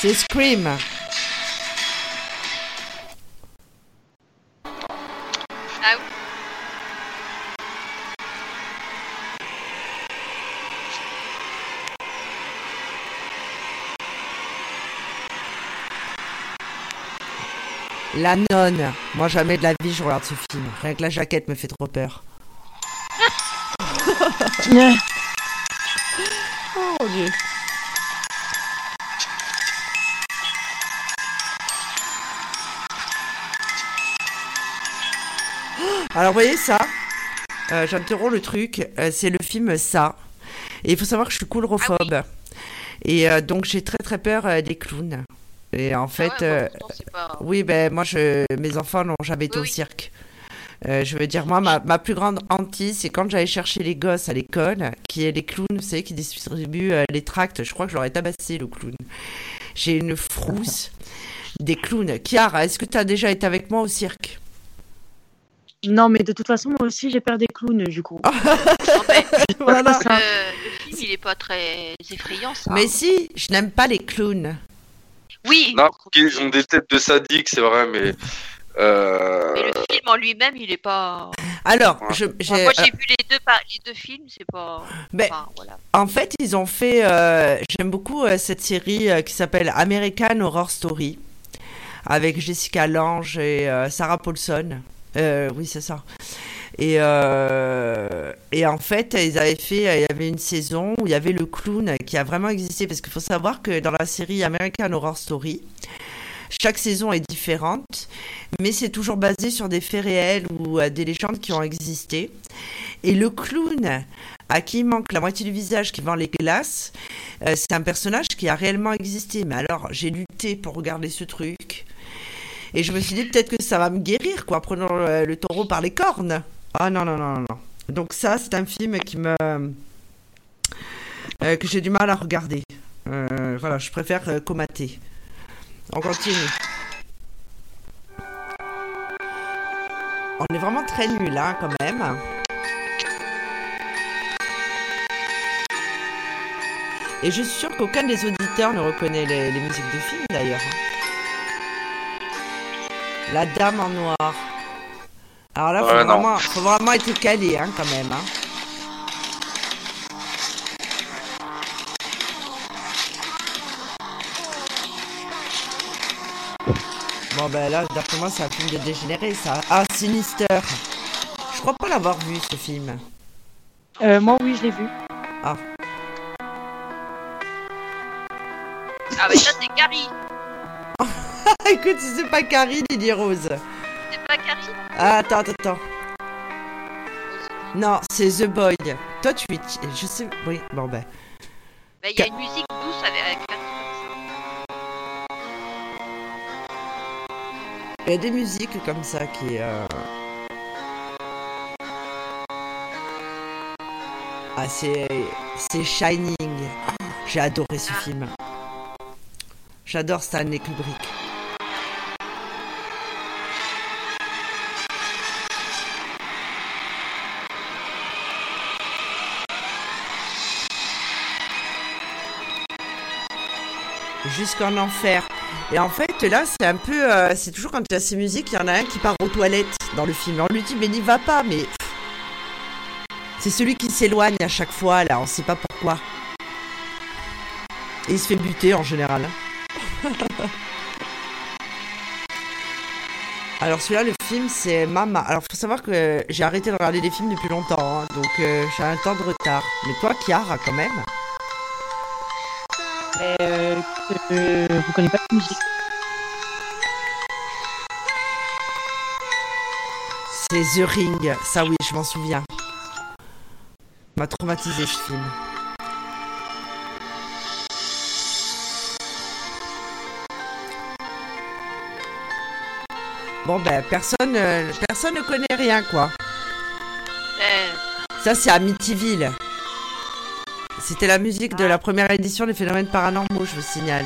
C'est Scream. Ah oui. La nonne. Moi jamais de la vie je regarde ce film. Rien que la jaquette me fait trop peur. Oh mon dieu. Alors, vous voyez ça euh, J'interromps le truc. euh, c'est le film Ça. Et il faut savoir que je suis coulrophobe. Et euh, donc, j'ai très très peur euh, des clowns. Et en fait, Ah ouais, moi, pas- oui, ben moi, je, mes enfants n'ont jamais été Oui, au cirque. Euh, je veux dire, moi, ma, ma plus grande hantise, c'est quand j'allais chercher les gosses à l'école, qui est les clowns, vous savez, qui distribuent euh, les tracts. Je crois que je leur ai tabassé, le clown. J'ai une frousse des clowns. Chiara, est-ce que tu as déjà été avec moi au cirque? Non, mais de toute façon, moi aussi, j'ai peur des clowns, du coup. Voilà. Le, le film, il est pas très effrayant, ça. Mais si, je n'aime pas les clowns. Oui, Non, ils ont des têtes de sadiques, c'est vrai, mais. Euh, mais le film en lui-même, il est pas. Alors, Ouais. je, Enfin, j'ai, moi, euh, j'ai vu les deux, les deux films, c'est pas. ben, Enfin, voilà. En fait, ils ont fait. euh, J'aime beaucoup euh, cette série euh, qui s'appelle American Horror Story avec Jessica Lange et euh, Sarah Paulson. Euh, oui, c'est ça. Et, euh, et en fait, ils avaient fait. Il y avait une saison où il y avait le clown qui a vraiment existé parce qu'il faut savoir que dans la série American Horror Story, chaque saison est différente, mais c'est toujours basé sur des faits réels ou euh, des légendes qui ont existé. Et le clown à qui manque la moitié du visage, qui vend les glaces, euh, c'est un personnage qui a réellement existé. Mais alors, j'ai lutté pour regarder ce truc. Et je me suis dit peut-être que ça va me guérir, quoi, prenant le, le taureau par les cornes. Ah non, non, non, non. Donc ça, c'est un film euh, que j'ai du mal à regarder. Euh, voilà, je préfère euh, comater. On continue. On est vraiment très nuls, hein, quand même. Et je suis sûre qu'aucun des auditeurs ne reconnaît les, les musiques de film d'ailleurs. La Dame en noir. Alors là, Ouais, non. vraiment, faut vraiment être calé hein, quand même. hein. Bon ben là, d'après moi, c'est un film de dégénéré ça. Ah, Sinister. Je crois pas l'avoir vu ce film. Euh, moi, oui, je l'ai vu. Ah, mais ça, c'est Carrie. Ah, écoute, si c'est pas Carrie, Lily Rose. C'est pas Carrie Ah, attends, attends, attends. Non, c'est The Boy. Toi, tu es. Je sais. Oui, bon ben. Bah, Il y a une musique douce avec, Il y a des musiques comme ça qui. euh, Ah, c'est. C'est Shining. J'ai adoré ce film. J'adore Stanley Kubrick. Jusqu'en enfer. Et en fait, là, c'est un peu. euh, c'est toujours quand il y a ces musiques, il y en a un qui part aux toilettes dans le film. On lui dit, mais n'y va pas, mais. C'est celui qui s'éloigne à chaque fois, là, on sait pas pourquoi. Et il se fait buter en général. Alors celui-là, le film, c'est Mama. Alors faut savoir que j'ai arrêté de regarder des films depuis longtemps, hein, donc euh, j'ai un temps de retard. Mais toi, Chiara, quand même. Euh, euh, vous connaissez pas la musique C'est The Ring. Ça oui, je m'en souviens. M'a traumatisé ce film. Bon ben personne, euh, personne ne connaît rien quoi. Euh, Ça c'est Amityville. C'était la musique de la première édition des phénomènes paranormaux, je vous signale.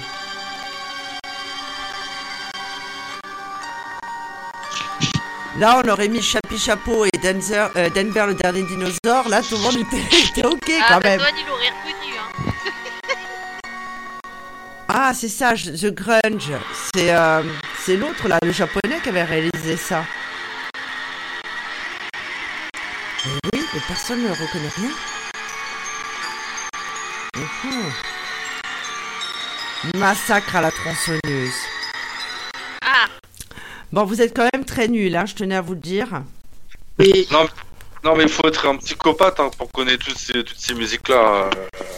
Là, on aurait mis Chapi Chapeau et Denver, euh, Denver le dernier dinosaure. Là, tout le monde était, ok Ah, quand bah, même. Antoine, il aurait reconnu. Hein. Ah, c'est ça, The Grunge. C'est euh, c'est l'autre là, le japonais qui avait réalisé ça. Mais oui, mais personne ne reconnaît rien. Massacre à la tronçonneuse. Ah, Bon, vous êtes quand même très nuls, hein, je tenais à vous le dire. Non, mais il faut être un psychopathe hein, pour connaître toutes ces, toutes ces musiques-là. euh,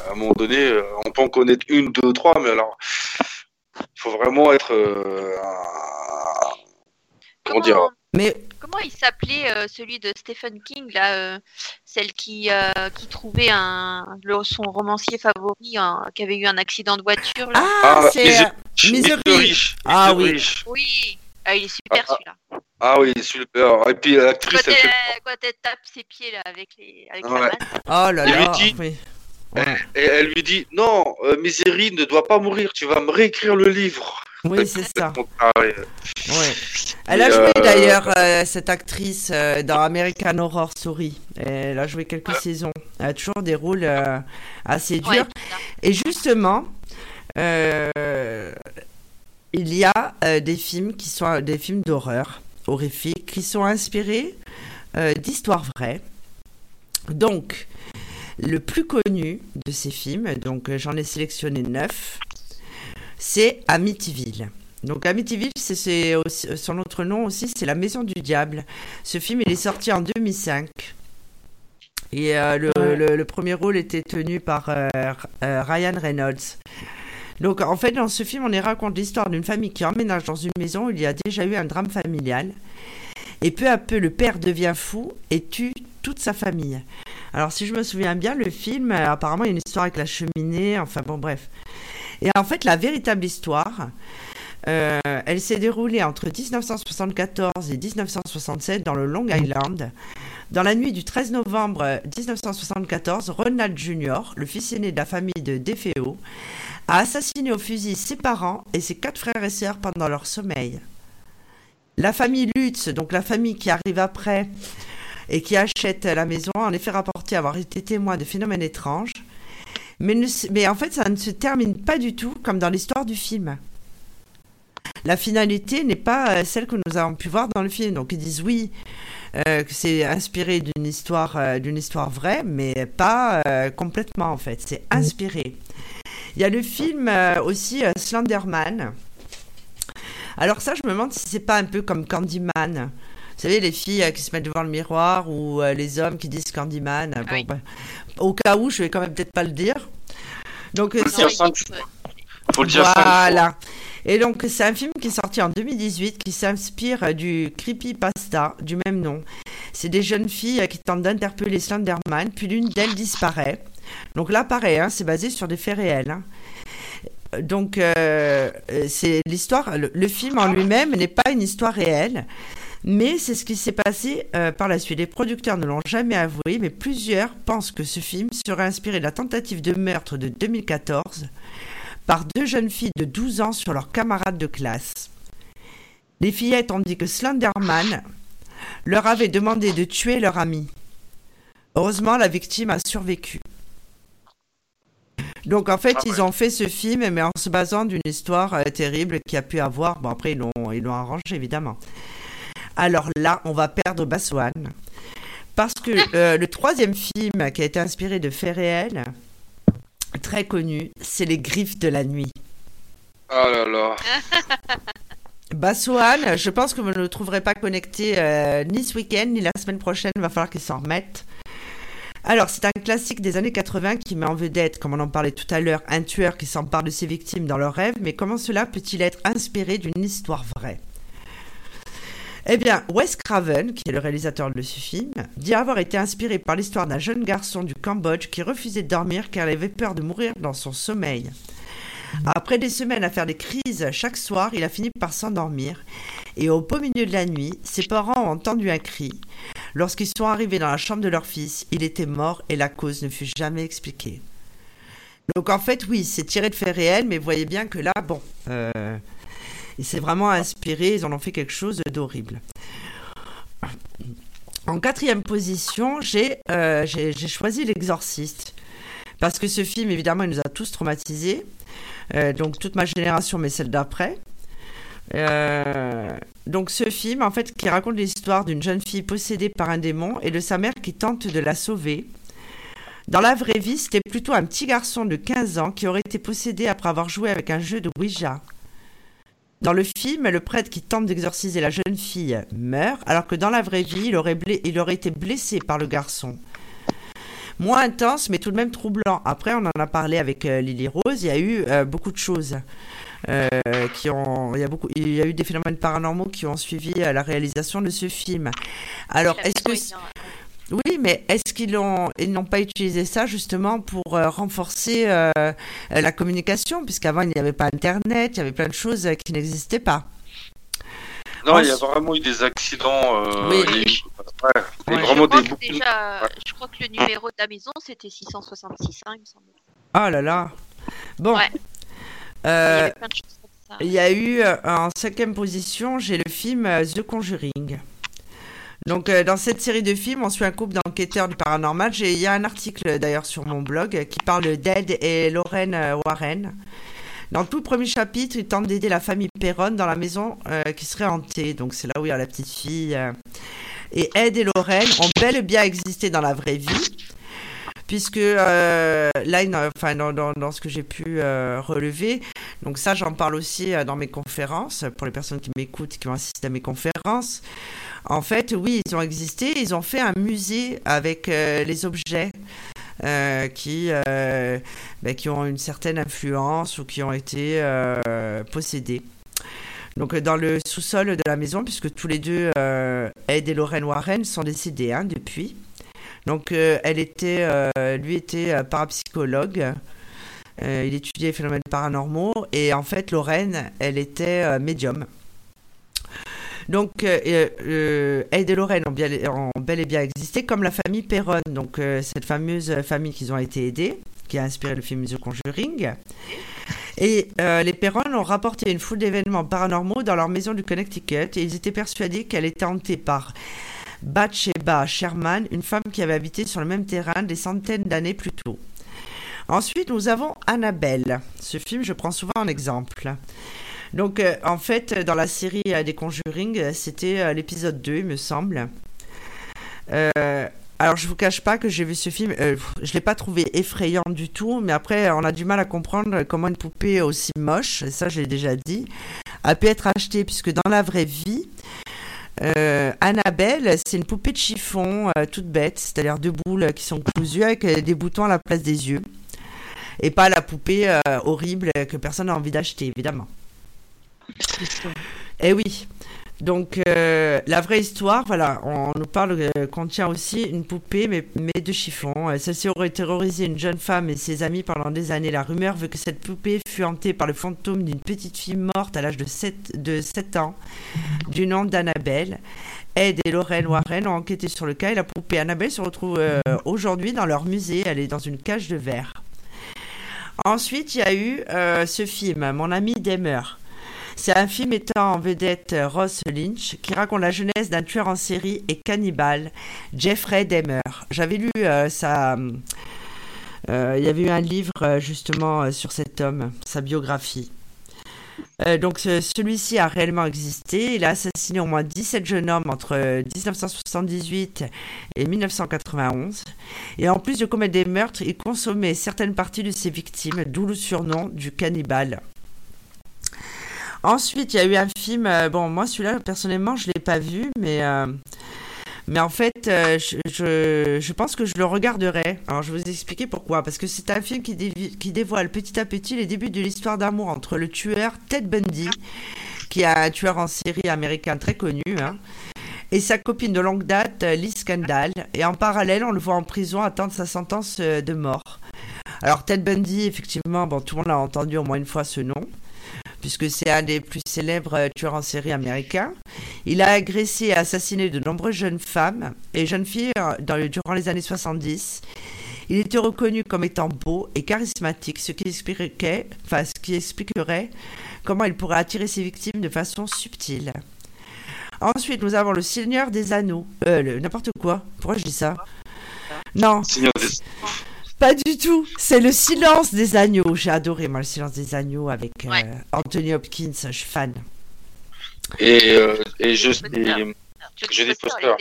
à un moment donné, euh, on peut en connaître une, deux, trois, mais alors, il faut vraiment être. euh, un- comment dire Mais Comment il s'appelait euh, celui de Stephen King, là, euh, celle qui, euh, qui trouvait un, le- son romancier favori hein, qui avait eu un accident de voiture là? ah, c'est Misery- Ah oui. Rich. Oui, Ah, il est super Ah, celui-là. Ah oui, super. Et puis l'actrice, Quand elle fait- quand elle tape ses pieds là avec les avec Ouais. la main. Oh là là. dit- oui. et elle lui dit non, euh, Misery ne doit pas mourir. Tu vas me réécrire le livre. Oui, c'est ça. Ouais. Elle a Et, joué euh, d'ailleurs euh, cette actrice euh, dans American Horror Story. Elle a joué quelques saisons. Elle a toujours des rôles euh, assez durs. Ouais. Et justement, euh, il y a euh, des films qui sont des films d'horreur horrifiques qui sont inspirés euh, d'histoires vraies. Donc, le plus connu de ces films, donc j'en ai sélectionné neuf, c'est Amityville. Donc Amityville, c'est, aussi- son autre nom aussi, c'est La Maison du Diable. Ce film, il est sorti en 2005. Et euh, le, Ouais. le- le premier rôle était tenu par euh, euh, Ryan Reynolds. Donc en fait, dans ce film, on y raconte l'histoire d'une famille qui emménage dans une maison où il y a déjà eu un drame familial. Et peu à peu, le père devient fou et tue toute sa famille. Alors si je me souviens bien, le film, euh, apparemment, il y a une histoire avec la cheminée, enfin bon bref. Et en fait, la véritable histoire, euh, elle s'est déroulée entre 1974 et 1967 dans le Long Island. Dans la nuit du 13 novembre 1974, Ronald Jr., le fils aîné de la famille de DeFeo, a assassiné au fusil ses parents et ses quatre frères et sœurs pendant leur sommeil. La famille Lutz, donc la famille qui arrive après et qui achète la maison, en effet rapporté avoir été témoin de phénomènes étranges. Mais, ne se- mais en fait, ça ne se termine pas du tout comme dans l'histoire du film. La finalité n'est pas euh, celle que nous avons pu voir dans le film. Donc ils disent oui, euh, que c'est inspiré d'une histoire, euh, d'une histoire vraie, mais pas euh, complètement en fait. C'est inspiré. Il y a le film aussi Slenderman. Alors ça, je me demande si c'est pas un peu comme Candyman. Vous savez, les filles euh, qui se mettent devant le miroir ou euh, les hommes qui disent Candyman. Bon, oui. bah, au cas où, je vais quand même peut-être pas le dire. Donc, euh, Faut dire cinq ouais. Faut le dire cinq fois. voilà. Et donc, c'est un film qui est sorti en 2018 qui s'inspire du creepypasta du même nom. C'est des jeunes filles euh, qui tentent d'interpeller Slenderman, puis l'une d'elles disparaît. Donc là, pareil, hein, c'est basé sur des faits réels. hein. Donc, euh, euh, c'est l'histoire. Le, le film en lui-même n'est pas une histoire réelle, mais c'est ce qui s'est passé euh, par la suite. Les producteurs ne l'ont jamais avoué, mais plusieurs pensent que ce film serait inspiré de la tentative de meurtre de 2014 par deux jeunes filles de 12 ans sur leurs camarades de classe. Les fillettes ont dit que Slenderman leur avait demandé de tuer leur ami. Heureusement, la victime a survécu. Donc en fait, Ah ouais. ils ont fait ce film, mais en se basant d'une histoire euh, terrible qui a pu avoir. Bon, après, ils l'ont, ils l'ont arrangé, évidemment. Alors là, on va perdre Baswan. Parce que euh, le troisième film qui a été inspiré de faits réels, très connu, c'est Les Griffes de la Nuit. Oh là là. Bassoane, je pense que vous ne le trouverez pas connecté euh, ni ce week-end ni la semaine prochaine. Il va falloir qu'il s'en remette. Alors, c'est un classique des années 80 qui met en vedette, comme on en parlait tout à l'heure, un tueur qui s'empare de ses victimes dans leurs rêves. Mais comment cela peut-il être inspiré d'une histoire vraie? Eh bien, Wes Craven, qui est le réalisateur de ce film, dit avoir été inspiré par l'histoire d'un jeune garçon du Cambodge qui refusait de dormir car il avait peur de mourir dans son sommeil. Après des semaines à faire des crises chaque soir, il a fini par s'endormir. Et au beau milieu de la nuit, ses parents ont entendu un cri. Lorsqu'ils sont arrivés dans la chambre de leur fils, il était mort et la cause ne fut jamais expliquée. Donc en fait, oui, c'est tiré de faits réels, mais voyez bien que là, bon, euh, il s'est vraiment inspiré, ils en ont fait quelque chose d'horrible. En quatrième position, j'ai euh, choisi L'Exorciste. Parce que ce film, évidemment, il nous a tous traumatisés. Euh, donc toute ma génération, mais celle d'après. Euh, donc ce film, en fait, qui raconte l'histoire d'une jeune fille possédée par un démon et de sa mère qui tente de la sauver. Dans la vraie vie, c'était plutôt un petit garçon de 15 ans qui aurait été possédé après avoir joué avec un jeu de Ouija. Dans le film, le prêtre qui tente d'exorciser la jeune fille meurt, alors que dans la vraie vie, il aurait, blé- il aurait été blessé par le garçon. Moins intense, mais tout de même troublant. Après, on en a parlé avec euh, Lily Rose, il y a eu euh, beaucoup de choses. qui ont, il y a beaucoup, il y a eu des phénomènes paranormaux qui ont suivi la réalisation de ce film. Alors, est-ce que oui, mais est-ce qu'ils ils n'ont pas utilisé ça justement pour renforcer la communication, puisqu'avant il n'y avait pas Internet, il y avait plein de choses qui n'existaient pas. Non, il y a vraiment eu des accidents. Euh, oui, vraiment je, crois déjà, je crois que le numéro de la maison c'était 666, hein, il me semble. Ah là là. Bon. Euh, il y a eu euh, en cinquième position, j'ai le film The Conjuring. Donc, dans cette série de films, on suit un couple d'enquêteurs du paranormal. Il y a un article d'ailleurs sur mon blog qui parle d'Ed et Lorraine Warren. Dans tout premier chapitre, il tente d'aider la famille Perron dans la maison euh, qui serait hantée. Donc c'est là où il y a la petite fille. Euh. Et Ed et Lorraine ont bel et bien existé dans la vraie vie. Puisque euh, là, enfin, dans, ce que j'ai pu relever, donc ça j'en parle aussi dans mes conférences, pour les personnes qui m'écoutent, qui vont assister à mes conférences. En fait, oui, ils ont existé, ils ont fait un musée avec les objets. Euh, qui, euh, ben, qui ont une certaine influence ou qui ont été euh, possédés. Donc dans le sous-sol de la maison, puisque tous les deux, Ed et Lorraine Warren, sont décédés hein, depuis. Donc elle était, lui était parapsychologue. il étudiait les phénomènes paranormaux et en fait Lorraine, elle était médium. Donc, euh, euh, euh, Ed et Lorraine ont, bien, bel et bien existé, comme la famille Perron, donc cette fameuse famille qu'ils ont été aidés, qui a inspiré le film The Conjuring. Et les Perron ont rapporté une foule d'événements paranormaux dans leur maison du Connecticut et ils étaient persuadés qu'elle était hantée par Bathsheba Sherman, une femme qui avait habité sur le même terrain des centaines d'années plus tôt. Ensuite, nous avons Annabelle. Ce film, je prends souvent en exemple. Donc, euh, en fait, dans la série euh, des Conjuring, euh, c'était l'épisode 2, il me semble. alors, je vous cache pas que j'ai vu ce film, je l'ai pas trouvé effrayant du tout, mais après, on a du mal à comprendre comment une poupée aussi moche, ça j'ai déjà dit, a pu être achetée, puisque dans la vraie vie, Annabelle, c'est une poupée de chiffon toute bête, c'est-à-dire deux boules qui sont cousues avec des boutons à la place des yeux. Et pas la poupée horrible que personne n'a envie d'acheter, évidemment. Eh oui. Donc euh, la vraie histoire, voilà, on nous parle euh, contient aussi une poupée mais, mais de chiffon. Euh, celle-ci aurait terrorisé une jeune femme et ses amis pendant des années. La rumeur veut que cette poupée fut hantée par le fantôme d'une petite fille morte à l'âge de 7, de 7 ans, du nom d'Annabelle. Ed et Lorraine Warren ont enquêté sur le cas et la poupée Annabelle se retrouve aujourd'hui dans leur musée. Elle est dans une cage de verre. Ensuite, il y a eu ce film, Mon ami demeure. C'est un film mettant en vedette Ross Lynch qui raconte la jeunesse d'un tueur en série et cannibale, Jeffrey Dahmer. J'avais lu euh, sa. Euh, il y avait eu un livre euh, justement sur cet homme, sa biographie. donc celui-ci a réellement existé. Il a assassiné au moins 17 jeunes hommes entre 1978 et 1991. Et en plus de commettre des meurtres, il consommait certaines parties de ses victimes, d'où le surnom du cannibale. Ensuite, il y a eu un film. Euh, bon, moi, celui-là, personnellement, je ne l'ai pas vu, mais. Euh, mais en fait, euh, je, je, pense que je le regarderai. Alors, je vais vous expliquer pourquoi. Parce que c'est un film qui, dévoile petit à petit les débuts de l'histoire d'amour entre le tueur Ted Bundy, qui est un tueur en série américain très connu, hein, et sa copine de longue date, Liz Scandal. Et en parallèle, on le voit en prison attendre sa sentence de mort. Alors, Ted Bundy, effectivement, bon, tout le monde a entendu au moins une fois ce nom puisque c'est un des plus célèbres euh, tueurs en série américains. Il a agressé et assassiné de nombreuses jeunes femmes et jeunes filles euh, durant les années 70. Il était reconnu comme étant beau et charismatique, ce qui, expliquerait, enfin, ce qui expliquerait comment il pourrait attirer ses victimes de façon subtile. Ensuite, nous avons le Seigneur des Anneaux. Euh, n'importe quoi. Pourquoi je dis ça? Non. Seigneur des... Pas du tout. C'est le silence des agneaux. J'ai adoré, moi, le silence des agneaux avec euh, Anthony Hopkins. Je suis fan. Et, euh, et je, je des posters.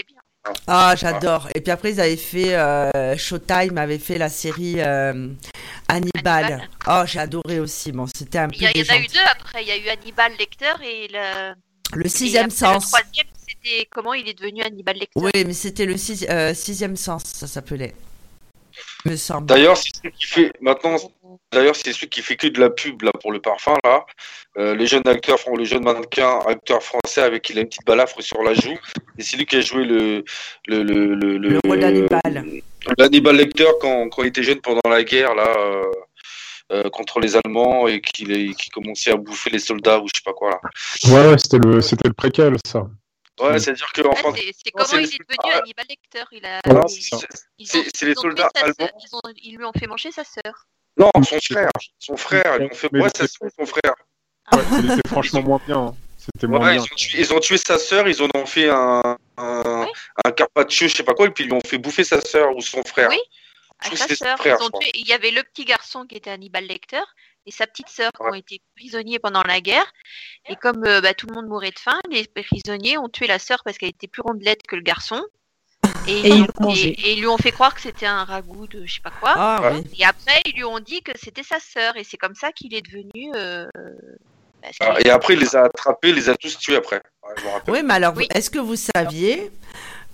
Ah, j'adore. Et puis après, ils avaient fait. Euh, Showtime avait fait la série Hannibal. Oh, j'ai adoré aussi. Bon, c'était un peu. Il y, en a eu deux après. Il y a eu Hannibal Lecter et le. Le sixième sens. Le troisième, c'était comment il est devenu Hannibal Lecter? Oui, mais c'était le sixième sens, ça s'appelait. Me semble. D'ailleurs, c'est celui qui fait maintenant. D'ailleurs, c'est celui qui fait que de la pub là pour le parfum là. Euh, le jeune acteur, le jeune mannequin, acteur français avec qui il a une petite balafre sur la joue. Et c'est lui qui a joué le le le le, Le rôle d'Hannibal. l'Hannibal Lecter quand, quand il était jeune pendant la guerre là euh, euh, contre les Allemands et qu'il est- qu'il commençait à bouffer les soldats ou je sais pas quoi là. Ouais, ouais, c'était le, c'était le préquel, ça. Ouais, c'est à dire que en Ouais, France, c'est comment il est devenu Hannibal Lecter. Il a, c'est ça. ils C'est- ont- c'est les soldats sa allemands. sœur. Ils, ont- ils lui ont fait manger sa sœur. non, son frère, son frère, ils ont fait ouais, c'est- c'est son frère. Ouais, c'était franchement moins bien. hein. C'était moins Ouais, bien. ils, ont tué, ils ont tué sa sœur, ils en ont fait un, un, Ouais. un carpaccio, je sais pas quoi, et puis ils lui ont fait bouffer sa sœur ou son frère. Oui, À sa sœur. tué- Il y avait le petit garçon qui était Hannibal Lecter et sa petite sœur qui ont été prisonniers pendant la guerre. Et comme euh, bah, tout le monde mourait de faim, les prisonniers ont tué la sœur parce qu'elle était plus rondelette que le garçon. Et, Et ils, ont- et- et ils lui ont fait croire que c'était un ragoût de je sais pas quoi. Ah oui. Et après, ils lui ont dit que c'était sa sœur. Et c'est comme ça qu'il est devenu. euh, qu'il- Ah, Et après, il les a attrapés, il les a tous tués après. Ouais, je me rappelle. Oui, mais alors, Oui. est-ce que vous saviez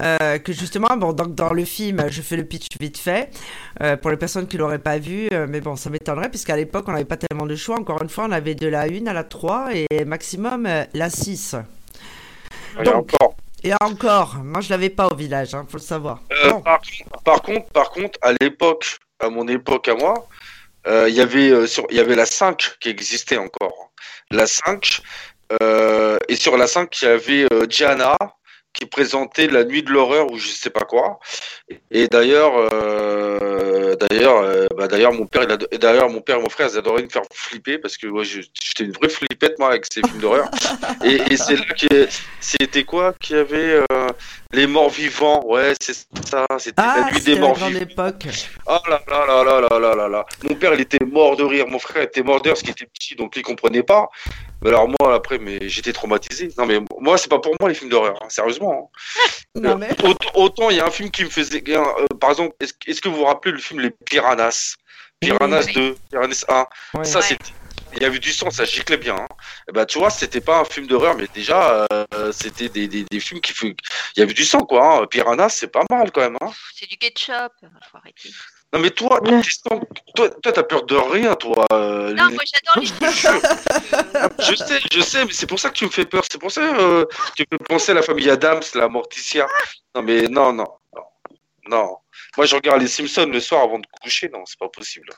euh, que justement, bon, donc dans le film, je fais le pitch vite fait, euh, pour les personnes qui l'auraient pas vu, euh, mais bon, ça m'étonnerait, puisqu'à l'époque, on n'avait pas tellement de choix. Encore une fois, on avait de la 1 à la 3 et maximum la 6. Et donc- encore. Et encore, moi je l'avais pas au village, hein, faut le savoir. Bon. par, par contre, par contre, à l'époque, à mon époque à moi, il y avait sur, il y avait la 5 qui existait encore. La 5 euh, et sur la 5 il y avait euh, Gianna qui présentait la nuit de l'horreur ou je sais pas quoi. Et d'ailleurs, euh, d'ailleurs, euh, bah, d'ailleurs mon père, et d'ailleurs mon père et mon frère, ils adoraient me faire flipper parce que moi, j'étais une vraie flippette moi avec ces films d'horreur. et et c'est là que c'était quoi qu'il y avait euh, les morts vivants. Ouais, c'est ça. C'était Ah, la nuit des morts grande vivants. époque. Oh là là là là là là là là. Mon père, il était mort de rire. Mon frère était mort de rire parce qu'il était petit, donc il comprenait pas. Mais alors moi, après, mais j'étais traumatisé. Non mais moi, c'est pas pour moi les films d'horreur. hein, sérieusement. hein. Non, mais... Autant, autant il y a un film qui me faisait. euh, par exemple, est-ce est-ce que vous vous rappelez le film Les Piranhas? Piranhas Oui. 2, Piranhas 1. Ouais. Ça, Ouais. c'était. Il y avait du sang, ça giclait bien. hein. Et ben, tu vois, c'était pas un film d'horreur, mais déjà, euh, c'était des, des, des films qui. Il y avait du sang, quoi. hein. Piranhas, c'est pas mal quand même. Hein. C'est du ketchup. Faut arrêter. Non, mais toi, sang- toi, toi, t'as peur de rien, toi. euh, Non, les- moi j'adore les ketchup. Je sais, je sais, mais c'est pour ça que tu me fais peur. C'est pour ça euh, que tu peux penser à la famille Adams, la Morticia. Non, mais non, non, non. Non. Moi, je regarde les Simpsons le soir avant de coucher. Non, c'est pas possible.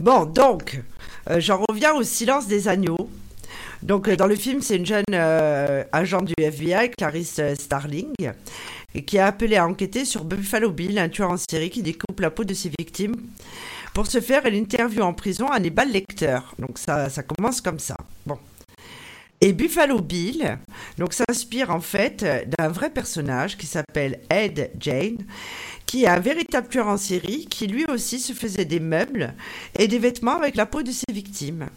Bon, donc, j'en reviens au silence des agneaux. Donc, euh, dans le film, c'est une jeune euh, agent du FBI, Clarice euh, Starling, qui a appelé à enquêter sur Buffalo Bill, un tueur en série qui découpe la peau de ses victimes. Pour ce faire, elle interviewe en prison Hannibal Lecter. Donc, ça, commence comme ça. Et Buffalo Bill donc s'inspire en fait d'un vrai personnage qui s'appelle Ed Jane, qui est un véritable tueur en série qui lui aussi se faisait des meubles et des vêtements avec la peau de ses victimes.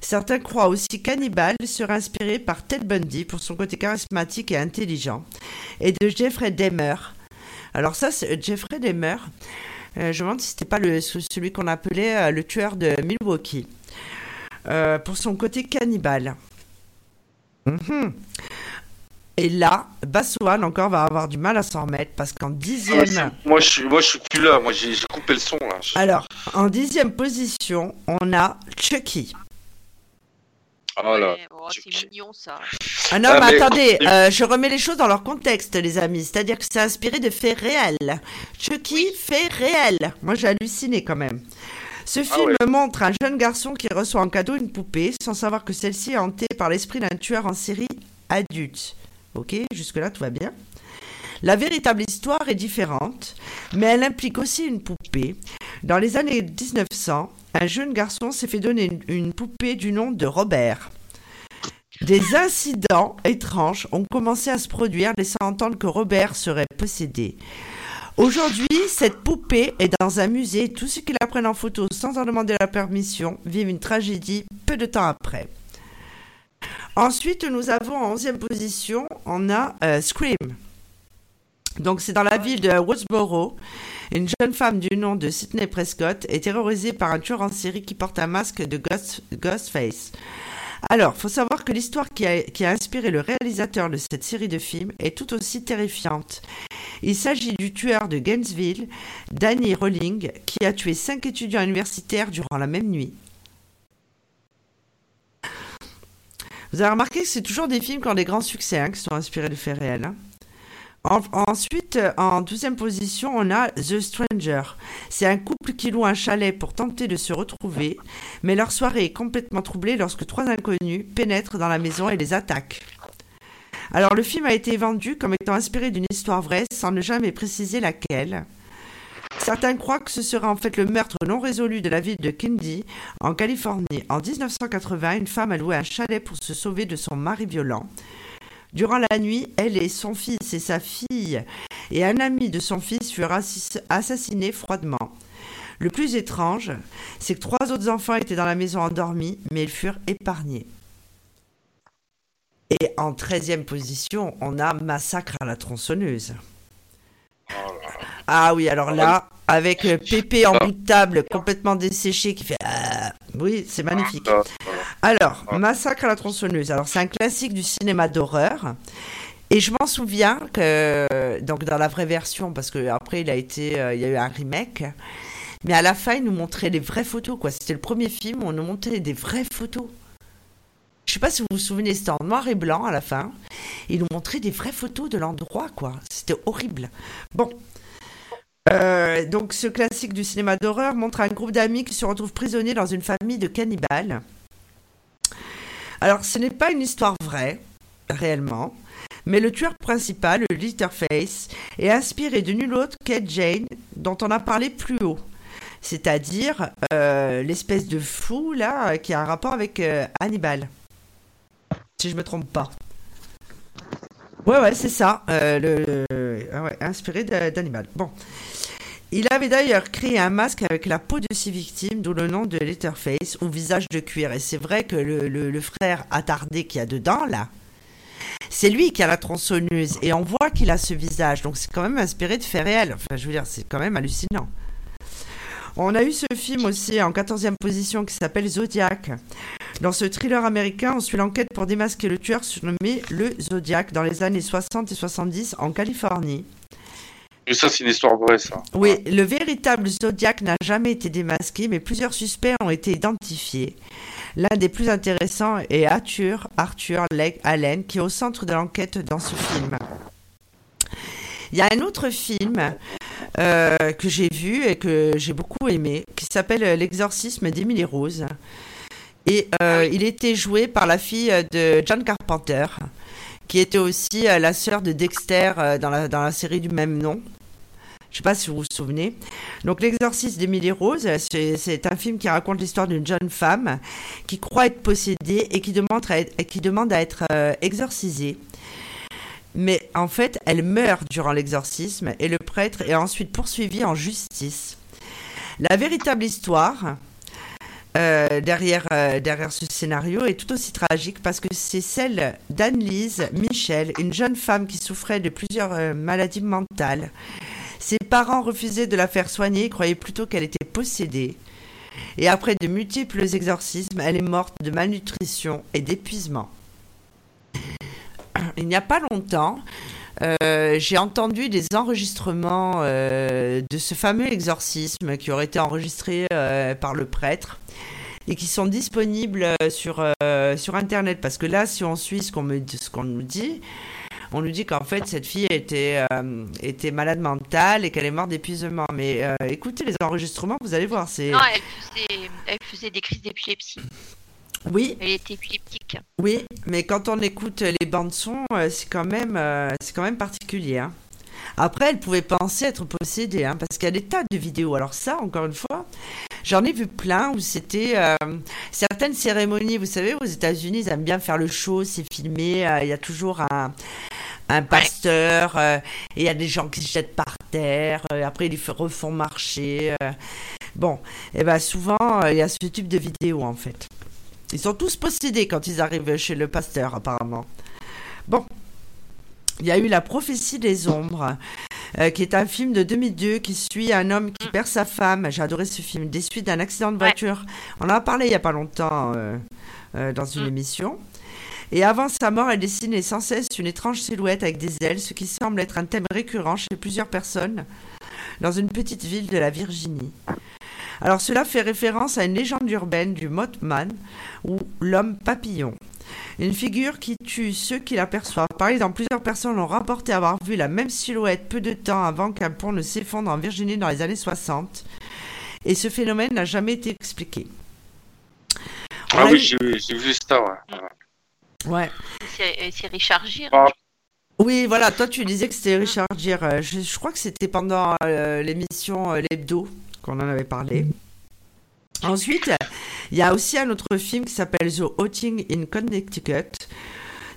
Certains croient aussi qu'Hannibal serait inspiré par Ted Bundy pour son côté charismatique et intelligent, et de Jeffrey Dahmer. Alors ça, c'est Jeffrey Dahmer. euh, je me demande si c'était pas celui qu'on appelait euh, le tueur de Milwaukee. Euh, pour son côté cannibale. Mhm. Et là, Bassoane encore va avoir du mal à s'en remettre parce qu'en dixième, Moi, je suis, moi, je suis plus là. Moi, j'ai j'ai coupé le son là. Je- alors en dixième position, on a Chucky. Oh là. ouais, oh, c'est mignon ça. Ah non, Ah, mais, mais- attendez, euh, je remets les choses dans leur contexte, les amis. C'est-à-dire que c'est inspiré de faits réels. Chucky, fait réel. Moi, j'ai halluciné quand même. Ce film ouais. montre un jeune garçon qui reçoit en cadeau une poupée sans savoir que celle-ci est hantée par l'esprit d'un tueur en série adulte. Ok, jusque-là, tout va bien. La véritable histoire est différente, mais elle implique aussi une poupée. Dans les années 1900, un jeune garçon s'est fait donner une, poupée du nom de Robert. Des incidents étranges ont commencé à se produire, laissant entendre que Robert serait possédé. Aujourd'hui, cette poupée est dans un musée tous ceux qui la prennent en photo sans en demander la permission vivent une tragédie peu de temps après. Ensuite, nous avons en 11e position, on a euh, Scream. Donc, c'est dans la ville de Woodsboro. Une jeune femme du nom de Sidney Prescott est terrorisée par un tueur en série qui porte un masque de Ghost- Ghostface. Alors, faut savoir que l'histoire qui a, qui a inspiré le réalisateur de cette série de films est tout aussi terrifiante. Il s'agit du tueur de Gainesville, Danny Rolling, qui a tué cinq étudiants universitaires durant la même nuit. Vous avez remarqué que c'est toujours des films qui ont des grands succès, hein, qui sont inspirés de faits réels. hein. En- ensuite, en douzième position, on a The Stranger. C'est un couple qui loue un chalet pour tenter de se retrouver, mais leur soirée est complètement troublée lorsque trois inconnus pénètrent dans la maison et les attaquent. Alors le film a été vendu comme étant inspiré d'une histoire vraie sans ne jamais préciser laquelle. Certains croient que ce serait en fait le meurtre non résolu de la ville de Kendi, en Californie. En 1980, une femme a loué un chalet pour se sauver de son mari violent. Durant la nuit, elle et son fils et sa fille et un ami de son fils furent assassinés froidement. Le plus étrange, c'est que trois autres enfants étaient dans la maison endormis, mais ils furent épargnés. Et en 13e position, on a Massacre à la tronçonneuse. Ah oui, alors là, avec euh, Pépé en bout de table complètement desséché qui fait Ah Oui, c'est magnifique. Alors, Massacre à la tronçonneuse. Alors, c'est un classique du cinéma d'horreur. Et je m'en souviens que, donc dans la vraie version, parce que après il a été, euh, il y a eu un remake, mais à la fin il nous montrait les vraies photos, quoi. C'était le premier film où on nous montrait des vraies photos. Je sais pas si vous vous souvenez, c'était en noir et blanc à la fin. Ils nous montraient des vraies photos de l'endroit, quoi. C'était horrible. Bon. Euh, donc, ce classique du cinéma d'horreur montre un groupe d'amis qui se retrouvent prisonniers dans une famille de cannibales. Alors, ce n'est pas une histoire vraie, réellement, mais le tueur principal, le Litterface, est inspiré de nul autre qu'Ed Jane, dont on a parlé plus haut. C'est-à-dire euh, l'espèce de fou, là, qui a un rapport avec euh, Hannibal. Si je me trompe pas. Ouais, ouais, c'est ça. ah inspiré d'Hannibal. Bon. Il avait d'ailleurs créé un masque avec la peau de ses victimes, d'où le nom de Letterface, ou visage de cuir. Et c'est vrai que le, frère attardé qu'il y a dedans, là, c'est lui qui a la tronçonneuse. Et on voit qu'il a ce visage. Donc c'est quand même inspiré de faits réels. Enfin, je veux dire, c'est quand même hallucinant. On a eu ce film aussi en 14e position qui s'appelle Zodiac. Dans ce thriller américain, on suit l'enquête pour démasquer le tueur surnommé le Zodiac dans les années 60 et 70 en Californie. Mais ça, c'est une histoire vraie, ça. Oui, le véritable Zodiac n'a jamais été démasqué, mais plusieurs suspects ont été identifiés. L'un des plus intéressants est Arthur, Arthur Allen, qui est au centre de l'enquête dans ce film. Il y a un autre film euh, que j'ai vu et que j'ai beaucoup aimé, qui s'appelle L'exorcisme d'Emily Rose. Et euh, il était joué par la fille de John Carpenter, qui était aussi euh, la sœur de Dexter euh, dans, la, dans la série du même nom. Je sais pas si vous vous souvenez. Donc, L'exorcisme d'Emily Rose, c'est c'est un film qui raconte l'histoire d'une jeune femme qui croit être possédée et qui demande à être, euh, exorcisée. Mais en fait, elle meurt durant l'exorcisme et le prêtre est ensuite poursuivi en justice. La véritable histoire euh, derrière, euh, derrière ce scénario est tout aussi tragique parce que c'est celle d'Anne-Lise Michel, une jeune femme qui souffrait de plusieurs euh, maladies mentales. Ses parents refusaient de la faire soigner, croyaient plutôt qu'elle était possédée. Et après de multiples exorcismes, elle est morte de malnutrition et d'épuisement. Il n'y a pas longtemps, euh, j'ai entendu des enregistrements euh, de ce fameux exorcisme qui aurait été enregistré euh, par le prêtre et qui sont disponibles sur, sur Internet. Parce que là, si on suit ce qu'on me ce qu'on nous dit, on nous dit qu'en fait, cette fille était, était malade mentale et qu'elle est morte d'épuisement. Mais écoutez les enregistrements, vous allez voir. C'est... Non, elle faisait, elle faisait des crises d'épilepsie. Oui, Elle était épileptique. oui, mais quand on écoute les bandes son, euh, c'est quand même, euh, c'est quand même particulier. hein. Après, elle pouvait penser être possédée, hein, parce qu'il y a des tas de vidéos. Alors ça, encore une fois, j'en ai vu plein où c'était euh, certaines cérémonies. Vous savez, aux États-Unis, ils aiment bien faire le show, c'est filmé. euh, Il y a toujours un, un pasteur, euh, et il y a des gens qui se jettent par terre. après, ils les refont marcher. Bon, et ben souvent, il y a ce type de vidéos en fait. Ils sont tous possédés quand ils arrivent chez le pasteur, apparemment. Bon. Il y a eu La prophétie des ombres, euh, qui est un film de 2002 qui suit un homme qui perd sa femme. J'ai adoré ce film. Des suites d'un accident de voiture. On en a parlé il n'y a pas longtemps. euh, dans une émission. Et avant sa mort, elle dessinait sans cesse une étrange silhouette avec des ailes, ce qui semble être un thème récurrent chez plusieurs personnes dans une petite ville de la Virginie. Alors cela fait référence à une légende urbaine du Mothman ou l'homme papillon. Une figure qui tue ceux qui l'aperçoivent. Par exemple, plusieurs personnes ont rapporté avoir vu la même silhouette peu de temps avant qu'un pont ne s'effondre en Virginie dans les années 60. Et ce phénomène n'a jamais été expliqué. ah oui, j'ai vu ça, ouais. Ouais. C'est Richard Gere. Ah. Oui, voilà, toi tu disais que c'était Richard Gere. Euh, je, crois que c'était pendant euh, l'émission euh, L'Hebdo qu'on en avait parlé. Ensuite, il y a aussi un autre film qui s'appelle The Outing in Connecticut.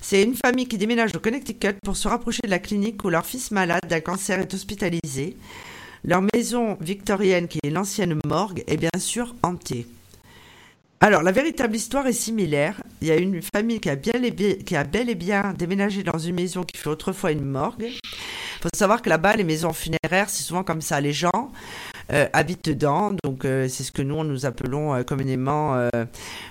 C'est une famille qui déménage au Connecticut pour se rapprocher de la clinique où leur fils malade d'un cancer est hospitalisé. Leur maison victorienne, qui est l'ancienne morgue, est bien sûr hantée. Alors, la véritable histoire est similaire. Il y a une famille qui a, bien qui a bel et bien déménagé dans une maison qui fut autrefois une morgue. Il faut savoir que là-bas, les maisons funéraires, c'est souvent comme ça. Les gens habitent dedans, donc euh, c'est ce que nous, nous appelons euh, communément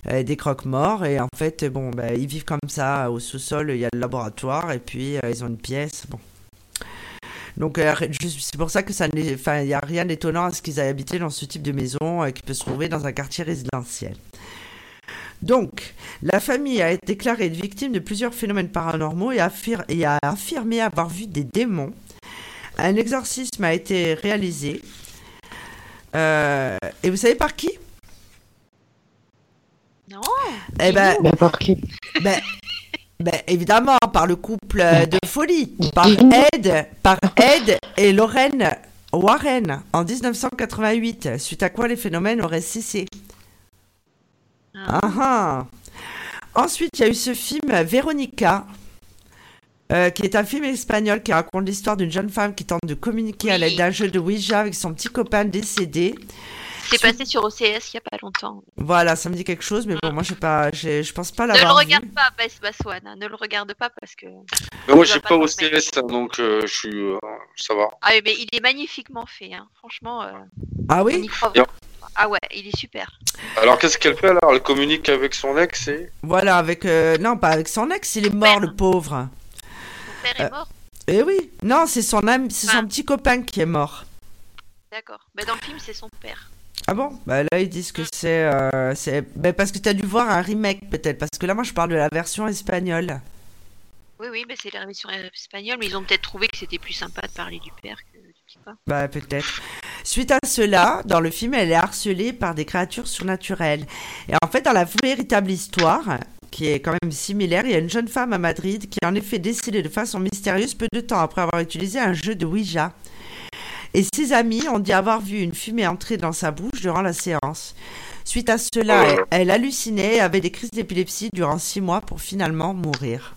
des croque-morts. Et en fait, bon, bah, ils vivent comme ça. Au sous-sol, il y a le laboratoire et puis ils ont une pièce. Bon. Donc c'est pour ça que ça il n'y a rien d'étonnant à ce qu'ils aient habité dans ce type de maison qui peut se trouver dans un quartier résidentiel. Donc, la famille a été déclarée victime de plusieurs phénomènes paranormaux et, a affirmé avoir vu des démons. Un exorcisme a été réalisé. Euh, et vous savez par qui? Non. Eh ben, par qui? ben, ben, évidemment, par le couple de folie, par Ed, par Ed et Lorraine Warren en 1988, suite à quoi les phénomènes auraient cessé. Ah. ah. Ensuite, il y a eu ce film Véronica, euh, qui est un film espagnol qui raconte l'histoire d'une jeune femme qui tente de communiquer à l'aide d'un jeu de Ouija avec son petit copain décédé. C'est passé sur OCS il n'y a pas longtemps. Voilà, ça me dit quelque chose, mais bon, moi je pas, je pense pas l'avoir. Ne le regarde pas, Baswan, hein, ne le regarde pas parce que. Mais moi j'ai pas, OCS, donc euh, je suis, euh, ça va. Ah oui, mais il est magnifiquement fait, hein. franchement. ah oui. Ah ouais, il est super. Alors qu'est-ce qu'elle fait alors? Elle communique avec son ex et Voilà, avec euh, non pas avec son ex, il est mort le pauvre. Père est euh, mort. Eh oui, non, c'est son ami, c'est son petit copain qui est mort. D'accord. Mais dans le film, c'est son père. Ah bon? Bah là ils disent que c'est euh, c'est bah, parce que tu as dû voir un remake peut-être parce que là moi je parle de la version espagnole. Oui oui, mais c'est la version espagnole mais ils ont peut-être trouvé que c'était plus sympa de parler du père que bah, peut-être. Suite à cela, dans le film, elle est harcelée par des créatures surnaturelles. Et en fait, dans la véritable histoire, qui est quand même similaire, il y a une jeune femme à Madrid qui est en effet décédée de façon mystérieuse peu de temps après avoir utilisé un jeu de Ouija. Et ses amis ont dit avoir vu une fumée entrer dans sa bouche durant la séance. Suite à cela, elle, hallucinait et avait des crises d'épilepsie durant six mois pour finalement mourir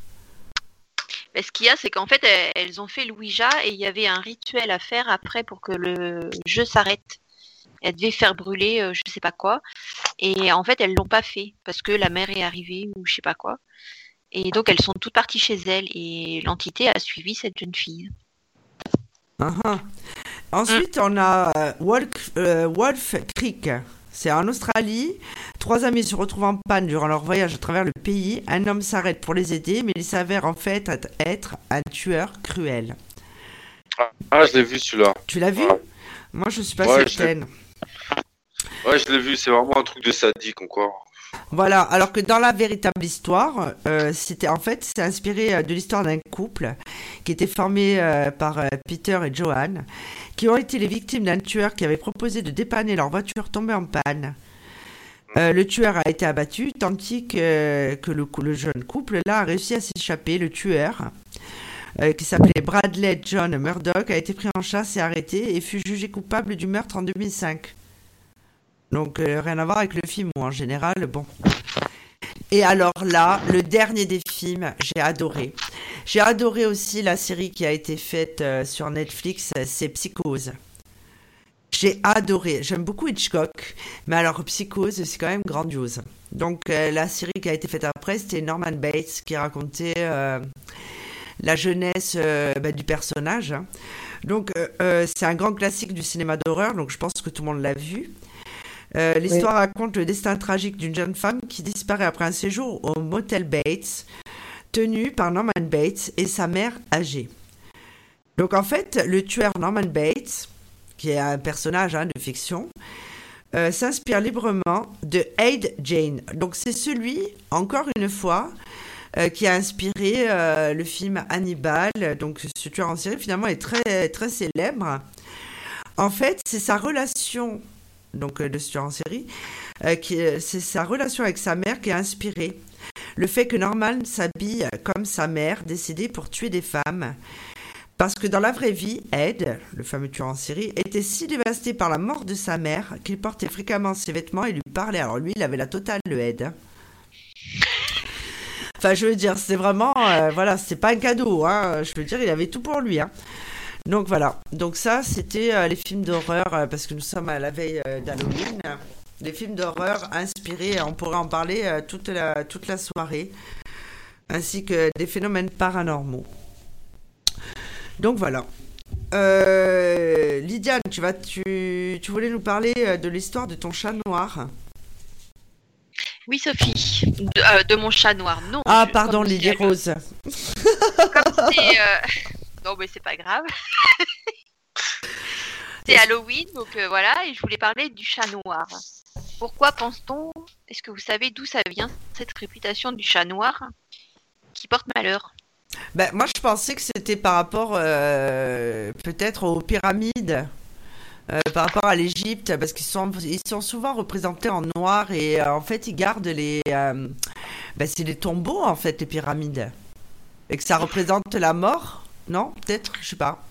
ce qu'il y a, c'est qu'en fait, elles ont fait le Ouija et il y avait un rituel à faire après pour que le jeu s'arrête. Elles devaient faire brûler je euh, je sais pas quoi. Et en fait, elles l'ont pas fait parce que la mère est arrivée ou je sais pas quoi. Et donc, elles sont toutes parties chez elles et l'entité a suivi cette jeune fille. Ah, ah. Ensuite, on a euh, Wolf, euh, Wolf Creek. C'est en Australie. Trois amis se retrouvent en panne durant leur voyage à travers le pays. Un homme s'arrête pour les aider, mais il s'avère en fait être un tueur cruel. Ah, je l'ai vu celui-là. Tu l'as vu? Moi, je suis pas certaine. Ouais, je l'ai vu. C'est vraiment un truc de sadique encore. Voilà, alors que dans la véritable histoire, euh, c'était en fait c'est inspiré euh, de l'histoire d'un couple qui était formé euh, par Peter et Joanne, qui ont été les victimes d'un tueur qui avait proposé de dépanner leur voiture tombée en panne. le tueur a été abattu, tandis que, que le, le, jeune couple là a réussi à s'échapper. Le tueur, qui s'appelait Bradley John Murdoch, a été pris en chasse et arrêté et fut jugé coupable du meurtre en 2005. Donc euh, rien à voir avec le film en général, bon. Et alors là, le dernier des films, j'ai adoré. J'ai adoré aussi la série qui a été faite euh, sur Netflix, c'est Psychose. J'ai adoré. J'aime beaucoup Hitchcock, mais alors Psychose, c'est quand même grandiose. Donc euh, la série qui a été faite après, c'était Norman Bates qui racontait la jeunesse bah, du personnage. Donc c'est un grand classique du cinéma d'horreur, donc je pense que tout le monde l'a vu. Euh, L'histoire raconte le destin tragique d'une jeune femme qui disparaît après un séjour au motel Bates, tenu par Norman Bates et sa mère âgée. Donc en fait, le tueur Norman Bates, qui est un personnage hein, de fiction, euh, s'inspire librement de Aid Jane. Donc c'est celui, encore une fois, euh, qui a inspiré euh, le film Hannibal. Donc ce tueur en série finalement est très, très célèbre. En fait, c'est sa relation, donc de ce tueur en série, c'est sa relation avec sa mère qui a inspiré. Le fait que Norman s'habille comme sa mère, décidée pour tuer des femmes. Parce que dans la vraie vie, Ed, le fameux tueur en série, était si dévasté par la mort de sa mère qu'il portait fréquemment ses vêtements et lui parlait. Alors lui, il avait la totale, le Ed. Enfin, je veux dire, c'est vraiment, euh, voilà, c'est pas un cadeau, hein. Je veux dire, il avait tout pour lui, hein. Donc voilà. Donc ça, c'était euh, les films d'horreur, euh, parce que nous sommes à la veille d'Halloween. Les films d'horreur inspirés, on pourrait en parler toute, la, toute la soirée, ainsi que des phénomènes paranormaux. Donc voilà. Euh, Lydiane, tu, vas, tu, tu voulais nous parler euh, de l'histoire de ton chat noir. Oui, Sophie. De, euh, mon chat noir, non. Ah, pardon, Lydie Rose. non, mais c'est pas grave. c'est Halloween, donc voilà, et je voulais parler du chat noir. Pourquoi pense-t-on Est-ce que vous savez d'où ça vient, cette réputation du chat noir qui porte malheur? Ben, moi, je pensais que c'était par rapport euh, peut-être aux pyramides, euh, par rapport à l'Égypte, parce qu'ils sont, ils sont souvent représentés en noir et euh, en fait, ils gardent les. ben, c'est les tombeaux, en fait, les pyramides. Et que ça représente la mort, non Peut-être, je sais pas.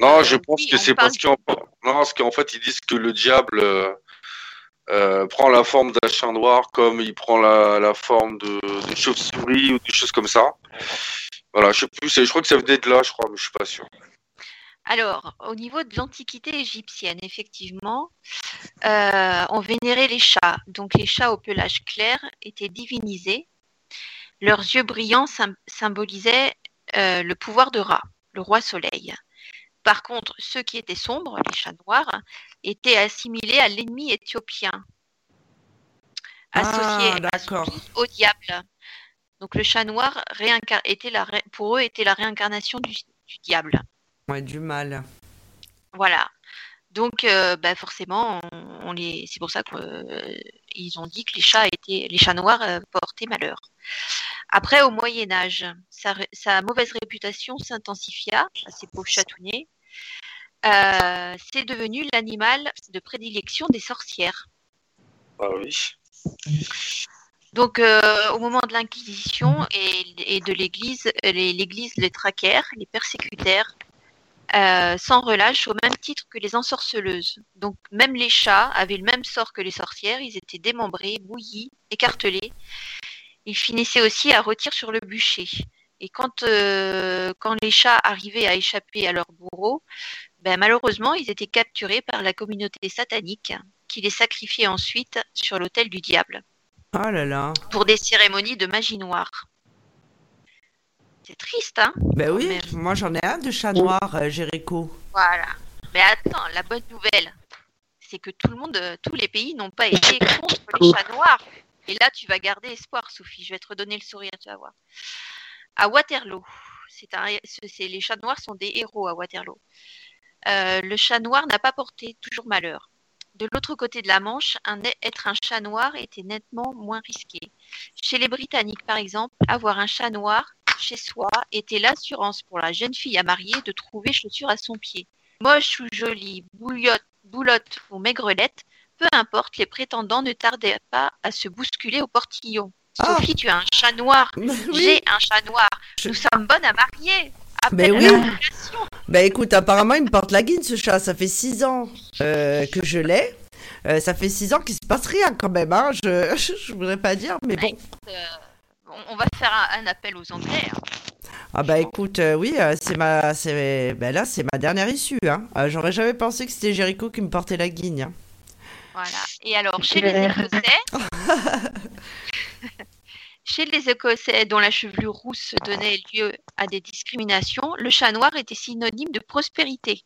Non, je pense que c'est parce qu'en qu'en fait, ils disent que le diable. prend la forme d'un chien noir comme il prend la, forme de, de chauve-souris ou des choses comme ça. Voilà, je sais plus, je crois que ça venait de là, je crois, mais je suis pas sûr. Alors, au niveau de l'Antiquité égyptienne, effectivement, euh, on vénérait les chats. Donc, les chats au pelage clair étaient divinisés. Leurs yeux brillants symbolisaient euh, le pouvoir de Ra, le roi soleil. Par contre, ceux qui étaient sombres, les chats noirs, étaient assimilés à l'ennemi éthiopien, associé ah, au diable. Donc le chat noir était la pour eux était la réincarnation du, diable. Ouais, du mal. Voilà. Donc euh, bah, forcément, on, les... c'est pour ça qu'ils euh, ont dit que les chats étaient les chats noirs euh, portaient malheur. Après, au Moyen Âge, sa, mauvaise réputation s'intensifia à ces pauvres chatounnets. c'est devenu l'animal de prédilection des sorcières. Ah oui. Donc, euh, au moment de l'Inquisition et, de l'Église, l'Église les traquèrent, les persécutèrent, euh, sans relâche, au même titre que les ensorceleuses. Donc, même les chats avaient le même sort que les sorcières, ils étaient démembrés, bouillis, écartelés. Ils finissaient aussi à rôtir sur le bûcher. Et quand, euh, quand les chats arrivaient à échapper à leur bourreau, ben, malheureusement, ils étaient capturés par la communauté satanique qui les sacrifiait ensuite sur l'autel du diable. Là là. Pour des cérémonies de magie noire. C'est triste, hein Ben oui, moi j'en ai un de chat noir, euh, Jéricho. Voilà. Mais attends, la bonne nouvelle, c'est que tout le monde, euh, tous les pays n'ont pas été contre les chats noirs. Et là, tu vas garder espoir, Sophie. Je vais te redonner le sourire, tu vas voir. À Waterloo, c'est un, les chats noirs sont des héros à Waterloo. Euh, le chat noir n'a pas porté toujours malheur. De l'autre côté de la Manche, être un chat noir était nettement moins risqué. Chez les Britanniques, par exemple, avoir un chat noir chez soi était l'assurance pour la jeune fille à marier de trouver chaussures à son pied. Moche ou jolie, bouillotte, boulotte ou maigrelette, peu importe, les prétendants ne tardaient pas à se bousculer au portillon. Ah. Sophie, tu as un chat noir. J'ai un chat noir. Nous sommes bonnes à marier. Mais oui. Bah écoute, apparemment il me porte la guine ce chat. Ça fait 6 ans euh, que je l'ai. Euh, ça fait 6 ans qu'il se passe rien quand même. Hein. Je, je, voudrais pas dire, mais bon. Euh, on va faire un, appel aux Anglais. Hein. Ah bah écoute, oui, c'est ma, c'est, bah là c'est ma dernière issue. Hein. J'aurais jamais pensé que c'était Jericho qui me portait la guigne. Hein. Voilà. Et alors chez les Écossais. Chez les Écossais dont la chevelure rousse donnait lieu à des discriminations, le chat noir était synonyme de prospérité.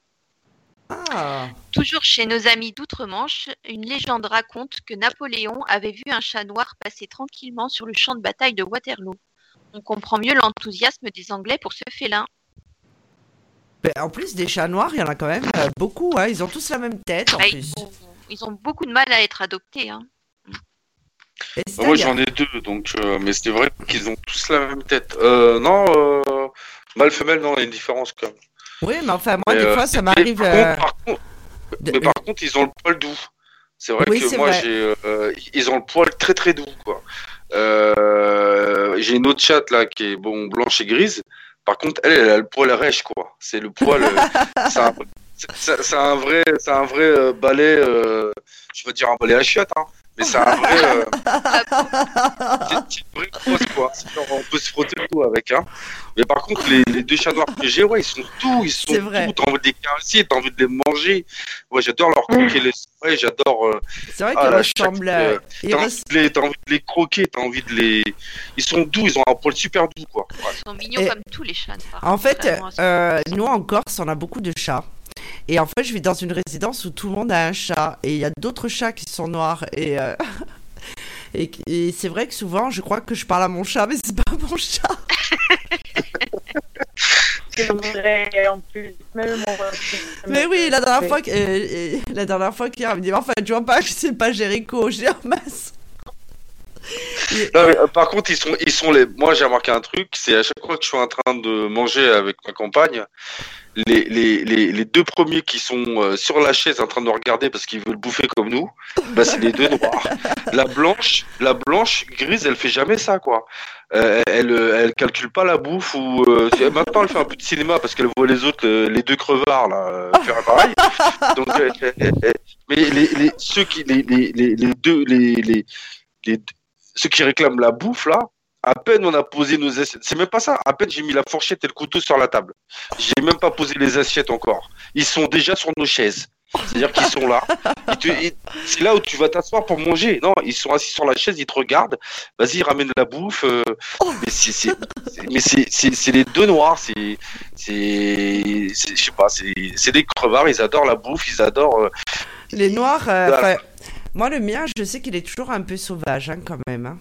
Ah. Toujours chez nos amis d'outre-Manche, une légende raconte que Napoléon avait vu un chat noir passer tranquillement sur le champ de bataille de Waterloo. On comprend mieux l'enthousiasme des Anglais pour ce félin. Ben, en plus, des chats noirs, il y en a quand même euh, beaucoup. Hein. Ils ont tous la même tête en Bah, plus. ils, ont, ils ont beaucoup de mal à être adoptés. hein. Bah, moi j'en ai deux, donc euh, mais c'est vrai qu'ils ont tous la même tête. Euh, non, euh, mâle femelle, non, il y a une différence quand même. Oui, mais enfin, moi, des euh, fois, ça m'arrive. Par, euh, par contre- de- mais par contre, ils ont le poil doux. C'est vrai Oui, que moi, j'ai, euh, ils ont le poil très très doux, quoi. Euh, j'ai une autre chatte là qui est bon blanche et grise. Par contre, elle, elle a le poil rêche, quoi. C'est le poil. euh, c'est un, c'est- c'est un vrai, c'est un vrai balai. je veux dire un balai à chiottes, hein. Mais c'est un vrai. euh, c'est une vraie grosse, quoi. Genre, on peut se frotter le cou avec, hein. Mais par contre, les, les deux chats noirs que j'ai, ouais, ils sont doux, ils sont C'est vrai. doux. T'as envie de les caresser, t'as envie de les manger. Ouais, j'adore leur croquer les ouais, j'adore. euh, C'est vrai Ah, qu'ils la ressemblent. euh, euh, t'as, envie de les, t'as envie de les croquer, t'as envie de les. Ils sont doux, ils ont un poil super doux, quoi. Ouais. Ils sont mignons Et- comme tous les chats. noirs, En fait, euh, nous en Corse, on a beaucoup de chats. Et en fait, je vis dans une résidence où tout le monde a un chat. Et il y a d'autres chats qui sont noirs. Et, euh, et, et c'est vrai que souvent, je crois que je parle à mon chat, mais c'est pas mon chat. C'est vrai, en plus, même mon Mais oui, la dernière fois, que- euh, euh, la dernière fois, me dit, enfin, tu vois pas que c'est pas Jericho, j'ai un masse. Non, mais, euh, par contre, ils sont, ils sont les. Moi, j'ai remarqué un truc, c'est à chaque fois que je suis en train de manger avec ma compagne, les, les, les, les deux premiers qui sont euh, sur la chaise en train de nous regarder parce qu'ils veulent bouffer comme nous, bah, c'est les deux noirs. La blanche, la blanche grise, elle fait jamais ça, quoi. Euh, elle, euh, elle calcule pas la bouffe ou euh, maintenant elle fait un peu de cinéma parce qu'elle voit les autres, euh, les deux crevards là, euh, faire pareil. Donc, mais les, les, ceux qui, les, les, les deux, les, les, les, ceux qui réclament la bouffe là, à peine on a posé nos assiettes, c'est même pas ça, à peine j'ai mis la fourchette et le couteau sur la table. J'ai même pas posé les assiettes encore. Ils sont déjà sur nos chaises. C'est-à-dire qu'ils sont là. C'est là où tu vas t'asseoir pour manger. Non, ils sont assis sur la chaise, ils te regardent. Vas-y, ramène la bouffe. euh, Mais c'est, les deux noirs. C'est, je sais pas. C'est, des crevards. Ils adorent la bouffe. Ils adorent. euh, Les noirs, euh, Voilà. moi le mien, je sais qu'il est toujours un peu sauvage hein, quand même. hein.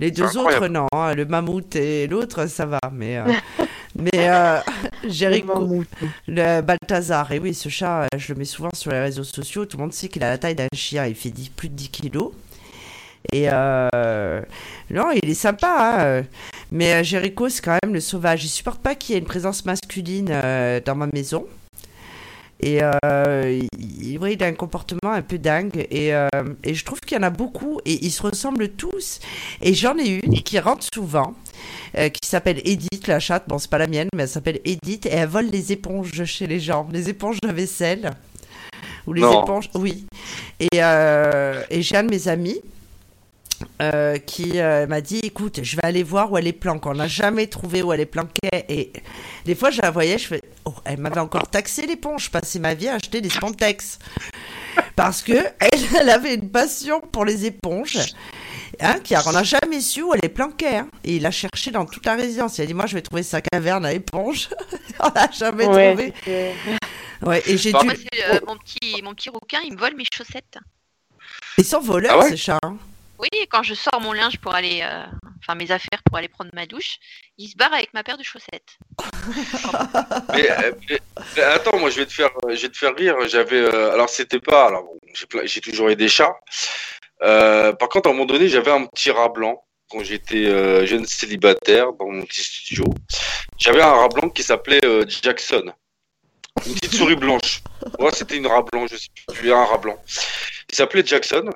Les deux autres, non. hein, Le mammouth et l'autre, ça va. Mais, euh, mais euh, Jericho, le Balthazar, et oui, ce chat, euh, je le mets souvent sur les réseaux sociaux. Tout le monde sait qu'il a la taille d'un chien. Il fait 10 plus de 10 kilos. Et euh, non, il est sympa. hein, Mais euh, Jericho, c'est quand même le sauvage. Il supporte pas qu'il y ait une présence masculine euh, dans ma maison. Et euh, il, ouais, il a un comportement un peu dingue. Et, euh, et je trouve qu'il y en a beaucoup. Et ils se ressemblent tous. Et j'en ai une qui rentre souvent. euh, qui s'appelle Edith, la chatte. Bon, c'est pas la mienne, mais elle s'appelle Edith. Et elle vole les éponges chez les gens. Les éponges de vaisselle. Ou les Non. éponges. Oui. Et, et j'ai un de mes amis. Euh, qui euh, m'a dit écoute je vais aller voir où elle est planquée on n'a jamais trouvé où elle est planquée et des fois je la voyais je fais oh, elle m'avait encore taxé l'éponge je passais ma vie à acheter des spantex. Parce que elle, elle avait une passion pour les éponges hein, car on n'a jamais su où elle est planquée hein. et il a cherché dans toute la résidence. Il a dit moi je vais trouver sa caverne à éponge. On n'a jamais Ouais, trouvé ouais, et j'ai dû Moi, euh, mon, petit, mon petit rouquin, il me vole mes chaussettes. ils sont voleurs Ah ouais ces chats hein. Oui, quand je sors mon linge pour aller, euh, enfin mes affaires pour aller prendre ma douche, il se barre avec ma paire de chaussettes. Euh, mais- attends, moi je vais te faire, je vais te faire rire. J'avais, euh, alors c'était pas, alors j'ai, toujours eu des chats. Par contre, à un moment donné, j'avais un petit rat blanc quand j'étais jeune célibataire dans mon petit studio. J'avais un rat blanc qui s'appelait Jackson, une petite souris blanche. Moi, c'était une rat blanc, je sais plus, un rat blanc. Il s'appelait Jackson.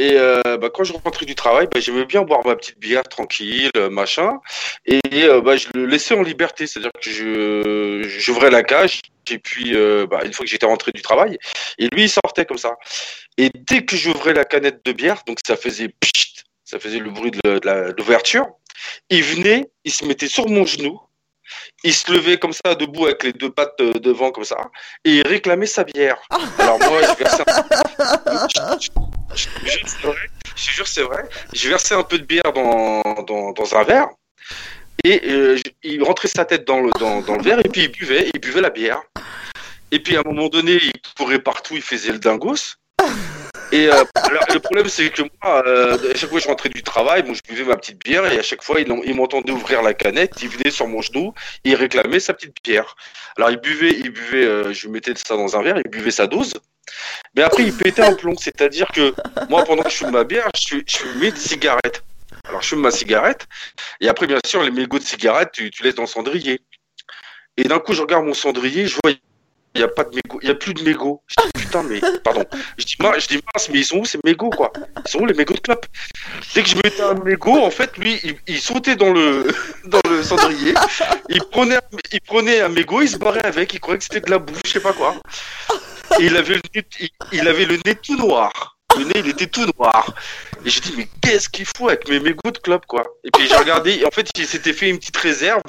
Et euh, bah, quand je rentrais du travail, bah, j'aimais bien boire ma petite bière tranquille, euh, machin. Et euh, bah, je le laissais en liberté, c'est-à-dire que je j'ouvrais la cage et puis euh, bah, une fois que j'étais rentré du travail, et lui il sortait comme ça. Et dès que j'ouvrais la canette de bière, donc ça faisait ça faisait le bruit de l'ouverture, il venait, il se mettait sur mon genou, il se levait comme ça debout avec les deux pattes euh, devant comme ça, et il réclamait sa bière. Alors moi je versais un... je, je- je te jure, c'est vrai. Je versais un peu de bière dans, dans, dans un verre et euh, il rentrait sa tête dans le, dans, dans le verre et puis il buvait, il buvait la bière. Et puis à un moment donné, il courait partout, il faisait le dingos. Et euh, alors, le problème, c'est que moi, euh, à chaque fois que je rentrais du travail, bon, je buvais ma petite bière et à chaque fois, il, il m'entendait ouvrir la canette, il venait sur mon genou il réclamait sa petite bière. Alors, il buvait, il buvait, euh, je mettais ça dans un verre, il buvait sa dose. Mais après, il pétait un plomb. C'est-à-dire que moi, pendant que je fume ma bière, je, je fumais des cigarettes. Alors, je fume ma cigarette et après, bien sûr, les mégots de cigarettes, tu, tu laisses dans le cendrier. Et d'un coup, je regarde mon cendrier, je vois il n'y a pas de mégots, il y a plus de mégots. Je dis putain, mais pardon. Je dis, mince, je dis mince, mais ils sont où ces mégots quoi? Ils sont où les mégots de clope Dès que je mettais un mégot, en fait, lui, il, sautait dans le dans le cendrier, il prenait il prenait un mégot, il se barrait avec, il croyait que c'était de la bouffe, je sais pas quoi. Et il avait le nez, il avait le nez tout noir. Le nez, il était tout noir. Et j'ai dit, mais qu'est-ce qu'il fout avec mes mégots de clope, quoi? Et puis j'ai regardé, et en fait, il s'était fait une petite réserve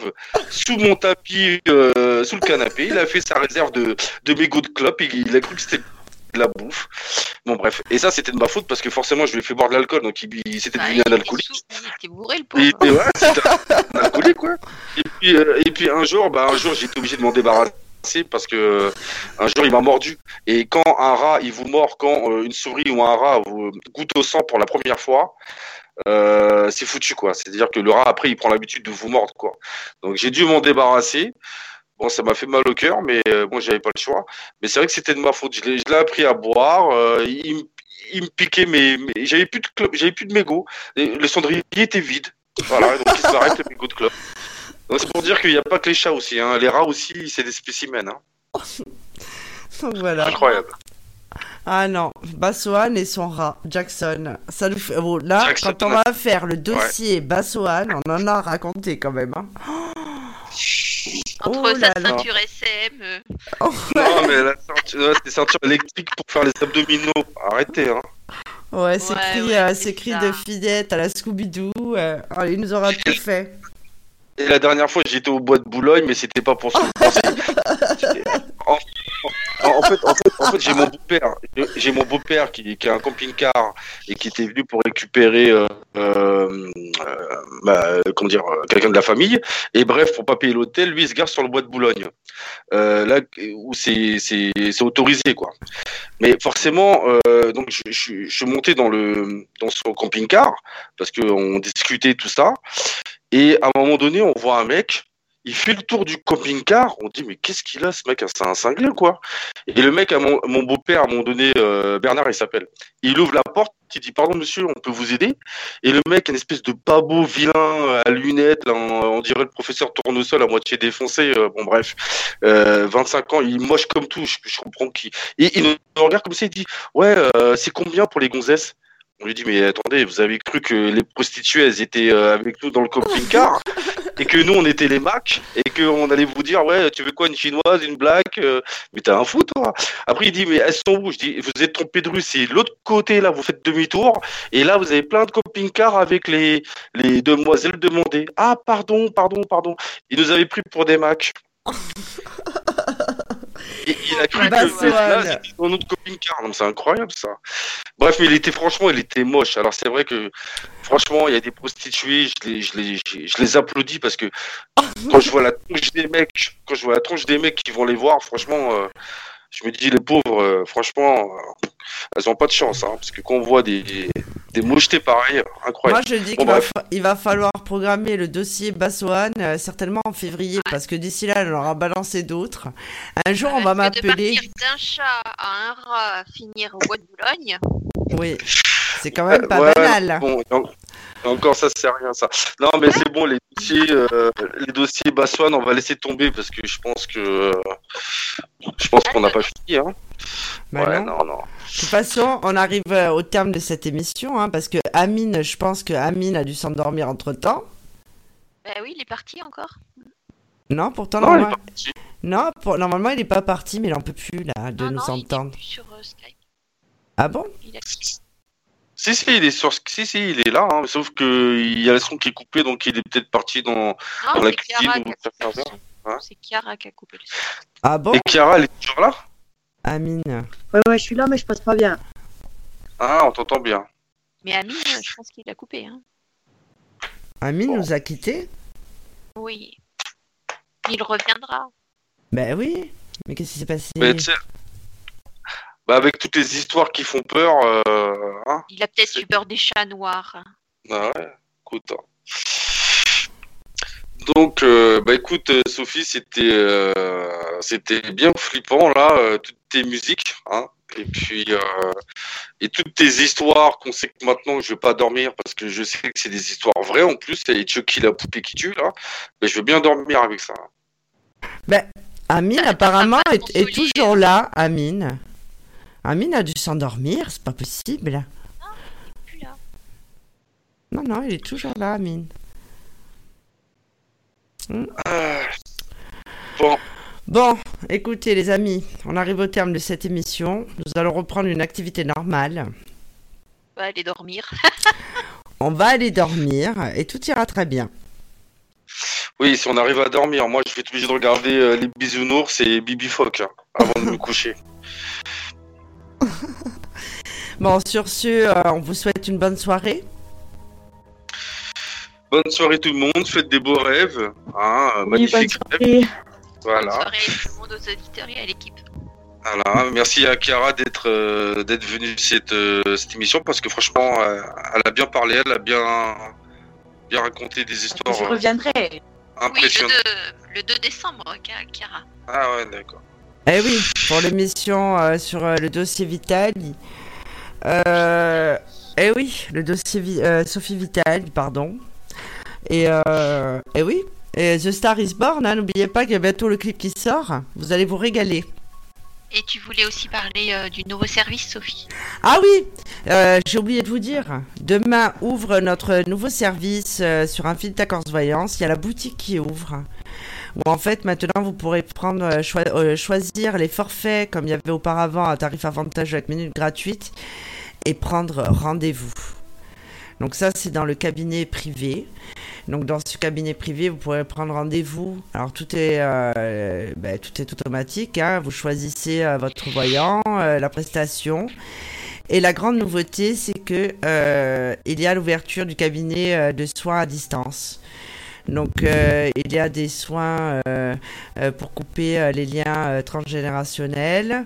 sous mon tapis, euh, sous le canapé. Il a fait sa réserve de, de mégots de clope et il a cru que c'était de la bouffe. Bon, bref. Et ça, c'était de ma faute parce que forcément, je lui ai fait boire de l'alcool, donc il, s'était devenu un alcoolique. il bourré le pauvre. et ouais, c'était un alcoolique, quoi. Et puis, euh, et puis un jour, bah, un jour, j'ai été obligé de m'en débarrasser parce que euh, un jour, il m'a mordu. Et quand un rat, il vous mord, quand euh, une souris ou un rat vous goûte au sang pour la première fois, euh, c'est foutu, quoi. C'est-à-dire que le rat, après, il prend l'habitude de vous mordre, quoi. Donc, j'ai dû m'en débarrasser. Bon, ça m'a fait mal au cœur, mais bon, j'avais pas le choix. Mais c'est vrai que c'était de ma faute. Je l'ai appris à boire. il, me- piquait, mais, j'avais plus de j'avais plus de mégots. Le cendrier était vide. Voilà, donc il avec le mégot de clope. Donc, C'est pour dire qu'il n'y a pas que les chats aussi. Hein. Les rats aussi, c'est des spécimens. Hein. Donc voilà. Incroyable. Ah non, Bassoane et son rat, Jackson. Ça nous fait... bon, là, Jackson, quand on va faire le dossier Bassoane, on en a raconté quand même. hein. Entre Oh sa là là. ceinture SM. euh, Non, mais la ceinture, ouais, c'est ceinture électrique pour faire les abdominaux. Arrêtez. Hein. Ouais, c'est Ouais, cri, ouais, euh, c'est c'est cri ça. de fillette à la Scooby-Doo. euh, oh, il nous aura tout fait. Et la dernière fois, j'étais au bois de Boulogne, mais c'était pas pour ça. En, en- en fait, en fait, en fait, j'ai mon beau-père, j'ai mon beau-père qui, qui a un camping-car et qui était venu pour récupérer, euh, euh, euh, bah, comment dire, euh, quelqu'un de la famille. Et bref, pour pas payer l'hôtel, lui, il se gare sur le bois de Boulogne, euh, là où c'est autorisé, quoi. Mais forcément, euh, donc je, je, je suis monté dans le dans son camping-car parce que on discutait tout ça. Et à un moment donné, on voit un mec, il fait le tour du camping-car. On dit, mais qu'est-ce qu'il a, ce mec C'est un cinglé, quoi. Et le mec, mon, beau-père, à un moment donné, euh, Bernard, il s'appelle. Il ouvre la porte, il dit, pardon, monsieur, on peut vous aider? Et le mec, une espèce de beau vilain euh, à lunettes, on, dirait le professeur Tournesol à moitié défoncé. euh, bon, bref, euh, 25 ans, il moche comme tout, je, je comprends qui. Et il nous regarde comme ça, il dit, ouais, c'est combien pour les gonzesses? On lui dit mais attendez, vous avez cru que les prostituées elles étaient euh, avec nous dans le camping-car et que nous on était les Macs et qu'on allait vous dire ouais tu veux quoi une chinoise, une black, euh, mais t'as un fou toi. Après il dit mais elles sont où? Je dis vous êtes trompé de rue, c'est l'autre côté là, vous faites demi-tour et là vous avez plein de camping-cars avec les les demoiselles demandées. Ah pardon, pardon, pardon. Il nous avait pris pour des Macs. Il a cru Bah, que vrai. c'était dans notre camping-car. Non, C'est incroyable ça. Bref, mais il était franchement, il était moche. Alors c'est vrai que franchement, il y a des prostituées, je les, je les, je, je les applaudis parce que quand je vois la tronche des mecs, quand je vois la tronche des mecs qui vont les voir, franchement, euh, je me dis les pauvres, euh, franchement, euh, elles ont pas de chance, hein, parce que quand on voit des, des mochetés pareilles, incroyable. Moi, je dis Bon, qu'il va, il falloir programmer le dossier Bassoane euh, certainement en février parce que d'ici là, on aura balancé d'autres. Un jour, on va m'appeler. partir d'un chat à un rat, finir au bois de Boulogne. Oui, c'est quand même pas Ouais, banal. Bon, en- encore ça c'est rien ça. Non mais c'est bon les dossiers, euh, les dossiers Bassoine, on va laisser tomber parce que je pense que euh, je pense qu'on n'a pas fini. Hein. Bah ouais, non. non, non. De toute façon, on arrive euh, au terme de cette émission hein, parce que Amine, je pense que Amine a dû s'endormir entre temps. Bah oui, il est parti encore. Non, pourtant, Non, il est normal- parti. non, pour- normalement, il est pas parti, mais il en peut plus là de non, nous non, il est entendre. plus sur euh, Skype. Ah bon? Il a... Si si il est sur, si si il est là, hein, sauf que il y a le son qui est coupé donc il est peut-être parti dans, Non, dans la cuisine ou. Hein C'est Chiara qui a coupé le son. Ah bon? Et Chiara elle est toujours là? Amine. Ouais, ouais, je suis là, mais je passe pas bien. Ah on t'entend bien. Mais Amine, euh, je pense qu'il a coupé. Hein. Amine Bon. nous a quittés Oui. Il reviendra. Ben oui. Mais qu'est-ce qui s'est passé? Mais tu sais, bah, avec toutes les histoires qui font peur, euh, hein, Il a peut-être eu peur des chats noirs. bah ouais, écoute. hein. Donc, euh, bah écoute, euh, Sophie, c'était euh, c'était bien flippant là, euh, tes musiques, hein, et puis euh, et toutes tes histoires qu'on sait que maintenant je vais pas dormir parce que je sais que c'est des histoires vraies en plus, et Chucky la poupée qui tue là, mais je veux bien dormir avec ça. Amine, Ça- ça apparemment, est, toujours là, Amine. Amine a dû s'endormir, c'est pas possible. Plus là. Non, non, il est toujours là, Amine. Ah. Bon, Bon, écoutez les amis, on arrive au terme de cette émission. Nous allons reprendre une activité normale. On va aller dormir. On va aller dormir et tout ira très bien. oui, si on arrive à dormir, moi je vais être obligé de regarder euh, les bisounours et Bibi Fock hein, avant de me coucher. Bon, sur ce, euh, on vous souhaite une bonne soirée. Bonne soirée tout le monde, faites des beaux rêves, hein, Oui, bonne magnifiques rêves. Voilà. Bonne soirée tout le monde aux auditeurs et à l'équipe. Voilà, merci à Chiara d'être euh, d'être venue cette euh, cette émission parce que franchement, euh, elle a bien parlé, elle a bien bien raconté des histoires Je reviendrai. Oui, le impressionnantes. 2, le 2 décembre, Chiara. Ah ouais, d'accord. Eh oui, pour l'émission euh, sur euh, le dossier Vitali. Euh, eh oui, le dossier Vi- euh, Sophie Vitali, pardon. Et euh, eh oui, et The Star is Born, hein, n'oubliez pas qu'il y a bientôt le clip qui sort. Vous allez vous régaler. Et tu voulais aussi parler euh, du nouveau service, Sophie. Ah oui, euh, j'ai oublié de vous dire. Demain ouvre notre nouveau service euh, sur Infinita Corse Voyance. Il y a la boutique qui ouvre. Où en fait maintenant vous pourrez prendre choi- choisir les forfaits comme il y avait auparavant à tarif avantageux avec minutes gratuites et prendre rendez-vous. Donc ça c'est dans le cabinet privé. Donc dans ce cabinet privé vous pourrez prendre rendez-vous. Alors tout est euh, ben, tout est automatique. hein. Vous choisissez euh, votre voyant, euh, la prestation. Et la grande nouveauté, c'est que il y a l'ouverture du cabinet de soins à distance. Donc, euh, il y a des soins euh, euh, pour couper les liens transgénérationnels,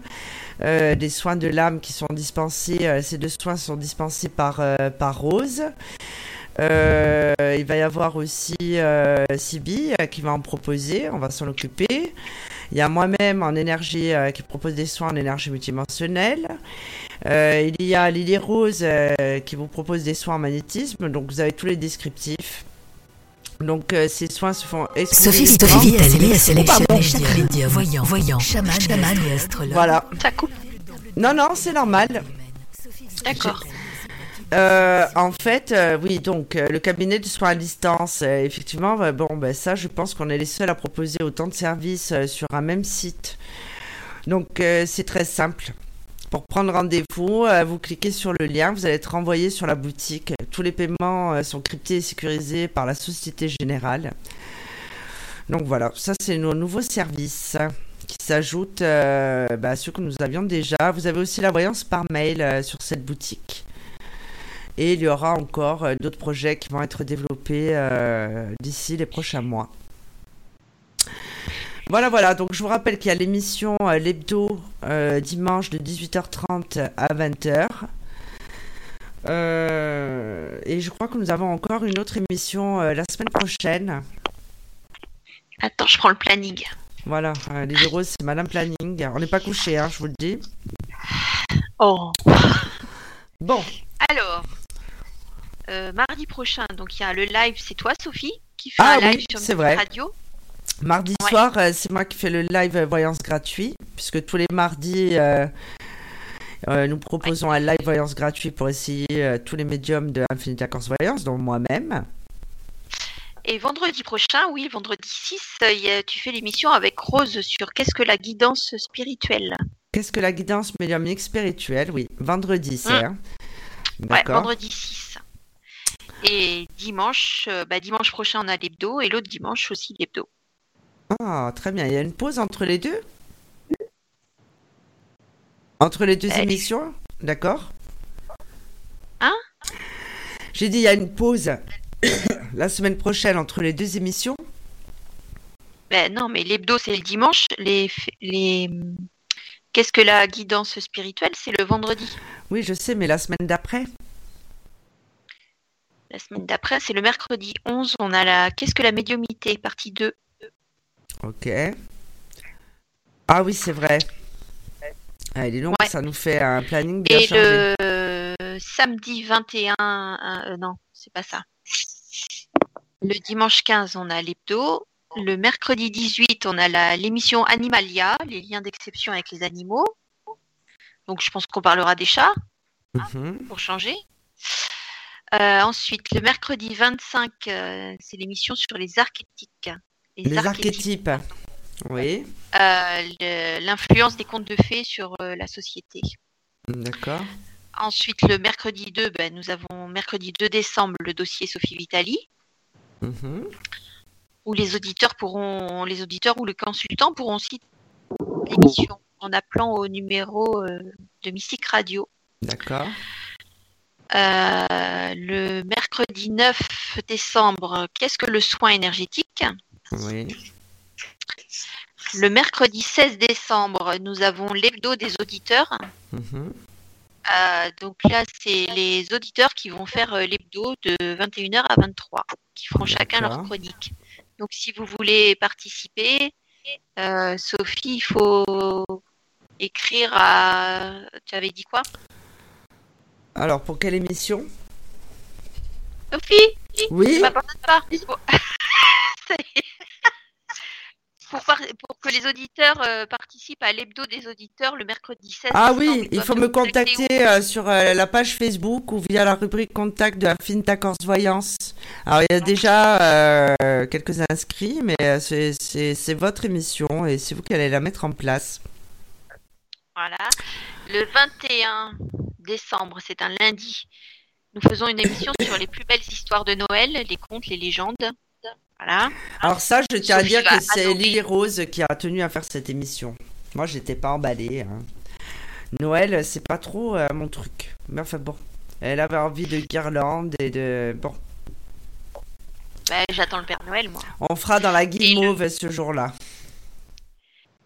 euh, des soins de l'âme qui sont dispensés. ces deux soins sont dispensés par, par Rose. Il va y avoir aussi Sibi qui va en proposer, on va s'en occuper. Il y a moi-même en énergie qui propose des soins en énergie multidimensionnelle. Il y a Lily Rose qui vous propose des soins en magnétisme, donc vous avez tous les descriptifs. Donc euh, ces soins se font Sophie. Sophie Vitali a sélectionné pardon. chaque médium, voyant, voyant, chaman, chaman et astrologue. Voilà. Ça coupe. Non, non, c'est normal. D'accord. Euh, en fait, euh, oui, donc euh, le cabinet de soins à distance, euh, effectivement, bah, bon, ben ça, je pense qu'on est les seuls à proposer autant de services euh, sur un même site. Donc euh, c'est très simple. Pour prendre rendez-vous, euh, vous cliquez sur le lien, vous allez être renvoyé sur la boutique. Tous les paiements euh, sont cryptés et sécurisés par la Société Générale. Donc voilà, ça c'est nos nouveaux services qui s'ajoutent euh, bah, à ceux que nous avions déjà. Vous avez aussi la voyance par mail sur cette boutique. Et il y aura encore d'autres projets qui vont être développés d'ici les prochains mois. Voilà, voilà. Donc je vous rappelle qu'il y a l'émission euh, l'hebdo euh, dimanche de 18h30 à 20h. Euh, et je crois que nous avons encore une autre émission euh, la semaine prochaine. Attends, je prends le planning. Voilà, les roses, c'est Madame Planning. On n'est pas couché, hein, je vous le dis. Oh. Bon, Alors, mardi prochain, donc il y a le live, c'est toi, Sophie, qui fait Ah un live sur notre vrai. radio. Mardi Ouais. soir, euh, c'est moi qui fais le live euh, voyance gratuit, puisque tous les mardis, euh, nous proposons un live voyance gratuit pour essayer euh, tous les médiums de Infinita Corse Voyance, dont moi-même. Et vendredi prochain, oui, vendredi 6, euh, il y a- tu fais l'émission avec Rose sur qu'est-ce que la guidance spirituelle? Qu'est-ce que la guidance médiumnique spirituelle? Oui, vendredi, c'est. Mm. hein Ouais, vendredi 6. Et dimanche, bah, dimanche prochain, on a l'hebdo et l'autre dimanche aussi l'hebdo. Ah, très bien. Il y a une pause entre les deux? Entre les deux Euh, émissions? D'accord Hein? J'ai dit il y a une pause la semaine prochaine entre les deux émissions Ben non, mais l'hebdo, c'est le dimanche. Les, les... Qu'est-ce que la guidance spirituelle C'est le vendredi. Oui, je sais, mais la semaine d'après La semaine d'après, c'est le mercredi 11. On a la Qu'est-ce que la médiumité Partie 2. Ok. Ah oui, c'est vrai. Ah, il est long, Ouais. ça nous fait un planning bien Et chargé. le samedi 21, euh, non, c'est pas ça. Le dimanche 15, on a l'hebdo. Le mercredi 18, on a la- l'émission Animalia, les liens d'exception avec les animaux. Donc je pense qu'on parlera des chats Mhm. pour changer. Euh, ensuite, le mercredi 25, euh, c'est l'émission sur les archétypes. Les archétypes. Oui, Euh, L'influence des contes de fées sur euh, la société. d'accord. Ensuite, le mercredi 2, ben, nous avons mercredi 2 décembre le dossier Sophie Vitali, Mhm. où les auditeurs pourront, les auditeurs ou le consultant pourront citer l'émission en appelant au numéro euh, de Mystique Radio. D'accord. Le mercredi 9 décembre, qu'est-ce que le soin énergétique? Oui. Le mercredi 16 décembre, nous avons l'hebdo des auditeurs. Mhm. Euh, donc là, c'est les auditeurs qui vont faire euh, l'hebdo de 21h à 23, qui feront chacun leur chronique. Donc si vous voulez participer, euh, Sophie, il faut écrire à... Tu avais dit quoi? Alors, pour quelle émission? Sophie? Oui. Ça y est. pour, par- pour que les auditeurs euh, participent à l'hebdo des auditeurs le mercredi 16 Ah oui, il faut me contacter contacter euh, sur euh, la page Facebook ou via la rubrique contact de Affinita Corse Voyance. Alors, il y a déjà quelques inscrits, mais c'est votre émission et c'est vous qui allez la mettre en place. Voilà. Le 21 décembre, c'est un lundi. Nous faisons une émission sur les plus belles histoires de Noël, les contes, les légendes. Voilà. Alors ça, je tiens à dire que c'est. Lily Rose qui a tenu à faire cette émission. Moi, j'étais pas emballée. hein. Noël, c'est pas trop euh, mon truc. Mais enfin bon, elle avait envie de guirlande et de... Bon, Ben, J'attends le Père Noël, moi. on fera dans la le- guimauve ce jour-là.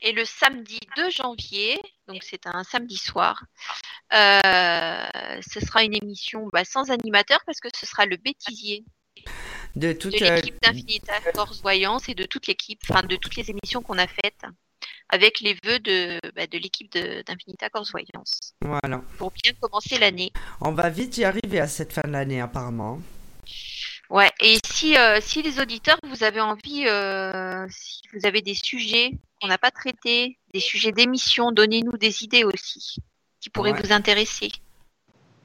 Et le samedi 2 janvier, donc c'est un samedi soir, euh, ce sera une émission bah, sans animateur parce que ce sera le bêtisier De toute... euh, l'équipe d'Infinita Force Voyance et de toute l'équipe, enfin de toutes les émissions qu'on a faites avec les vœux de, bah, de l'équipe d'Infinita Corse Voyance voilà. pour bien commencer l'année. On va vite y arriver à cette fin de l'année, apparemment. Ouais, et si, euh, si les auditeurs, vous avez envie, euh, si vous avez des sujets qu'on n'a pas traités, des sujets d'émission, donnez-nous des idées aussi qui pourraient Ouais. vous intéresser.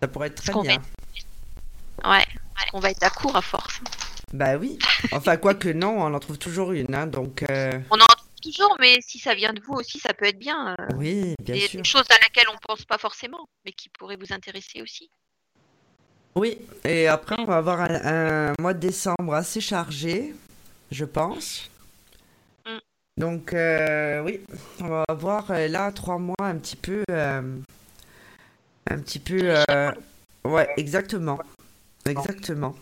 Ça pourrait être très bien. Ouais, on va être à court à force. Bah oui. Enfin, quoi que non, on en trouve toujours une. Hein, donc, euh, On en trouve toujours, mais si ça vient de vous aussi, ça peut être bien. euh, oui, bien des, sûr. des choses à laquelle on pense pas forcément, mais qui pourraient vous intéresser aussi. Oui, et après, on va avoir un, un mois de décembre assez chargé, je pense. Mm. Donc, euh, oui, on va avoir là trois mois un petit peu. un petit peu. ouais, exactement. Exactement.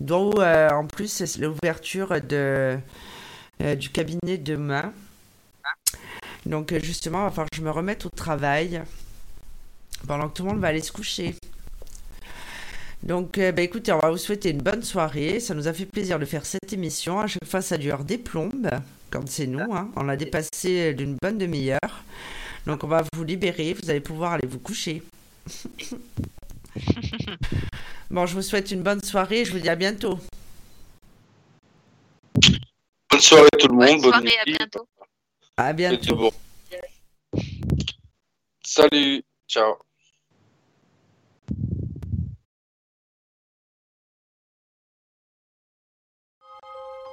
Dont, euh, en plus, c'est l'ouverture euh, du cabinet demain. Donc, euh, justement, il va falloir que je me remette au travail pendant que tout le monde va aller se coucher. Donc, bah, écoutez, on va vous souhaiter une bonne soirée. Ça nous a fait plaisir de faire cette émission. À chaque fois, ça dure des plombes, quand c'est nous. hein. On l'a dépassé d'une bonne demi-heure. Donc, on va vous libérer. Vous allez pouvoir aller vous coucher. bon, je vous souhaite une bonne soirée. Je vous dis à bientôt. Bonne soirée tout le monde. Bonne soirée, à bientôt. À bientôt. bon. Salut. Ciao.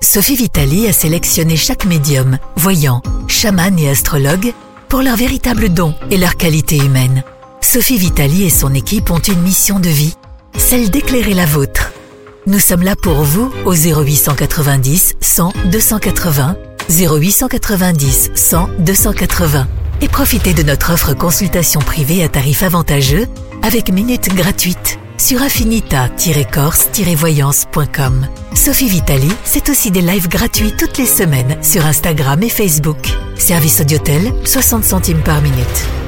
Sophie Vitali a sélectionné chaque médium, voyant, chaman et astrologue pour leur véritable don et leur qualité humaine. Sophie Vitali et son équipe ont une mission de vie, celle d'éclairer la vôtre. Nous sommes là pour vous au 0890 100 280, 0890 100 280 et profitez de notre offre consultation privée à tarif avantageux avec minutes gratuites. sur affinita-corse-voyance.com. Sophie Vitali, c'est aussi des lives gratuits toutes les semaines sur Instagram et Facebook. Service Audiotel, 60 centimes par minute.